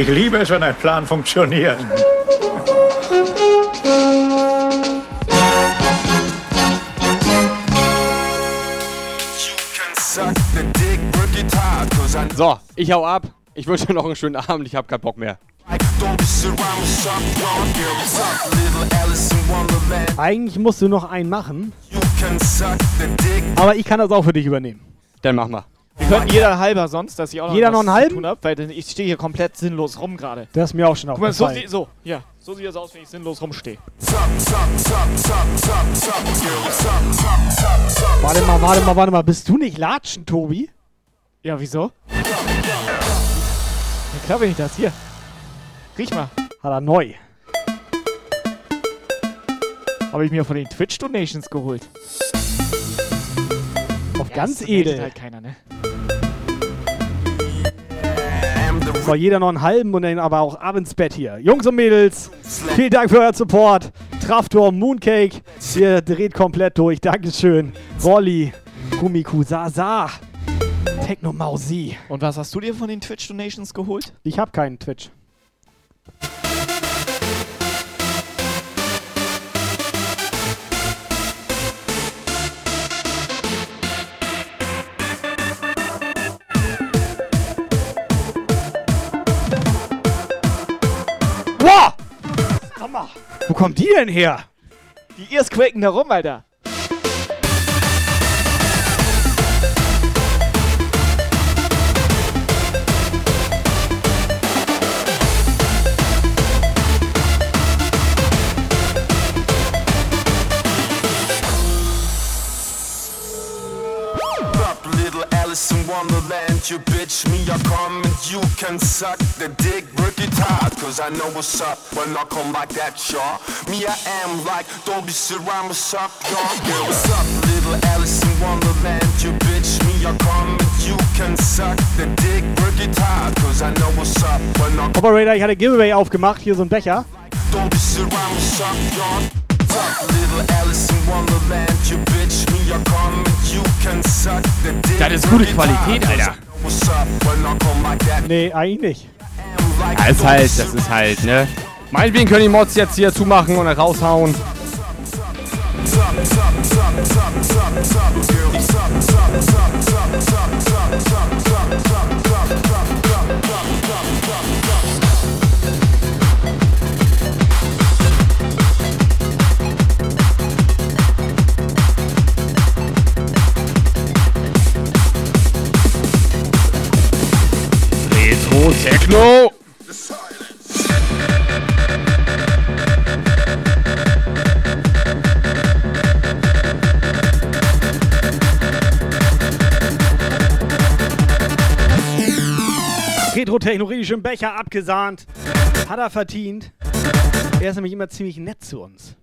Ich liebe es, wenn ein Plan funktioniert. So, ich hau ab. Ich wünsche dir noch einen schönen Abend. Ich hab keinen Bock mehr. Eigentlich musst du noch einen machen, aber ich kann das auch für dich übernehmen. Dann mach mal. Wir könnten jeder halber sonst, dass ich auch noch Jeder noch einen halben? tun hab, weil ich stehe hier komplett sinnlos rum gerade. Das ist mir auch schon Guck mal, so, aufgefallen. sie- so, ja, so sieht das aus, wenn ich sinnlos rumstehe. Warte mal, warte mal, warte mal. Bist du nicht Latschen, Tobi? Ja, wieso? Ja, klar bin ich das. Hier. Riech mal. Hat er neu. Habe ich mir von den Twitch-Donations geholt. Auf ganz edel. halt keiner, ne? So, jeder noch einen halben und dann aber auch ab ins Bett hier. Jungs und Mädels, vielen Dank für euer Support. Traftor, Mooncake, ihr dreht komplett durch. Dankeschön. Rolli, Gumiku, Sasa, Techno Mausi. Und was hast du dir von den Twitch-Donations geholt? Ich habe keinen Twitch. Wo kommt die denn her? Die Ears quaken da rum, Alter. You bitch, me, I come and you can suck the dick, work it hard, cause I know what's up when I come like that, y'all. Me, I am like, don't be surrounded, suck, y'all. Girl, what's up, little Alice in Wonderland, you bitch, me, I come and you can suck the dick, work it hard, cause I know what's up when I Operator, ich hatte Giveaway aufgemacht. Hier so ein Becher. don't be surrounded, suck, y'all. Suck, little Alice in Wonderland, you bitch, me, I come and you can suck the dick. Das ist gute work it hard, Qualität, 'cause I Alter. Nee, eigentlich nicht. Ja, ist halt, das ist halt, ne? Meinetwegen können die Mods jetzt hier zumachen und raushauen. Techno. Retro-technologisch im Becher abgesahnt. Hat er verdient. Er ist nämlich immer ziemlich nett zu uns.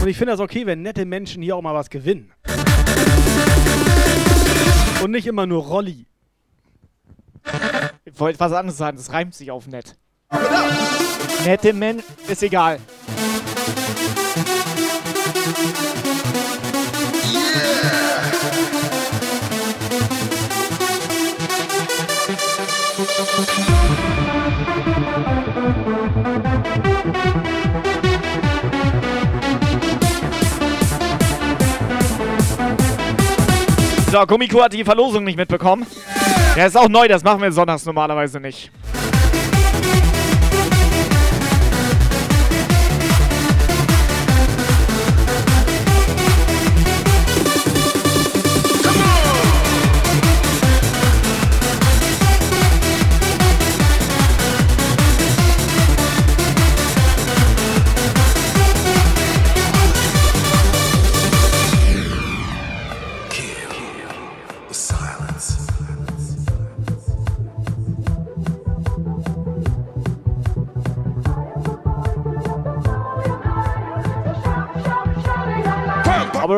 Und ich finde das okay, wenn nette Menschen hier auch mal was gewinnen. Und nicht immer nur Rolli. Ich wollte was anderes sagen, das reimt sich auf nett. Nette Men ist egal. So, Gummiko hat die Verlosung nicht mitbekommen. Ja, ist auch neu, das machen wir sonntags normalerweise nicht.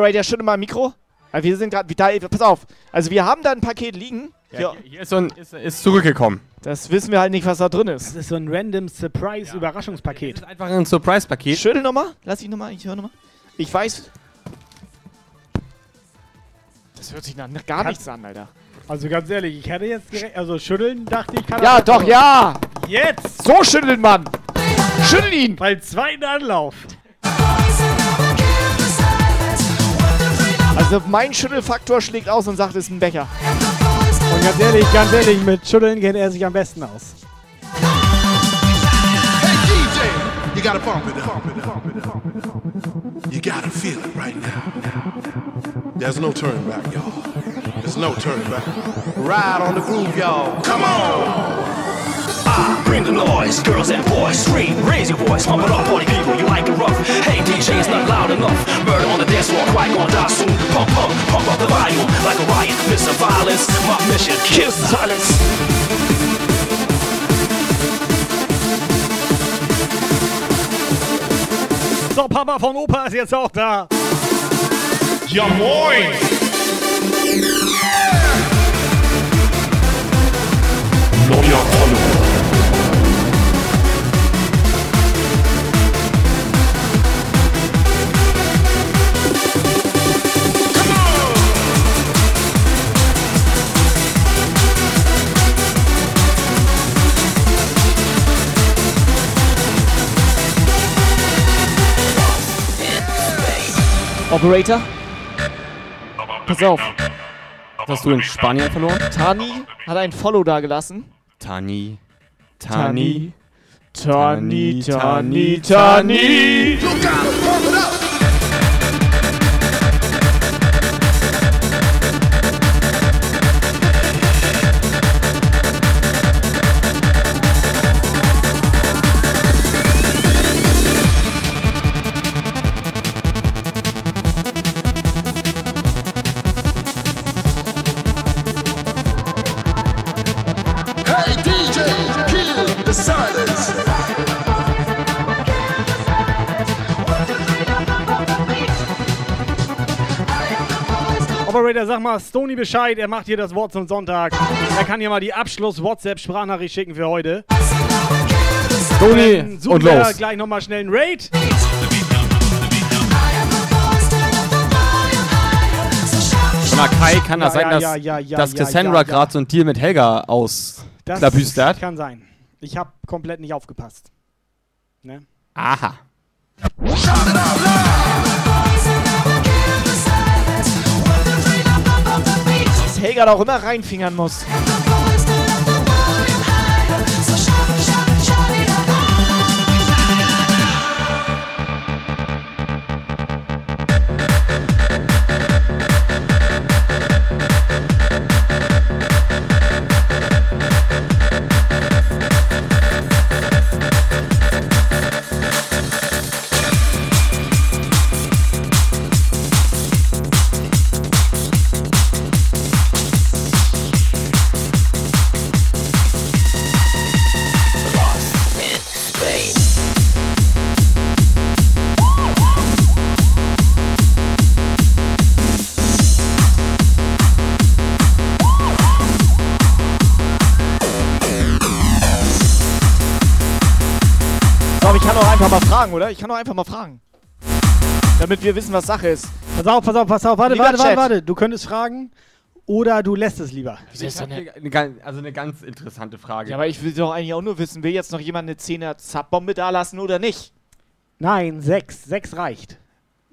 Operator, schüttel mal ein Mikro. Weil wir sind gerade, da, pass auf. Also wir haben da ein Paket liegen. Ja, hier ist, so ein, ist, ist zurückgekommen. Das wissen wir halt nicht, was da drin ist. Das ist so ein random Surprise-Überraschungspaket. Einfach ein Surprise-Paket. Schüttel nochmal. Lass ich nochmal, ich höre nochmal. Ich weiß. Das hört sich nach gar Kann- nichts an, Alter. Also ganz ehrlich, ich hätte jetzt direkt, also schütteln dachte ich, kann Ja, doch, besser. ja! Jetzt! So schüttelt man! Schüttel ihn! Beim zweiten Anlauf. Also mein Schüttelfaktor schlägt aus und sagt, es ist ein Becher. Und ganz ehrlich, ganz ehrlich, mit Schütteln kennt er sich am besten aus. You gotta pump it up. You gotta feel it right now. There's no turning back, y'all. There's no turning back. Ride on the groove, y'all. Come on! Bring the noise, girls and boys, scream, raise your voice, pump it up, party people, you like it rough. Hey DJ, it's not loud enough. Murder on the dance floor, quiet gonna die soon. Pump, pump, pump up the volume, like a riot, Mr. Violence. My mission, kill silence. So, Papa von Opa ist jetzt auch da. Ja, moin! Neuer Follower. Operator? Pass auf. Hast du in Spanien verloren? Tani hat ein Follow da gelassen. Tani. Tani. Tani. Tani, Tani, Tani. Sag mal Stony Bescheid, er macht hier das Wort zum Sonntag. Er kann hier mal die Abschluss-WhatsApp-Sprachnachricht schicken für heute. Stony und los. gleich nochmal schnell einen Raid. Von Akai kann das Ja, sein, ja, dass, ja, ja, ja, dass Cassandra gerade so ein Deal mit Helga Das ausklabüstert. kann sein. Ich habe komplett nicht aufgepasst. Ne? Aha. Dass Helga da auch immer reinfingern muss. Fragen, oder? Ich kann doch einfach mal fragen. Damit wir wissen, was Sache ist. Pass auf, pass auf, pass auf. Warte, Lieber warte, warte, Chat. warte. Du könntest fragen oder du lässt es lieber. Wieso ist Ich hab denn hier eine, gan- also eine ganz interessante Frage. Ja, aber ich will doch eigentlich auch nur wissen, will jetzt noch jemand eine 10er Zappbombe da lassen oder nicht? Nein, sechs. Sechs reicht.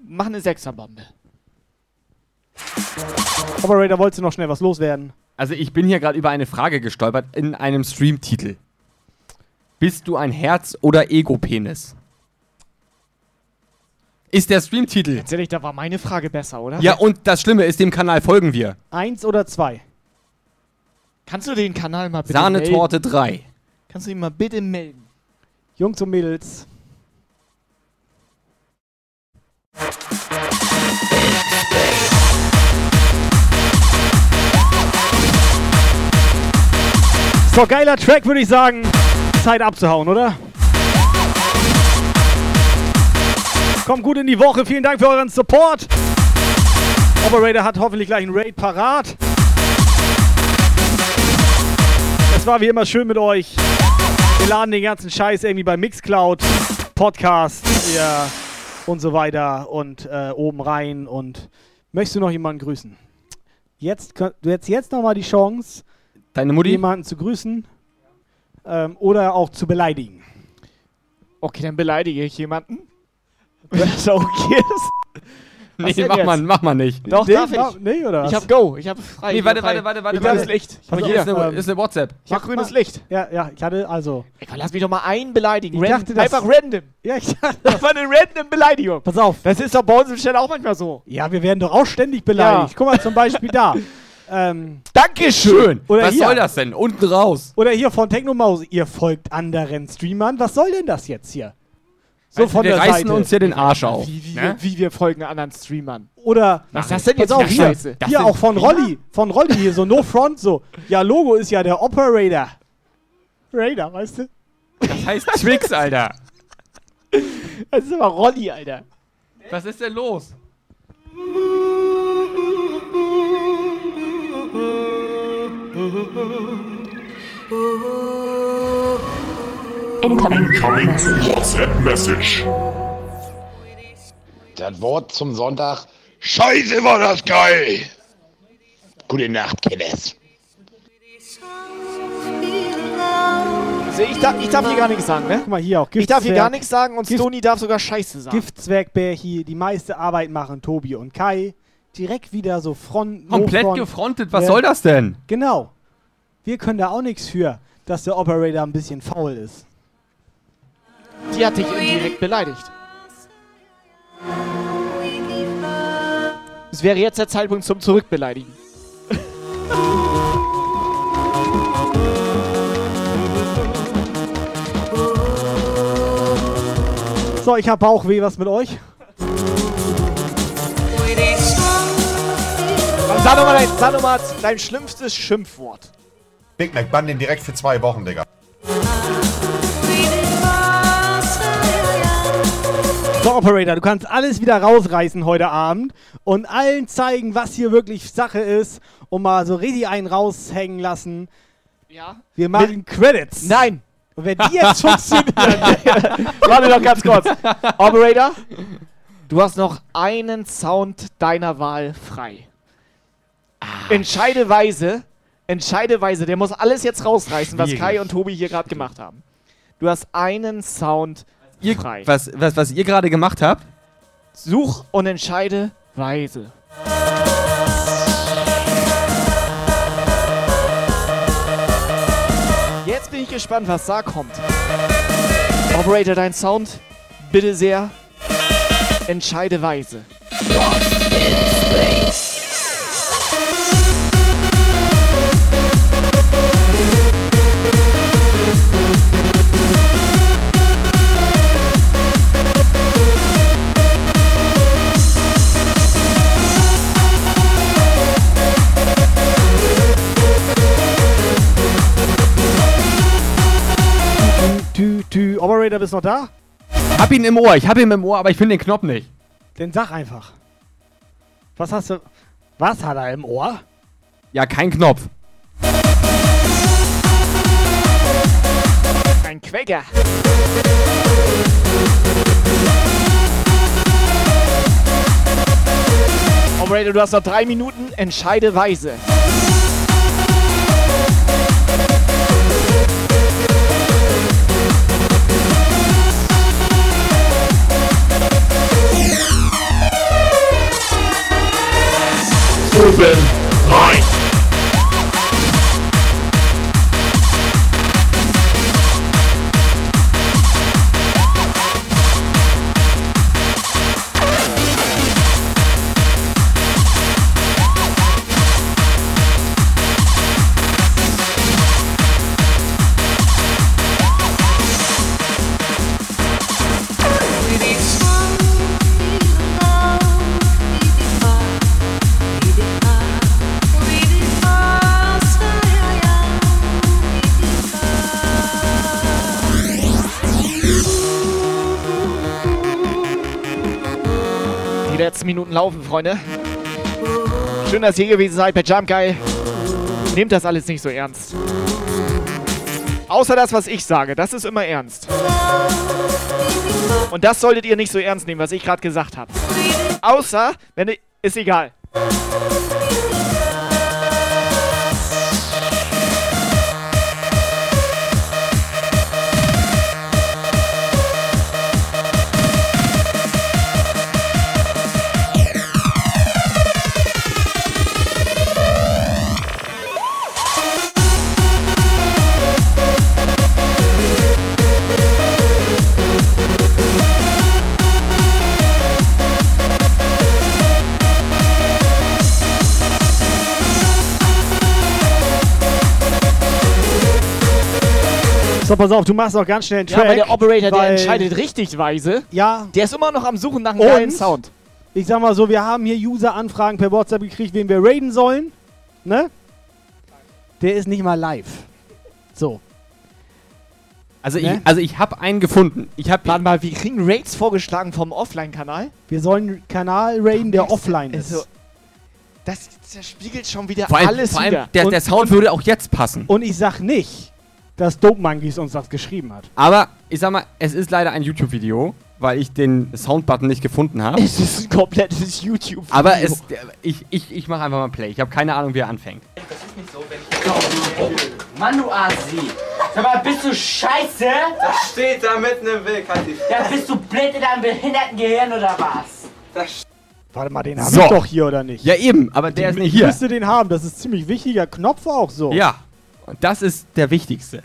Mach eine 6er Bombe. Operator, wolltest du noch schnell was loswerden? Also ich bin hier gerade über eine Frage gestolpert in einem Streamtitel. Bist du ein Herz- oder Ego-Penis? Ist der Streamtitel. Ganz ehrlich, da war meine Frage besser, oder? Ja, und das Schlimme ist, dem Kanal folgen wir. Eins oder zwei? Kannst du den Kanal mal bitte Sahnetorte melden? 3. Kannst du ihn mal bitte melden? Jungs und Mädels. So, geiler Track, würde ich sagen. Zeit abzuhauen, oder? Kommt gut in die Woche. Vielen Dank für euren Support. Operator hat hoffentlich gleich einen Raid parat. Es war wie immer schön mit euch. Wir laden den ganzen Scheiß irgendwie bei Mixcloud, Podcast ja, und so weiter und äh, oben rein. Und möchtest du noch jemanden grüßen? Jetzt, könnt- du hättest jetzt nochmal die Chance, Deine Mutti? jemanden zu grüßen ähm, oder auch zu beleidigen. Okay, dann beleidige ich jemanden. Wenn das okay ist. Nee, mach jetzt? mal, mach mal nicht. Doch, Nee, darf mach- ich. nee, oder Ich was? hab Go. Ich hab frei. Nee, ich warte, hab warte, warte, warte, Ich grünes. Licht. Pass Hier auf, ist eine, ähm, ist eine WhatsApp. Ich mach grünes Licht. Ja, ja, ich hatte also. Ey, komm, lass mich doch mal einen beleidigen. Ich dachte, das- einfach random. Ja, ich dachte. Einfach eine random Beleidigung. Pass auf. Das ist doch bei uns im Stelle auch manchmal so. Ja, wir werden doch auch ständig beleidigt. Ja. Guck mal zum Beispiel da. Ähm, Dankeschön. Oder Was hier. soll das denn? Unten raus. Oder hier von Technomaus. Ihr folgt anderen Streamern. Was soll denn das jetzt hier? So Also, von wir der reißen Seite. uns hier den Arsch auf. Wie, wie, ne? wie wir folgen anderen Streamern. Oder Was ist das denn jetzt eine hier, Scheiße? Das hier auch von Streamer? Rolli. Von Rolli hier so No Front so. Ja, Logo ist ja der Operator. Raider, weißt du? Das heißt Twix, Alter. Das ist aber Rolli, Alter. Was ist denn los? Incoming WhatsApp Message. Das Wort zum Sonntag. Scheiße, war das geil! Gute Nacht. Also ich, darf, ich darf hier gar nichts sagen, ne? Guck mal hier auch. Ich darf hier Giftzwerg. gar nichts sagen und Gift- Stony darf sogar Scheiße sagen. Giftzwergbärchi, die meiste Arbeit machen Tobi und Kai. Direkt wieder so Front. Komplett Front. gefrontet, was Ja. soll das denn? Genau. Wir können da auch nichts für, dass der Operator ein bisschen faul ist. Die hat dich indirekt beleidigt. Es wäre jetzt der Zeitpunkt zum Zurückbeleidigen. So, ich hab Bauchweh, was mit euch? Sag doch mal dein, sag doch mal dein schlimmstes Schimpfwort. Big Mac, bann den direkt für zwei Wochen, Digga. So, Operator, du kannst alles wieder rausreißen heute Abend und allen zeigen, was hier wirklich Sache ist und mal so richtig einen raushängen lassen. Ja? Wir machen Credits. Nein! Und wenn die jetzt funktionieren, Warte doch ganz kurz. Operator, du hast noch einen Sound deiner Wahl frei. Entscheideweise, entscheideweise, der muss alles jetzt rausreißen, was Schwierig. Kai und Tobi hier gerade gemacht haben. Du hast einen Sound Ihr, frei. was, was, was ihr gerade gemacht habt? Such und entscheide weise. Jetzt bin ich gespannt, was da kommt. Operator, dein Sound, bitte sehr. Entscheide weise. Tü, tü. Operator, bist noch da? Hab ihn im Ohr, ich hab ihn im Ohr, aber ich finde den Knopf nicht. Dann sag einfach. Was hast du. Was hat er im Ohr? Ja, kein Knopf. Ein Quäcker. Operator, du hast noch drei Minuten. Entscheide weise. Oben rein. Minuten laufen, Freunde. Schön, dass ihr hier gewesen seid bei Jump Guy. Nehmt das alles nicht so ernst. Außer das, was ich sage. Das ist immer ernst. Und das solltet ihr nicht so ernst nehmen, was ich gerade gesagt habe. Außer, wenn ist egal. So, pass auf, du machst auch ganz schnell einen Ja, Track. aber der Operator, der entscheidet richtig weise. Ja. Der ist immer noch am Suchen nach einem geilen Und Sound. ich sag mal so, wir haben hier User-Anfragen per WhatsApp gekriegt, wen wir raiden sollen. Ne? Der ist nicht mal live. So. Also Ne? ich, also ich habe einen gefunden. Ich habe Warte mal, wir kriegen Raids vorgeschlagen vom Offline-Kanal. Wir sollen einen Kanal raiden, der offline ist. Also, das, das spiegelt schon wieder vor allem, alles vor allem wieder. der, Und- der Sound würde auch jetzt passen. Und ich sag nicht, dass Dope Monkeys uns das geschrieben hat. Aber ich sag mal, es ist leider ein YouTube-Video, weil ich den Soundbutton nicht gefunden habe. Es ist ein komplettes YouTube. Aber es, ich, ich, ich mache einfach mal Play. Ich habe keine Ahnung, wie er anfängt. Mann, du Asi. Sag mal, bist du scheiße? Das steht da mitten im Weg, halt die Ja, bist du blind in deinem behinderten Gehirn oder was? Warte mal, den haben So. wir doch hier, oder nicht? Ja, eben, aber der ist nicht Ich hier. müsste den haben, das ist ziemlich wichtiger Knopf auch so. Ja, und das ist der wichtigste.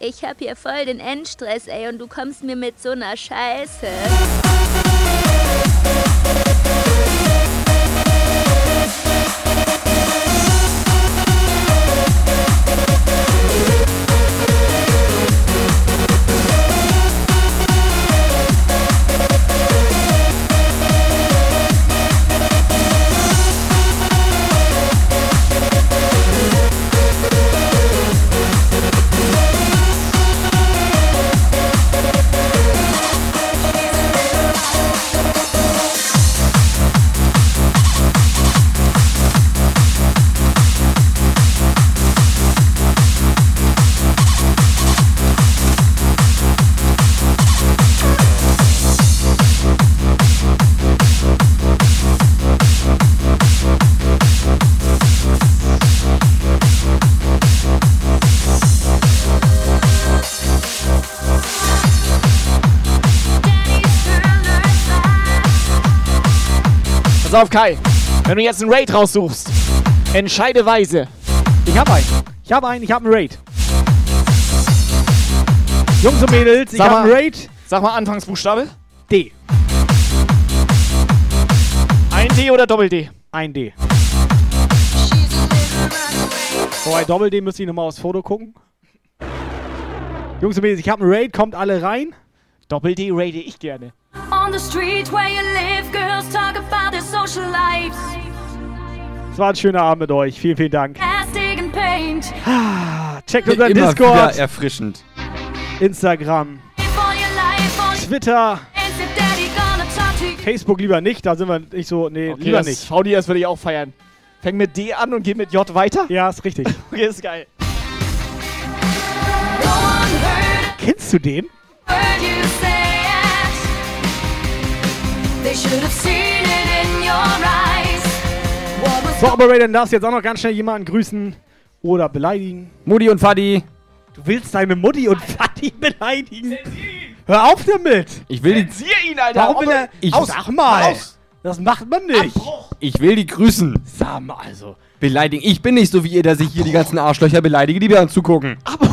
Ich hab hier voll den Endstress, ey, und du kommst mir mit so einer Scheiße. Auf, Kai. Wenn du jetzt einen Raid raussuchst, entscheide weise. Ich hab einen. Ich hab einen, ich hab einen Raid. Jungs und Mädels, ich Sag hab einen mal- Raid. Sag mal Anfangsbuchstabe. D. Ein D oder Doppel-D? Ein D. So, bei Doppel-D müsste ich nochmal aufs Foto gucken. Jungs und Mädels, ich hab einen Raid, kommt alle rein. Doppel-D raide ich gerne. Es war ein schöner Abend mit euch. Vielen, vielen Dank. Paint. Checkt unseren Immer Discord, wieder erfrischend. Instagram, Twitter, and your daddy gonna talk to you. Facebook lieber nicht. Da sind wir nicht so. Nee, Okay, lieber nicht. VDS würde ich auch feiern. Fäng mit D an und geh mit J weiter? Ja, ist richtig. Okay, ist geil. Kennst du den? So, Operator, dann darfst du jetzt auch noch ganz schnell jemanden grüßen oder beleidigen. Mutti und Fadi. Du willst deine Mutti und Vati beleidigen? Hör auf damit! Ich will die, ihn, Alter! Warum will er. Ich- Sag mal! Aus. Das macht man nicht! ich will die grüßen. Sag mal also. Beleidigen. Ich bin nicht so wie ihr, der sich hier die ganzen Arschlöcher beleidige, die wir uns zugucken. Ooh,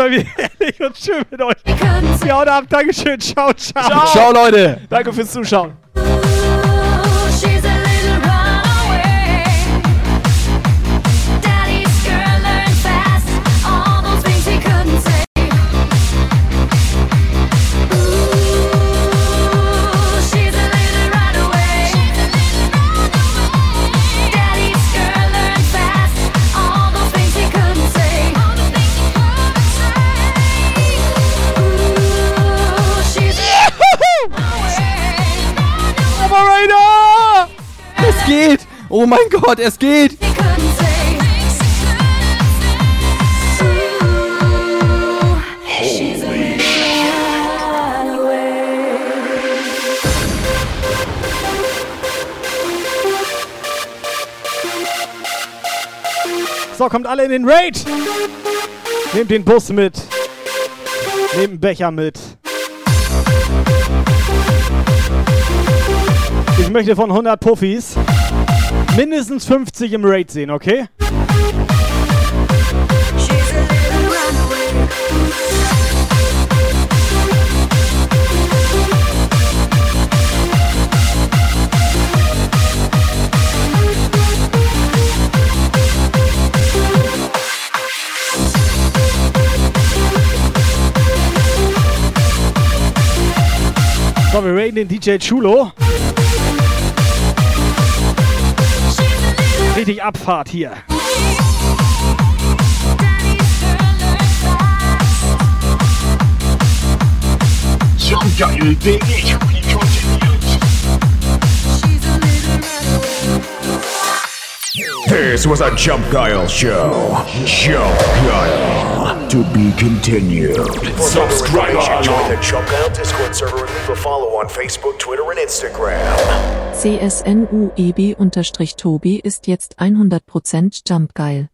immer wieder ehrlich und schön mit euch. Ja, und ab. Dankeschön. Ciao, ciao. Ciao. Ciao, Leute. Danke fürs Zuschauen. Oh mein Gott, es geht. So, kommt alle in den Raid! Nehmt den Bus mit. Nehmt einen Becher mit. Ich möchte von 100 Puffis mindestens 50 im Raid sehen, okay? So, wir raiden den DJ Chulo. Richtig Abfahrt hier. Jumpgeil.de This was a Jump Guile show. Jump Guile. To be continued. Subscribe. Join the Jump Guile Discord server and leave a follow on Facebook, Twitter, and Instagram. CSNUEB-Tobi ist jetzt 100% Jumpgeil.